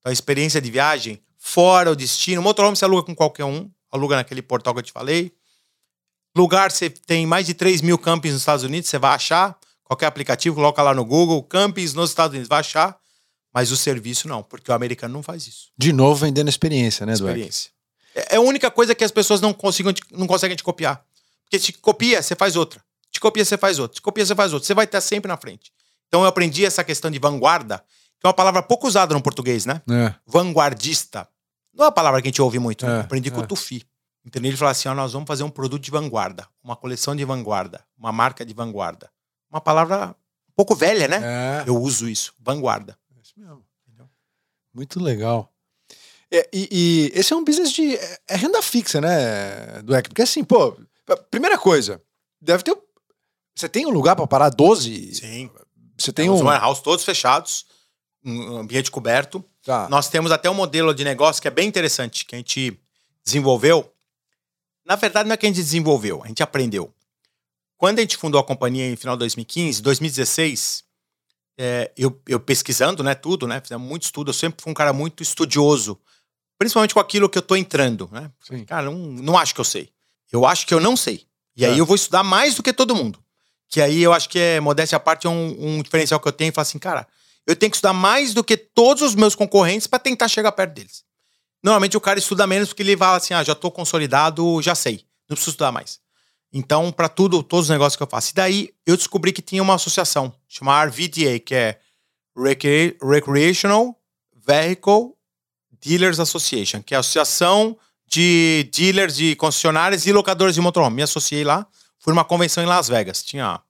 Speaker 2: Então, a experiência de viagem, fora o destino. O motorhome você aluga com qualquer um. Aluga naquele portal que eu te falei. Lugar, você tem mais de 3 mil campings nos Estados Unidos, você vai achar. Qualquer aplicativo, coloca lá no Google, campings nos Estados Unidos, vai achar. Mas o serviço não, porque o americano não faz isso.
Speaker 1: De novo, vendendo experiência, né, Eduardo?
Speaker 2: Experiência. É é a única coisa que as pessoas não, consigam não conseguem te copiar. Porque te copia, você faz outra. Te copia, você faz outra. Te copia, você faz outra. Você vai estar sempre na frente. Então eu aprendi essa questão de vanguarda, que é uma palavra pouco usada no português, né?
Speaker 1: É.
Speaker 2: Vanguardista. Não é uma palavra que a gente ouve muito. né?
Speaker 1: É,
Speaker 2: aprendi com
Speaker 1: é.
Speaker 2: o Tufi. Entendeu? Ele falou assim: ó, nós vamos fazer um produto de vanguarda, uma coleção de vanguarda, uma marca de vanguarda. Uma palavra um pouco velha, né?
Speaker 1: É.
Speaker 2: Eu uso isso, vanguarda.
Speaker 1: É isso mesmo. Muito legal. É, e, e esse é um business de. É, é renda fixa, né, Dueck? Porque assim, pô, primeira coisa, deve ter. Você tem um lugar para parar 12?
Speaker 2: Sim.
Speaker 1: Você tem
Speaker 2: Temos
Speaker 1: um.
Speaker 2: warehouse todos fechados, um ambiente coberto.
Speaker 1: Tá.
Speaker 2: Nós temos até um modelo de negócio que é bem interessante, que a gente desenvolveu. Na verdade, não é que a gente desenvolveu, a gente aprendeu. Quando a gente fundou a companhia em final de 2015, 2016, é, eu, eu pesquisando né, tudo, né, fizemos muito estudo, eu sempre fui um cara muito estudioso, principalmente com aquilo que eu tô entrando. Né?
Speaker 1: Sim.
Speaker 2: Cara, não, não acho que eu sei. Eu acho que eu não sei. E aí
Speaker 1: É.
Speaker 2: eu vou estudar mais do que todo mundo. Que aí eu acho que é, modéstia à parte, é um, um diferencial que eu tenho. E falar assim, cara, eu tenho que estudar mais do que todos os meus concorrentes para tentar chegar perto deles. Normalmente o cara estuda menos porque ele fala assim, ah, já tô consolidado, já sei. Não preciso estudar mais. Então, para tudo, todos os negócios que eu faço. E daí eu descobri que tinha uma associação chamada RVDA, que é Recre- Recreational Vehicle Dealers Association, que é a associação de dealers, de concessionárias e locadores de motorhome. Me associei lá, fui numa convenção em Las Vegas. Tinha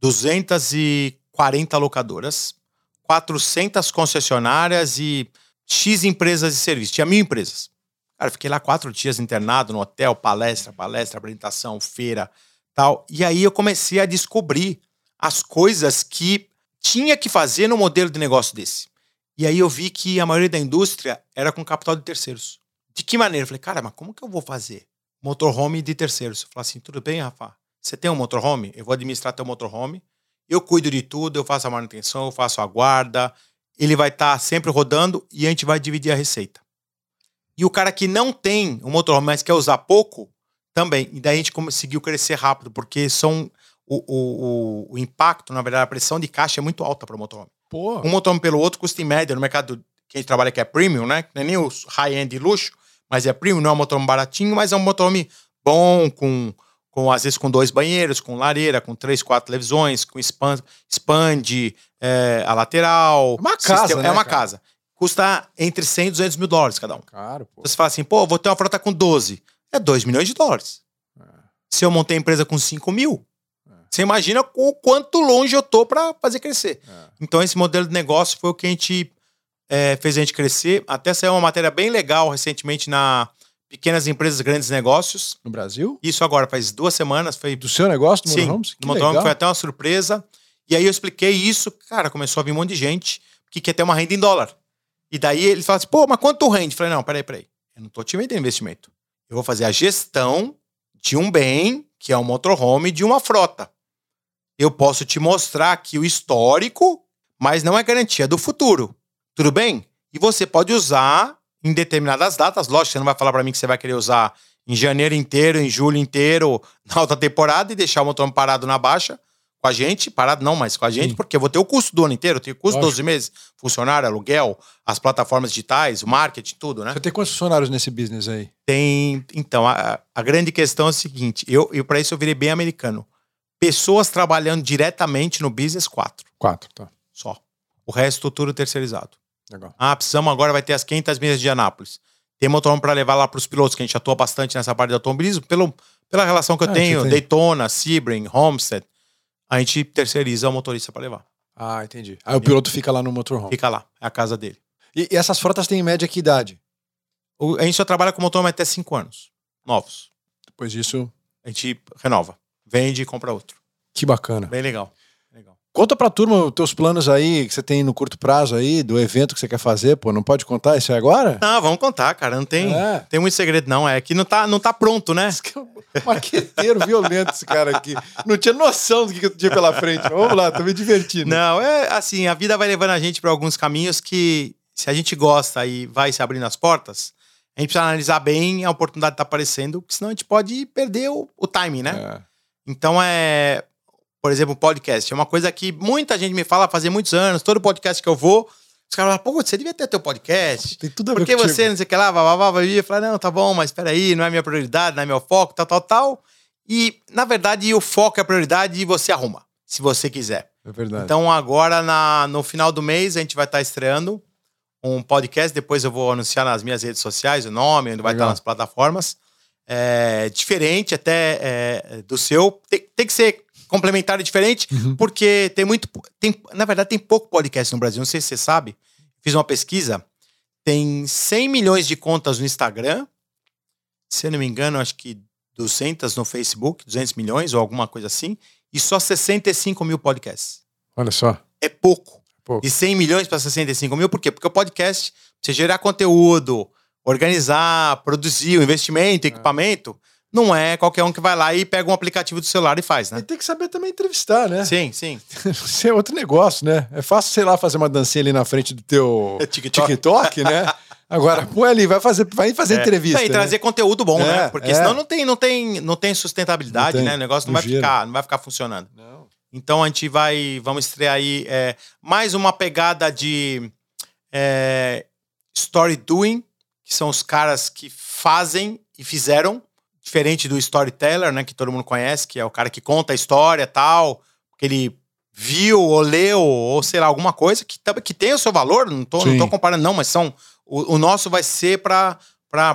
Speaker 2: 240 locadoras, 400 concessionárias e X empresas de serviço. Tinha mil empresas. Cara, fiquei lá quatro dias internado no hotel, palestra, palestra, apresentação, feira, tal. E aí eu comecei a descobrir as coisas que tinha que fazer no modelo de negócio desse. E aí eu vi que a maioria da indústria era com capital de terceiros. De que maneira? Eu falei, cara, mas como que eu vou fazer? Motorhome de terceiros. Eu falei assim, tudo bem, Rafa? Você tem um motorhome? Eu vou administrar teu motorhome. Eu cuido de tudo, eu faço a manutenção, eu faço a guarda. Ele vai estar sempre rodando e a gente vai dividir a receita. E o cara que não tem um motorhome, mas quer usar pouco, também. E daí a gente conseguiu crescer rápido, porque são o, o, o, impacto, na verdade, a pressão de caixa é muito alta para o motorhome.
Speaker 1: Pô.
Speaker 2: Um motorhome pelo outro custa em média no mercado que a gente trabalha que é premium, né? Que Não é nem o high-end luxo, mas é premium, não é um motorhome baratinho, mas é um motorhome bom, com, com às vezes com dois banheiros, com lareira, com três, quatro televisões, com expand, expande é, a lateral.
Speaker 1: Uma casa, né,
Speaker 2: É uma
Speaker 1: cara?
Speaker 2: casa. Custa entre 100 e 200 mil dólares cada um.
Speaker 1: Caro, pô.
Speaker 2: Você fala assim, pô, vou ter uma frota com 12. É 2 milhões de dólares. Se eu montei a empresa com 5 mil, você imagina o quanto longe eu tô para fazer crescer.
Speaker 1: É.
Speaker 2: Então, esse modelo de negócio foi o que a gente é, fez a gente crescer. Até saiu uma matéria bem legal recentemente na Pequenas Empresas, Grandes Negócios.
Speaker 1: No Brasil?
Speaker 2: Isso agora faz duas semanas. Foi
Speaker 1: Do seu negócio, do
Speaker 2: Sim,
Speaker 1: Motorhomes? Que
Speaker 2: no motorhome
Speaker 1: legal.
Speaker 2: foi até uma surpresa. E aí eu expliquei isso, cara, começou a vir um monte de gente que quer ter uma renda em dólar. E daí ele fala assim, pô, mas quanto rende? Eu falei, não, peraí, peraí. Eu não tô te vendendo investimento. Eu vou fazer a gestão de um bem, que é um motorhome, de uma frota. Eu posso te mostrar aqui o histórico, mas não é garantia do futuro. Tudo bem? E você pode usar em determinadas datas. Lógico, você não vai falar para mim que você vai querer usar em janeiro inteiro, em julho inteiro, [laughs] na alta temporada e deixar o motorhome parado na baixa com a gente, parado não, mas com a gente,
Speaker 1: Sim.
Speaker 2: porque eu vou ter o custo do ano inteiro, eu tenho o custo
Speaker 1: Lógico.
Speaker 2: 12 meses, funcionário, aluguel, as plataformas digitais, o marketing, tudo, né?
Speaker 1: Você tem quantos funcionários nesse business aí?
Speaker 2: Tem. Então, a, a grande questão é o seguinte: eu, eu para isso eu virei bem americano. Pessoas trabalhando diretamente no business, quatro
Speaker 1: Quatro, tá.
Speaker 2: só. O resto, tudo terceirizado.
Speaker 1: Legal.
Speaker 2: Ah, precisamos agora, vai ter as 500 milhas de Anápolis. Tem motorhome para levar lá para os pilotos, que a gente atua bastante nessa parte de automobilismo, pelo, pela relação que eu
Speaker 1: Ah,
Speaker 2: tenho,
Speaker 1: tem.
Speaker 2: Daytona, Sebring, Homestead. A gente terceiriza o motorista para levar.
Speaker 1: Ah, entendi. Aí o piloto fica lá no motorhome.
Speaker 2: Fica lá, é a casa dele.
Speaker 1: E, e essas frotas têm em média que idade?
Speaker 2: O- a gente só trabalha com motorhome até 5 anos, novos.
Speaker 1: Depois disso,
Speaker 2: A gente renova, vende e compra outro.
Speaker 1: que bacana.
Speaker 2: Bem legal.
Speaker 1: Conta pra turma os teus planos aí que você tem no curto prazo aí, do evento que você quer fazer, pô. Não pode contar isso aí agora?
Speaker 2: Não, vamos contar, cara. Não tem,
Speaker 1: É.
Speaker 2: tem muito segredo, não. É que não tá, não tá pronto, né?
Speaker 1: É um Marqueteiro violento esse cara aqui. Não tinha noção do que eu tinha pela frente. Vamos lá, tô me divertindo.
Speaker 2: Não, é assim, a vida vai levando a gente para alguns caminhos que, se a gente gosta e vai se abrindo as portas, a gente precisa analisar bem a oportunidade que tá aparecendo, porque senão a gente pode perder o, o timing, né?
Speaker 1: É.
Speaker 2: Então é, por exemplo, podcast. É uma coisa que muita gente me fala fazia muitos anos, todo podcast que eu vou, os caras falam, pô, você devia ter teu podcast.
Speaker 1: Tem tudo a ver
Speaker 2: Porque
Speaker 1: contigo.
Speaker 2: você, não sei o que lá, blá, blá, blá, blá, e eu falei, não, tá bom, mas peraí, não é minha prioridade, não é meu foco, tal, tal, tal. E, na verdade, o foco é a prioridade e você arruma, se você quiser.
Speaker 1: É verdade.
Speaker 2: Então, agora, na, no final do mês, a gente vai estar estreando um podcast. Depois eu vou anunciar nas minhas redes sociais o nome, onde vai
Speaker 1: Legal.
Speaker 2: estar nas plataformas. É, diferente até é, do seu. Tem, tem que ser complementar e diferente,
Speaker 1: Uhum.
Speaker 2: porque tem muito. Tem, na verdade, tem pouco podcast no Brasil. Não sei se você sabe. Fiz uma pesquisa. Tem 100 milhões de contas no Instagram. Se eu não me engano, acho que 200 no Facebook, 200 milhões ou alguma coisa assim. E só 65 mil podcasts
Speaker 1: Olha só.
Speaker 2: é pouco.
Speaker 1: Pouco.
Speaker 2: De 100 milhões para 65 mil, por quê? Porque o podcast, você gerar conteúdo, organizar, produzir, o investimento, equipamento, não é qualquer um que vai lá e pega um aplicativo do celular e faz,
Speaker 1: E
Speaker 2: né?
Speaker 1: tem que saber também entrevistar, né?
Speaker 2: Sim, sim. [laughs]
Speaker 1: Isso é outro negócio, né? É fácil, sei lá, fazer uma dancinha ali na frente do teu
Speaker 2: É TikTok.
Speaker 1: TikTok, né? [laughs] Agora, pô, ali, vai fazer, vai fazer
Speaker 2: É.
Speaker 1: entrevista.
Speaker 2: E
Speaker 1: né?
Speaker 2: trazer conteúdo bom,
Speaker 1: É,
Speaker 2: né? Porque
Speaker 1: é.
Speaker 2: senão não tem, não tem, não tem sustentabilidade,
Speaker 1: Não tem,
Speaker 2: né? O negócio não,
Speaker 1: não
Speaker 2: vai
Speaker 1: gira.
Speaker 2: ficar, não vai ficar funcionando.
Speaker 1: Não.
Speaker 2: Então a gente vai, vamos estrear aí é, mais uma pegada de é, story doing, que são os caras que fazem e fizeram, diferente do storyteller, né, que todo mundo conhece, que é o cara que conta a história, tal, que ele viu ou leu ou sei lá alguma coisa que que tem o seu valor, não tô, não tô comparando não, mas são o, o nosso vai ser para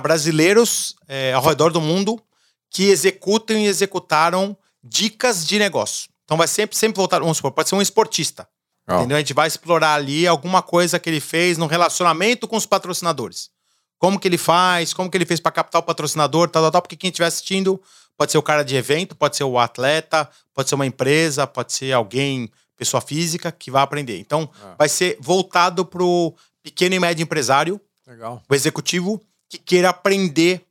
Speaker 2: brasileiros é, ao redor do mundo que executam e executaram dicas de negócio. Então vai sempre, sempre voltar, vamos supor, pode ser um esportista.
Speaker 1: Ó,
Speaker 2: Entendeu? A gente vai explorar ali alguma coisa que ele fez no relacionamento com os patrocinadores. Como que ele faz, como que ele fez para captar o patrocinador, tal, tal, tal, porque quem estiver assistindo pode ser o cara de evento, pode ser o atleta, pode ser uma empresa, pode ser alguém, pessoa física, que vai aprender. Então,
Speaker 1: Ah.
Speaker 2: vai ser voltado para o pequeno e médio empresário,
Speaker 1: Legal.
Speaker 2: o executivo, que queira aprender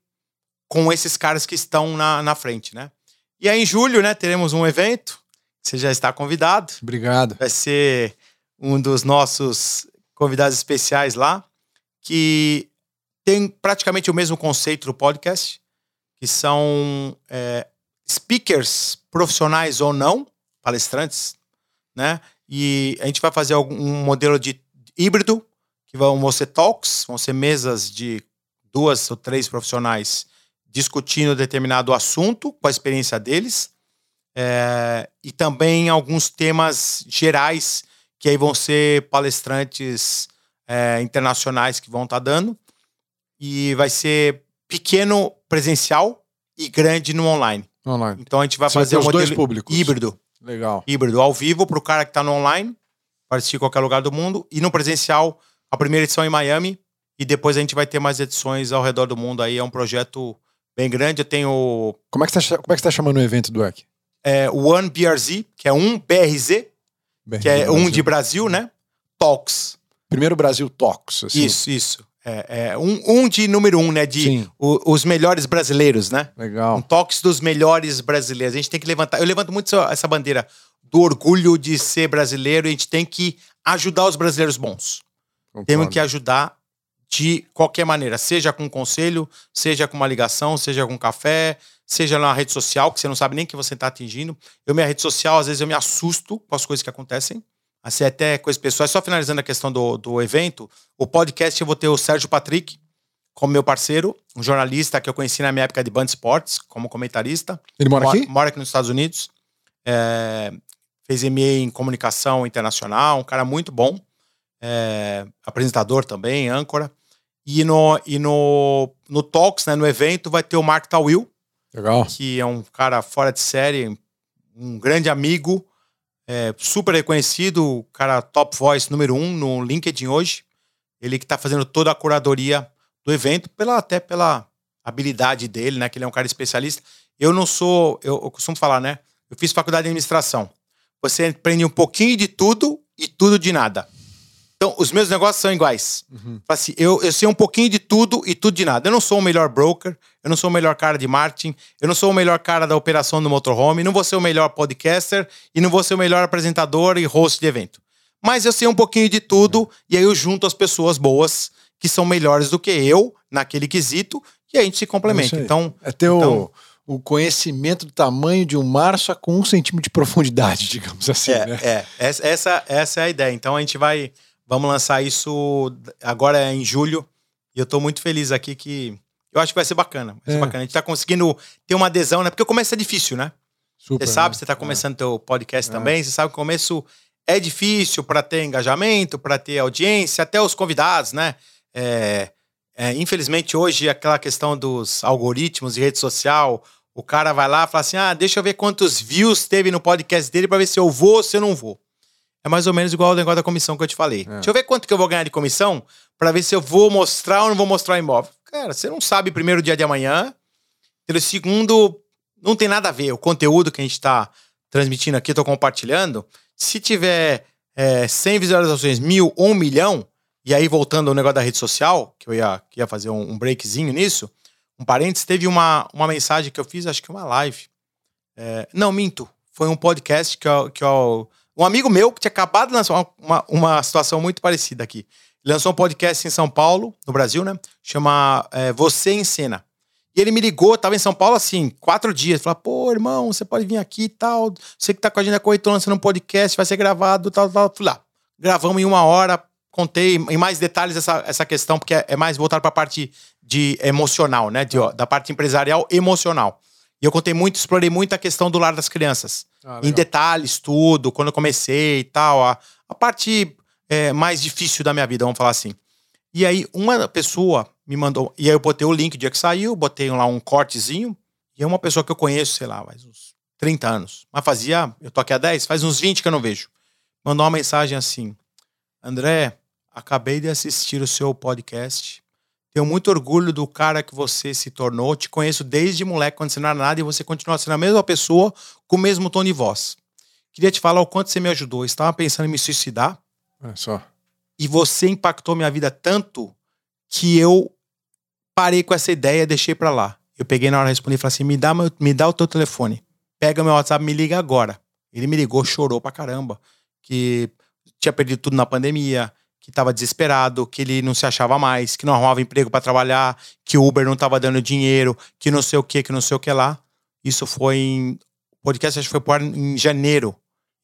Speaker 2: com esses caras que estão na, na frente, né? E aí, em julho, né, teremos um evento, você já está convidado
Speaker 1: Obrigado.
Speaker 2: vai ser um dos nossos convidados especiais lá, que tem praticamente o mesmo conceito do podcast, que são é, speakers profissionais ou não, palestrantes, né? E a gente vai fazer algum, um modelo de híbrido, que vão ser talks, vão ser mesas de duas ou três profissionais discutindo determinado assunto com a experiência deles. É, e também alguns temas gerais que aí vão ser palestrantes é, internacionais que vão estar dando. E vai ser pequeno presencial e grande no online.
Speaker 1: Online.
Speaker 2: Então a gente vai
Speaker 1: Você vai
Speaker 2: fazer
Speaker 1: ter
Speaker 2: um
Speaker 1: os dois
Speaker 2: modelo
Speaker 1: públicos.
Speaker 2: híbrido.
Speaker 1: Legal.
Speaker 2: Híbrido ao vivo para o cara que está no online, participar em qualquer lugar do mundo. E no presencial, a primeira edição em Miami. E depois a gente vai ter mais edições ao redor do mundo. Aí é um projeto bem grande. Eu tenho
Speaker 1: Como é que você tá, como é que você tá chamando o evento do EC?
Speaker 2: é, One BRZ, que é um BRZ, que é um de Brasil, né? Talks.
Speaker 1: Primeiro Brasil Talks. assim.
Speaker 2: Isso, isso. É, é um, um de número um, né? De o- os melhores brasileiros, né? Um
Speaker 1: Legal.
Speaker 2: Talks dos melhores brasileiros. A gente tem que levantar. Eu levanto muito essa- bandeira do orgulho de ser brasileiro. A gente tem que ajudar os brasileiros bons. Temos
Speaker 1: Concordo.
Speaker 2: que ajudar de qualquer maneira, seja com conselho, seja com uma ligação, seja com café, seja na rede social, que você não sabe nem que você está atingindo. Eu, minha rede social, às vezes eu me assusto com as coisas que acontecem. Assim, até coisas pessoais. Só finalizando a questão do, do evento, o podcast eu vou ter o Sérgio Patrick como meu parceiro, um jornalista que eu conheci na minha época de Band Sports, como comentarista.
Speaker 1: Ele mora aqui?
Speaker 2: Mora aqui nos Estados Unidos. É, fez MA em comunicação internacional, um cara muito bom. É, apresentador também, âncora. E no, e no, no Talks, né, no evento, vai ter o Mark Tawil,
Speaker 1: Legal.
Speaker 2: que é um cara fora de série, um grande amigo, é, super reconhecido, cara top voice número um no LinkedIn hoje. Ele que está fazendo toda a curadoria do evento, pela, até pela habilidade dele, né? Que ele é um cara especialista. Eu não sou, eu, eu costumo falar, né? Eu fiz faculdade de administração. você aprende um pouquinho de tudo e tudo de nada. Então, os meus negócios são iguais. Uhum. Assim, eu, eu sei um pouquinho de tudo e tudo de nada. Eu não sou o melhor broker, eu não sou o melhor cara de marketing, eu não sou o melhor cara da operação do motorhome, não vou ser o melhor podcaster e não vou ser o melhor apresentador e host de evento. Mas eu sei um pouquinho de tudo e aí eu junto as pessoas boas que são melhores do que eu naquele quesito e a gente se complementa. É então,
Speaker 1: é ter
Speaker 2: então,
Speaker 1: o, conhecimento do tamanho de um mar só com um centímetro de profundidade, [laughs] digamos assim.
Speaker 2: É,
Speaker 1: né?
Speaker 2: é. Essa, essa é a ideia. Então a gente vai Vamos lançar isso agora em julho. E eu tô muito feliz aqui que. Eu acho que vai ser bacana. Vai ser é. bacana. A gente tá conseguindo ter uma adesão, né? Porque o começo é difícil, né? Super, você sabe, né? você tá começando é. teu podcast é. também, você sabe que o começo é difícil para ter engajamento, para ter audiência, até os convidados, né? É, é, infelizmente, hoje, aquela questão dos algoritmos de rede social, o cara vai lá e fala assim: ah, deixa eu ver quantos views teve no podcast dele para ver se eu vou ou se eu não vou. É mais ou menos igual ao negócio da comissão que eu te falei. É. Deixa eu ver quanto que eu vou ganhar de comissão para ver se eu vou mostrar ou não vou mostrar o imóvel. Cara, você não sabe primeiro dia de amanhã. Pelo segundo, não tem nada a ver. O conteúdo que a gente está transmitindo aqui, estou compartilhando. Se tiver é, 100 visualizações, mil ou um milhão, e aí voltando ao negócio da rede social, que eu ia, que ia fazer um, um breakzinho nisso, um parênteses, teve uma, uma mensagem que eu fiz, acho que uma live. É, não, minto. Foi um podcast que eu, que eu um amigo meu que tinha acabado de lançar uma, uma, uma situação muito parecida aqui. Lançou um podcast em São Paulo, no Brasil, né? Chama é, Você em Cena. E ele me ligou, tava em São Paulo assim, quatro dias. Falou, pô, irmão, você pode vir aqui e tal. Você que tá com a gente corretora lançando um podcast, vai ser gravado, tal, tal. Fui lá. Gravamos em uma hora, contei em mais detalhes essa, essa questão, porque é, é mais voltado para a parte de emocional, né? De, ó, da parte empresarial emocional. E eu contei muito, explorei muito a questão do lar das crianças. Ah, em detalhes, tudo, quando eu comecei e tal. A, a parte é, mais difícil da minha vida, vamos falar assim. E aí, uma pessoa me mandou. E aí, eu botei o link o dia que saiu, botei lá um cortezinho. E é uma pessoa que eu conheço, sei lá, faz uns 30 anos. Mas fazia. Eu tô aqui há 10, faz uns 20 que eu não vejo. Mandou uma mensagem assim: André, acabei de assistir o seu podcast tenho muito orgulho do cara que você se tornou. Te conheço desde moleque, quando você não era nada, e você continua sendo a mesma pessoa, com o mesmo tom de voz. Queria te falar o quanto você me ajudou. Eu estava pensando em me suicidar.
Speaker 1: É só.
Speaker 2: E você impactou minha vida tanto que eu parei com essa ideia e deixei para lá. Eu peguei na hora de responder e falei assim: me dá, meu, me dá o teu telefone. Pega meu WhatsApp, me liga agora. Ele me ligou, chorou pra caramba. Que tinha perdido tudo na pandemia, que estava desesperado, que ele não se achava mais, que não arrumava emprego para trabalhar, que o Uber não estava dando dinheiro, que não sei o que, que não sei o que lá. Isso foi em. O podcast acho que foi por em janeiro.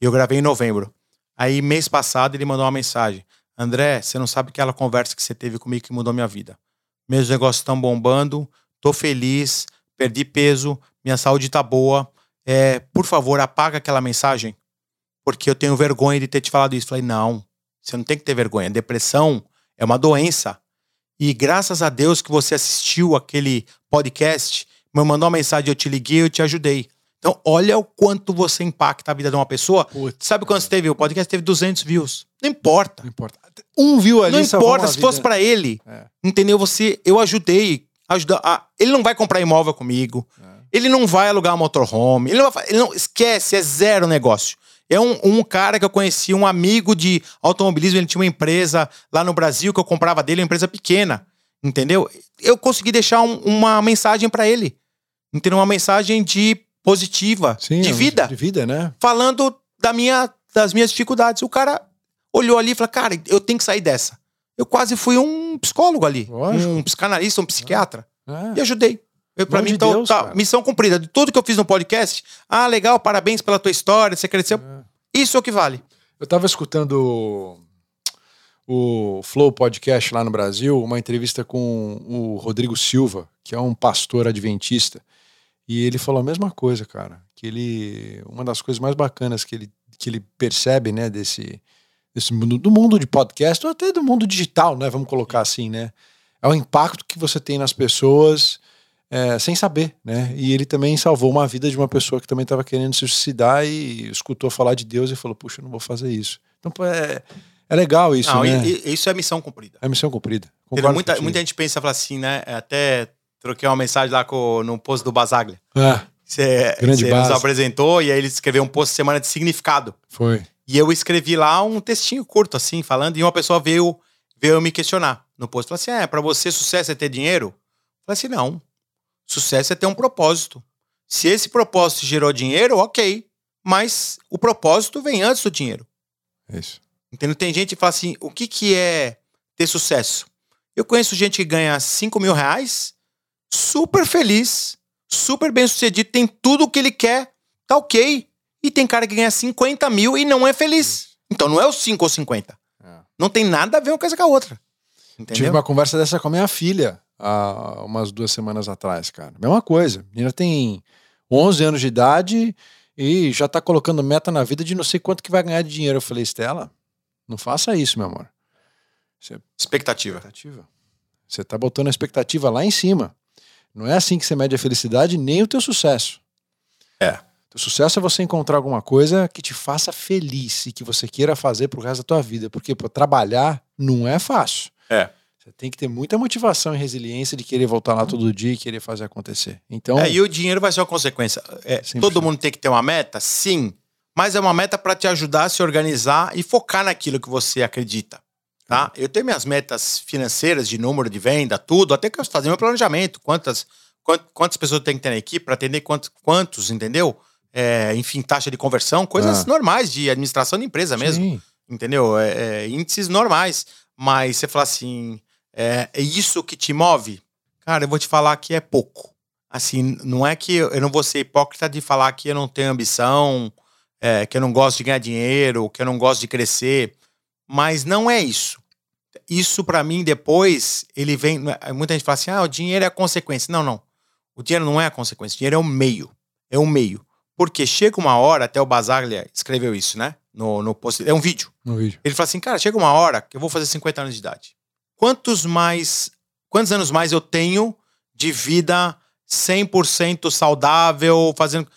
Speaker 2: E eu gravei em novembro. Aí, mês passado, ele mandou uma mensagem: André, você não sabe aquela conversa que você teve comigo que mudou minha vida. Meus negócios estão bombando, tô feliz, perdi peso, minha saúde tá boa. É, por favor, apaga aquela mensagem, porque eu tenho vergonha de ter te falado isso. Falei, não, você não tem que ter vergonha. Depressão é uma doença. E graças a Deus que você assistiu aquele podcast, me mandou uma mensagem, eu te liguei, eu te ajudei. Então, olha o quanto você impacta a vida de uma pessoa. Putz, Sabe quantos teve? O podcast teve 200 views. Não importa.
Speaker 1: Não importa. Um view ali.
Speaker 2: Não importa. Se fosse para ele, é. entendeu? Você, eu ajudei. Ajuda, a, ele não vai comprar imóvel comigo. É. Ele não vai alugar um motorhome. Ele não, vai, ele não esquece, é zero negócio. É um, um, cara que eu conheci, um amigo de automobilismo, ele tinha uma empresa lá no Brasil que eu comprava dele, uma empresa pequena, entendeu? Eu consegui deixar um, uma mensagem para ele, entendeu? Uma mensagem de positiva, Sim, de vida.
Speaker 1: De vida, né?
Speaker 2: Falando da minha, das minhas dificuldades. O cara olhou ali e falou, cara, eu tenho que sair dessa. Eu quase fui um psicólogo ali, Lógico. um psicanalista, um psiquiatra. É. E ajudei. Pra mim, de então, Deus, tá, missão cumprida. De tudo que eu fiz no podcast, ah, legal, parabéns pela tua história, você cresceu. É. Isso é o que vale.
Speaker 1: Eu tava escutando o Flow Podcast lá no Brasil, uma entrevista com o Rodrigo Silva, que é um pastor adventista, e ele falou a mesma coisa, cara, que ele uma das coisas mais bacanas que ele, que ele percebe, né, desse, desse mundo, do mundo de podcast, ou até do mundo digital, né, vamos colocar assim, né, é o impacto que você tem nas pessoas é, sem saber, né? E ele também salvou uma vida de uma pessoa que também estava querendo se suicidar e escutou falar de Deus e falou: Puxa, eu não vou fazer isso. Então é, é legal isso, não, né?
Speaker 2: isso é missão cumprida.
Speaker 1: É missão cumprida.
Speaker 2: Muita, muita gente pensa fala assim, né? É, até troquei uma mensagem lá com, no post do Basaglia. É. Você, nos apresentou e aí ele escreveu um post semana de significado.
Speaker 1: Foi.
Speaker 2: E eu escrevi lá um textinho curto, assim, falando, e uma pessoa veio, veio me questionar no post. Falou assim: é, pra você sucesso é ter dinheiro? Eu falei assim: não. Sucesso é ter um propósito. Se esse propósito gerou dinheiro, ok. Mas o propósito vem antes do dinheiro.
Speaker 1: Isso.
Speaker 2: Entendeu? Tem gente que fala assim: o que, que é ter sucesso? Eu conheço gente que ganha 5 mil reais, super feliz, super bem sucedido, tem tudo o que ele quer, tá ok. E tem cara que ganha 50 mil e não é feliz. Então não é os 5 ou 50.
Speaker 1: É.
Speaker 2: Não tem nada a ver uma coisa com a outra.
Speaker 1: Tive
Speaker 2: Entendeu?
Speaker 1: uma conversa dessa com a minha filha há umas duas semanas atrás, cara. Mesma coisa. A menina tem 11 anos de idade e já tá colocando meta na vida de não sei quanto que vai ganhar de dinheiro. Eu falei, Estela, não faça isso, meu amor.
Speaker 2: Expectativa.
Speaker 1: Expectativa. Você tá botando a expectativa lá em cima. Não é assim que você mede a felicidade nem o teu sucesso.
Speaker 2: É.
Speaker 1: O sucesso é você encontrar alguma coisa que te faça feliz e que você queira fazer pro resto da tua vida. Porque pô, trabalhar não é fácil.
Speaker 2: É.
Speaker 1: Você tem que ter muita motivação e resiliência de querer voltar lá todo dia e querer fazer acontecer. Então,
Speaker 2: É, e o dinheiro vai ser uma consequência. É,
Speaker 1: 100%.
Speaker 2: todo mundo tem que ter uma meta? Sim. Mas é uma meta para te ajudar a se organizar e focar naquilo que você acredita. Tá? Eu tenho minhas metas financeiras de número de venda, tudo, até que eu fazer meu planejamento. Quantas, quant- quantas pessoas tem que ter na equipe para atender quantos, quantos, entendeu? É, enfim, taxa de conversão, coisas
Speaker 1: Ah.
Speaker 2: normais de administração de empresa mesmo
Speaker 1: sim,
Speaker 2: entendeu? É, é, índices normais. Mas você fala assim, é, é isso que te move? Cara, eu vou te falar que é pouco. Assim, não é que eu eu não vou ser hipócrita de falar que eu não tenho ambição, é, que eu não gosto de ganhar dinheiro, que eu não gosto de crescer, mas não é isso. Isso pra mim depois ele vem. Muita gente fala assim: ah, o dinheiro é a consequência. Não, não. O dinheiro não é a consequência. O dinheiro é o meio. É o meio. Porque chega uma hora, até o Basaglia escreveu isso, né? No, no post. É um vídeo.
Speaker 1: no vídeo.
Speaker 2: Ele fala assim, cara, chega uma hora que eu vou fazer 50 anos de idade. Quantos mais, quantos anos mais eu tenho de vida 100% saudável, fazendo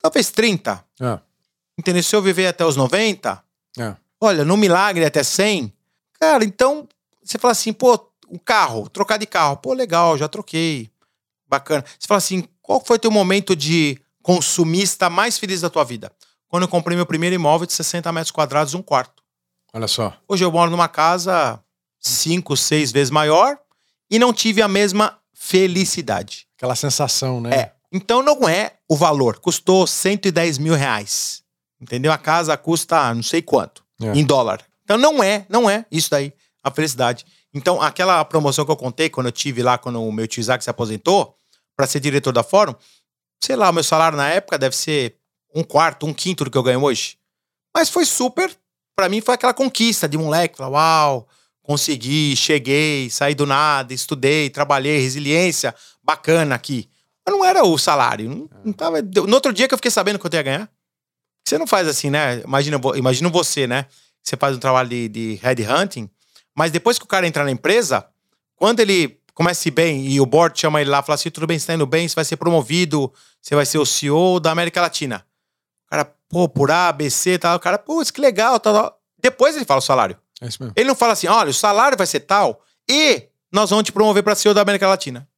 Speaker 2: talvez 30.
Speaker 1: É,
Speaker 2: Entendeu? Se eu viver até os 90,
Speaker 1: é.
Speaker 2: olha, no milagre até 100, cara, então você fala assim, pô, o carro, trocar de carro, pô, legal, já troquei. Bacana. Você fala assim, qual foi teu momento de consumista mais feliz da tua vida? Quando eu comprei meu primeiro imóvel de 60 metros quadrados, um quarto.
Speaker 1: Olha só.
Speaker 2: Hoje eu moro numa casa cinco, seis vezes maior e não tive a mesma felicidade.
Speaker 1: Aquela sensação, né?
Speaker 2: É. Então não é o valor. Custou 110 mil reais. Entendeu? A casa custa não sei quanto.
Speaker 1: É.
Speaker 2: Em dólar. Então não é, não é isso daí, a felicidade. Então, aquela promoção que eu contei quando eu tive lá, quando o meu tio Isaac se aposentou, para ser diretor da Fórum, sei lá, o meu salário na época deve ser um quarto, um quinto do que eu ganho hoje. Mas foi super, Pra mim foi aquela conquista de moleque, falar, uau, consegui, cheguei, saí do nada, estudei, trabalhei, resiliência, bacana aqui. Mas não era o salário, não, não tava, no outro dia que eu fiquei sabendo que eu ia ganhar, você não faz assim, né? Imagina, imagina você, né? Você faz um trabalho de, de headhunting, mas depois que o cara entrar na empresa, quando ele começa a ir bem e o board chama ele lá e fala assim: tudo bem, você tá indo bem, você vai ser promovido, você vai ser o CEO da América Latina. O cara, pô, por A, B, C, tal. O cara, putz, que legal, tal, tal. Depois ele fala o salário.
Speaker 1: É isso mesmo.
Speaker 2: Ele não fala assim: olha, o salário vai ser tal e nós vamos te promover para CEO da América Latina.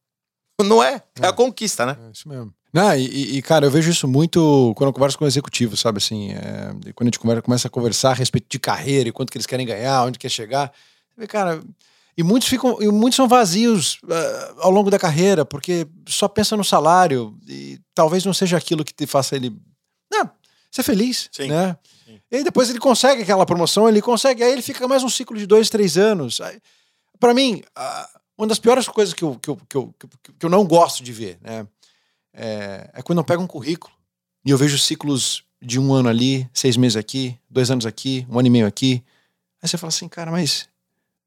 Speaker 2: Não é? É a conquista, né?
Speaker 1: É isso mesmo. Não, e, e, cara, eu vejo isso muito quando eu converso com executivos, sabe? Assim, é, quando a gente conversa, começa a conversar a respeito de carreira e quanto que eles querem ganhar, onde quer chegar. Cara, e muitos ficam, e muitos são vazios ah, ao longo da carreira, porque só pensa no salário e talvez não seja aquilo que te faça ele ah, ser feliz,
Speaker 2: Sim.
Speaker 1: né? E aí depois ele consegue aquela promoção, ele consegue, aí ele fica mais um ciclo de dois, três anos. Pra mim, uma das piores coisas que eu, que, eu, que, eu, que eu- não gosto de ver, né? É, é quando eu pego um currículo e eu vejo ciclos de um ano ali, seis meses aqui, dois anos aqui, um ano e meio aqui. Aí você fala assim, cara, mas.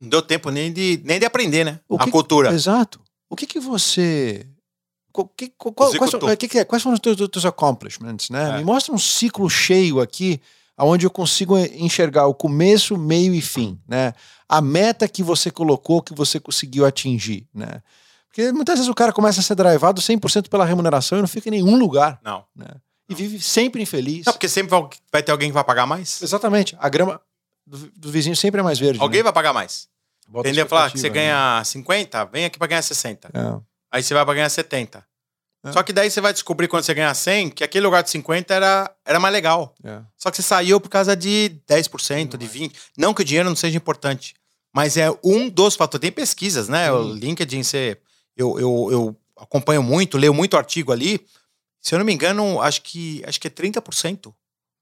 Speaker 2: Não deu tempo nem de, nem de aprender, né?
Speaker 1: O
Speaker 2: a
Speaker 1: que-
Speaker 2: cultura.
Speaker 1: Exato. O que que você. que- qual- quais, que que é? Quais foram os teus, teus accomplishments, né?
Speaker 2: É.
Speaker 1: Me mostra um ciclo cheio aqui, onde eu consigo enxergar o começo, meio e fim, né? A meta que você colocou, que você conseguiu atingir, né? Porque muitas vezes o cara começa a ser drivado 100% pela remuneração e não fica em nenhum lugar,
Speaker 2: Não.
Speaker 1: né? E vive sempre infeliz.
Speaker 2: Não, porque sempre vai- ter alguém que vai pagar mais.
Speaker 1: Exatamente. A grama do, do vizinho sempre é mais verde.
Speaker 2: Alguém
Speaker 1: né?
Speaker 2: vai pagar mais.
Speaker 1: Bota
Speaker 2: Entendeu? Falar que você
Speaker 1: expectativa, né?
Speaker 2: ganha 50, vem aqui pra ganhar 60.
Speaker 1: É.
Speaker 2: Aí você vai pra ganhar 70.
Speaker 1: É.
Speaker 2: Só que daí você vai descobrir quando você ganhar 100 que aquele lugar de 50 era, era mais legal.
Speaker 1: É.
Speaker 2: Só que você saiu por causa de 10%, de 20%. Não que o dinheiro não seja importante, mas é um dos fatores. Tem pesquisas, né? O LinkedIn, você, eu, eu, eu acompanho muito, leio muito artigo ali. Se eu não me engano, acho que, acho que é 30%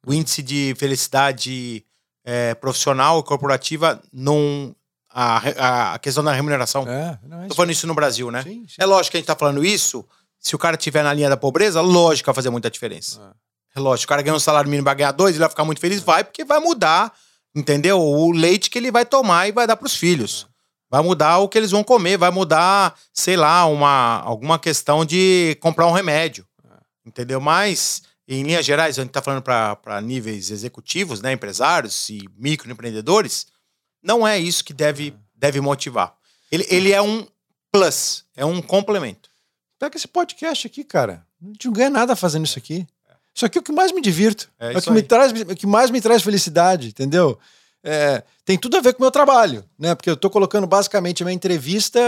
Speaker 2: o índice de felicidade é, profissional e corporativa num. A, a, questão da remuneração.
Speaker 1: É, não é
Speaker 2: falando isso no Brasil, né?
Speaker 1: Sim, sim.
Speaker 2: É lógico que a gente tá falando isso. Se o cara estiver na linha da pobreza, lógico que vai fazer muita diferença. É lógico. O cara ganha um salário mínimo vai ganhar dois, ele vai ficar muito feliz? Vai, porque vai mudar, entendeu? O leite que ele vai tomar e vai dar pros filhos. Vai mudar o que eles vão comer, vai mudar, sei lá, uma, alguma questão de comprar um remédio. Entendeu? Mas, em linhas gerais, a gente tá falando para níveis executivos, né? Empresários e microempreendedores, não é isso que deve, deve motivar. Ele, ele é um plus, é um complemento.
Speaker 1: Pega esse podcast aqui, cara. A gente não ganha nada fazendo isso aqui. Isso aqui é o que mais me divirto.
Speaker 2: É
Speaker 1: É, o que, me traz, o que mais me traz felicidade, entendeu? É, tem tudo a ver com o meu trabalho, né? Porque eu tô colocando basicamente a minha entrevista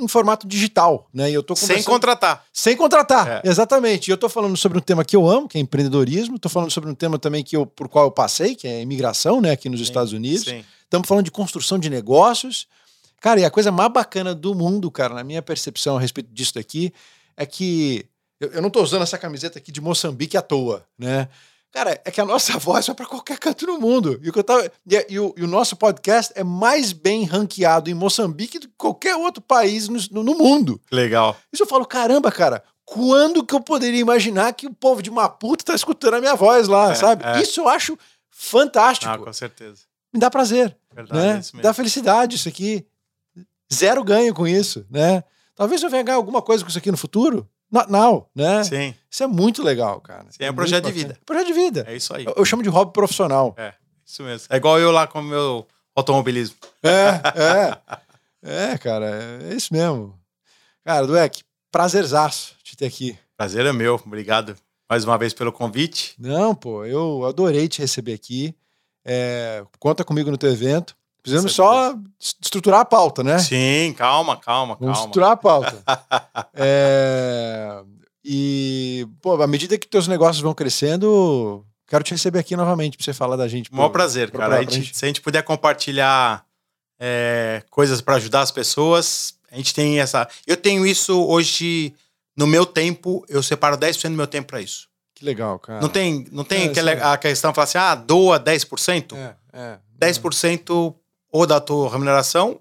Speaker 1: em formato digital, né? E eu tô
Speaker 2: Sem contratar.
Speaker 1: Sem contratar,
Speaker 2: É.
Speaker 1: exatamente. E eu tô falando sobre um tema que eu amo, que é empreendedorismo. Tô falando sobre um tema também que eu, por qual eu passei, que é imigração, né? Aqui nos Estados Unidos.
Speaker 2: Sim.
Speaker 1: Estamos falando de construção de negócios. Cara, e a coisa mais bacana do mundo, cara, na minha percepção a respeito disso daqui, é que eu, eu não tô usando essa camiseta aqui de Moçambique à toa, né? Cara, é que a nossa [laughs] voz vai para qualquer canto no mundo. E, o, tava, e, e o, e o nosso podcast é mais bem ranqueado em Moçambique do que qualquer outro país no, no mundo.
Speaker 2: Legal.
Speaker 1: Isso eu falo, caramba, cara, quando que eu poderia imaginar que o povo de Maputo tá escutando a minha voz lá,
Speaker 2: É,
Speaker 1: sabe?
Speaker 2: é.
Speaker 1: Isso eu acho fantástico.
Speaker 2: Ah, com certeza.
Speaker 1: Me dá prazer
Speaker 2: Verdade,
Speaker 1: né?
Speaker 2: é isso mesmo.
Speaker 1: Dá felicidade isso aqui. Zero ganho com isso, né? Talvez eu venha ganhar alguma coisa com isso aqui no futuro. Not now, né?
Speaker 2: Sim,
Speaker 1: Isso é muito legal, cara.
Speaker 2: Sim, é um projeto de vida.
Speaker 1: Projeto de vida.
Speaker 2: é isso aí.
Speaker 1: Eu, eu chamo de hobby profissional.
Speaker 2: É, isso mesmo. É igual eu lá com o meu automobilismo.
Speaker 1: É, é. É, cara, é isso mesmo. Cara, Dueck, prazerzaço te ter aqui.
Speaker 2: Prazer é meu. Obrigado mais uma vez pelo convite.
Speaker 1: Não, pô, eu adorei te receber aqui. É, conta comigo no teu evento. Precisamos
Speaker 2: Com
Speaker 1: só estruturar a pauta, né?
Speaker 2: Sim, calma, calma,
Speaker 1: Vamos
Speaker 2: calma.
Speaker 1: estruturar a pauta. [laughs] É, e, pô, à medida que teus negócios vão crescendo, quero te receber aqui novamente pra você falar da gente.
Speaker 2: Maior prazer,
Speaker 1: pra-
Speaker 2: cara.
Speaker 1: pra
Speaker 2: A gente- se a gente puder compartilhar é, coisas para ajudar as pessoas, a gente tem essa. Eu tenho isso hoje no meu tempo, eu separo 10% do meu tempo para isso.
Speaker 1: Que legal, cara.
Speaker 2: Não tem, não tem
Speaker 1: É,
Speaker 2: aquela,
Speaker 1: sim.
Speaker 2: a questão de falar assim, ah, doa 10%.
Speaker 1: É, é.
Speaker 2: 10% ou da tua remuneração,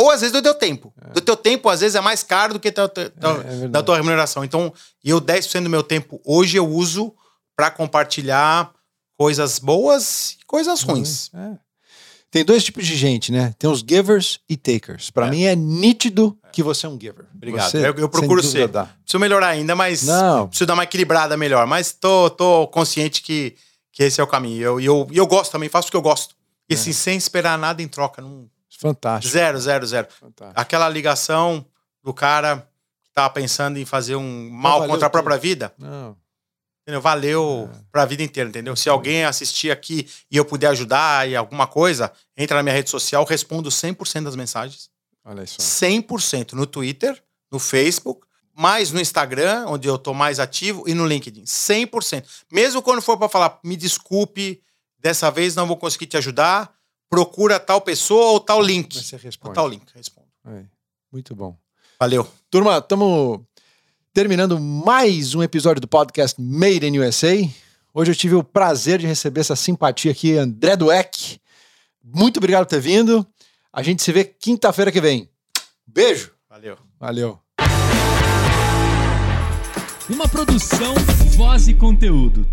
Speaker 2: ou às vezes do teu tempo. Do teu tempo, às vezes, é mais caro do que teu- teu-
Speaker 1: verdade.
Speaker 2: da tua remuneração. Então, eu 10% do meu tempo hoje eu uso para compartilhar coisas boas e coisas ruins.
Speaker 1: É. Tem dois tipos de gente, né? Tem os givers e takers. Pra
Speaker 2: É.
Speaker 1: mim é nítido que você é um giver.
Speaker 2: Obrigado.
Speaker 1: Você,
Speaker 2: Eu- eu procuro ser.
Speaker 1: dá.
Speaker 2: Preciso melhorar ainda, mas
Speaker 1: Não.
Speaker 2: preciso dar uma equilibrada melhor. Mas tô, tô consciente que, que esse é o caminho. E eu, eu, e eu gosto também, faço o que eu gosto. E
Speaker 1: É.
Speaker 2: assim, sem esperar nada em troca. Não,
Speaker 1: Fantástico.
Speaker 2: zero, zero, zero.
Speaker 1: fantástico.
Speaker 2: Aquela ligação do cara que tava pensando em fazer um mal contra a própria
Speaker 1: tudo.
Speaker 2: vida,
Speaker 1: Não.
Speaker 2: entendeu? valeu
Speaker 1: É.
Speaker 2: pra vida inteira, entendeu? Se alguém assistir aqui e eu puder ajudar e alguma coisa, entra na minha rede social, respondo 100% das mensagens.
Speaker 1: Olha só.
Speaker 2: 100% no Twitter, no Facebook, mais no Instagram, onde eu tô mais ativo, e no LinkedIn. 100%. Mesmo quando for para falar, me desculpe, dessa vez não vou conseguir te ajudar, procura tal pessoa ou tal link.
Speaker 1: Mas você
Speaker 2: Ou
Speaker 1: responde.
Speaker 2: tal link, respondo.
Speaker 1: Aí. Muito bom.
Speaker 2: Valeu.
Speaker 1: Turma, estamos terminando mais um episódio do podcast Made in USA. Hoje eu tive o prazer de receber essa simpatia aqui, André Dueck. Muito obrigado por ter vindo. A gente se vê quinta-feira que vem. Beijo.
Speaker 2: Valeu.
Speaker 1: Valeu.
Speaker 3: Uma produção, voz e conteúdo.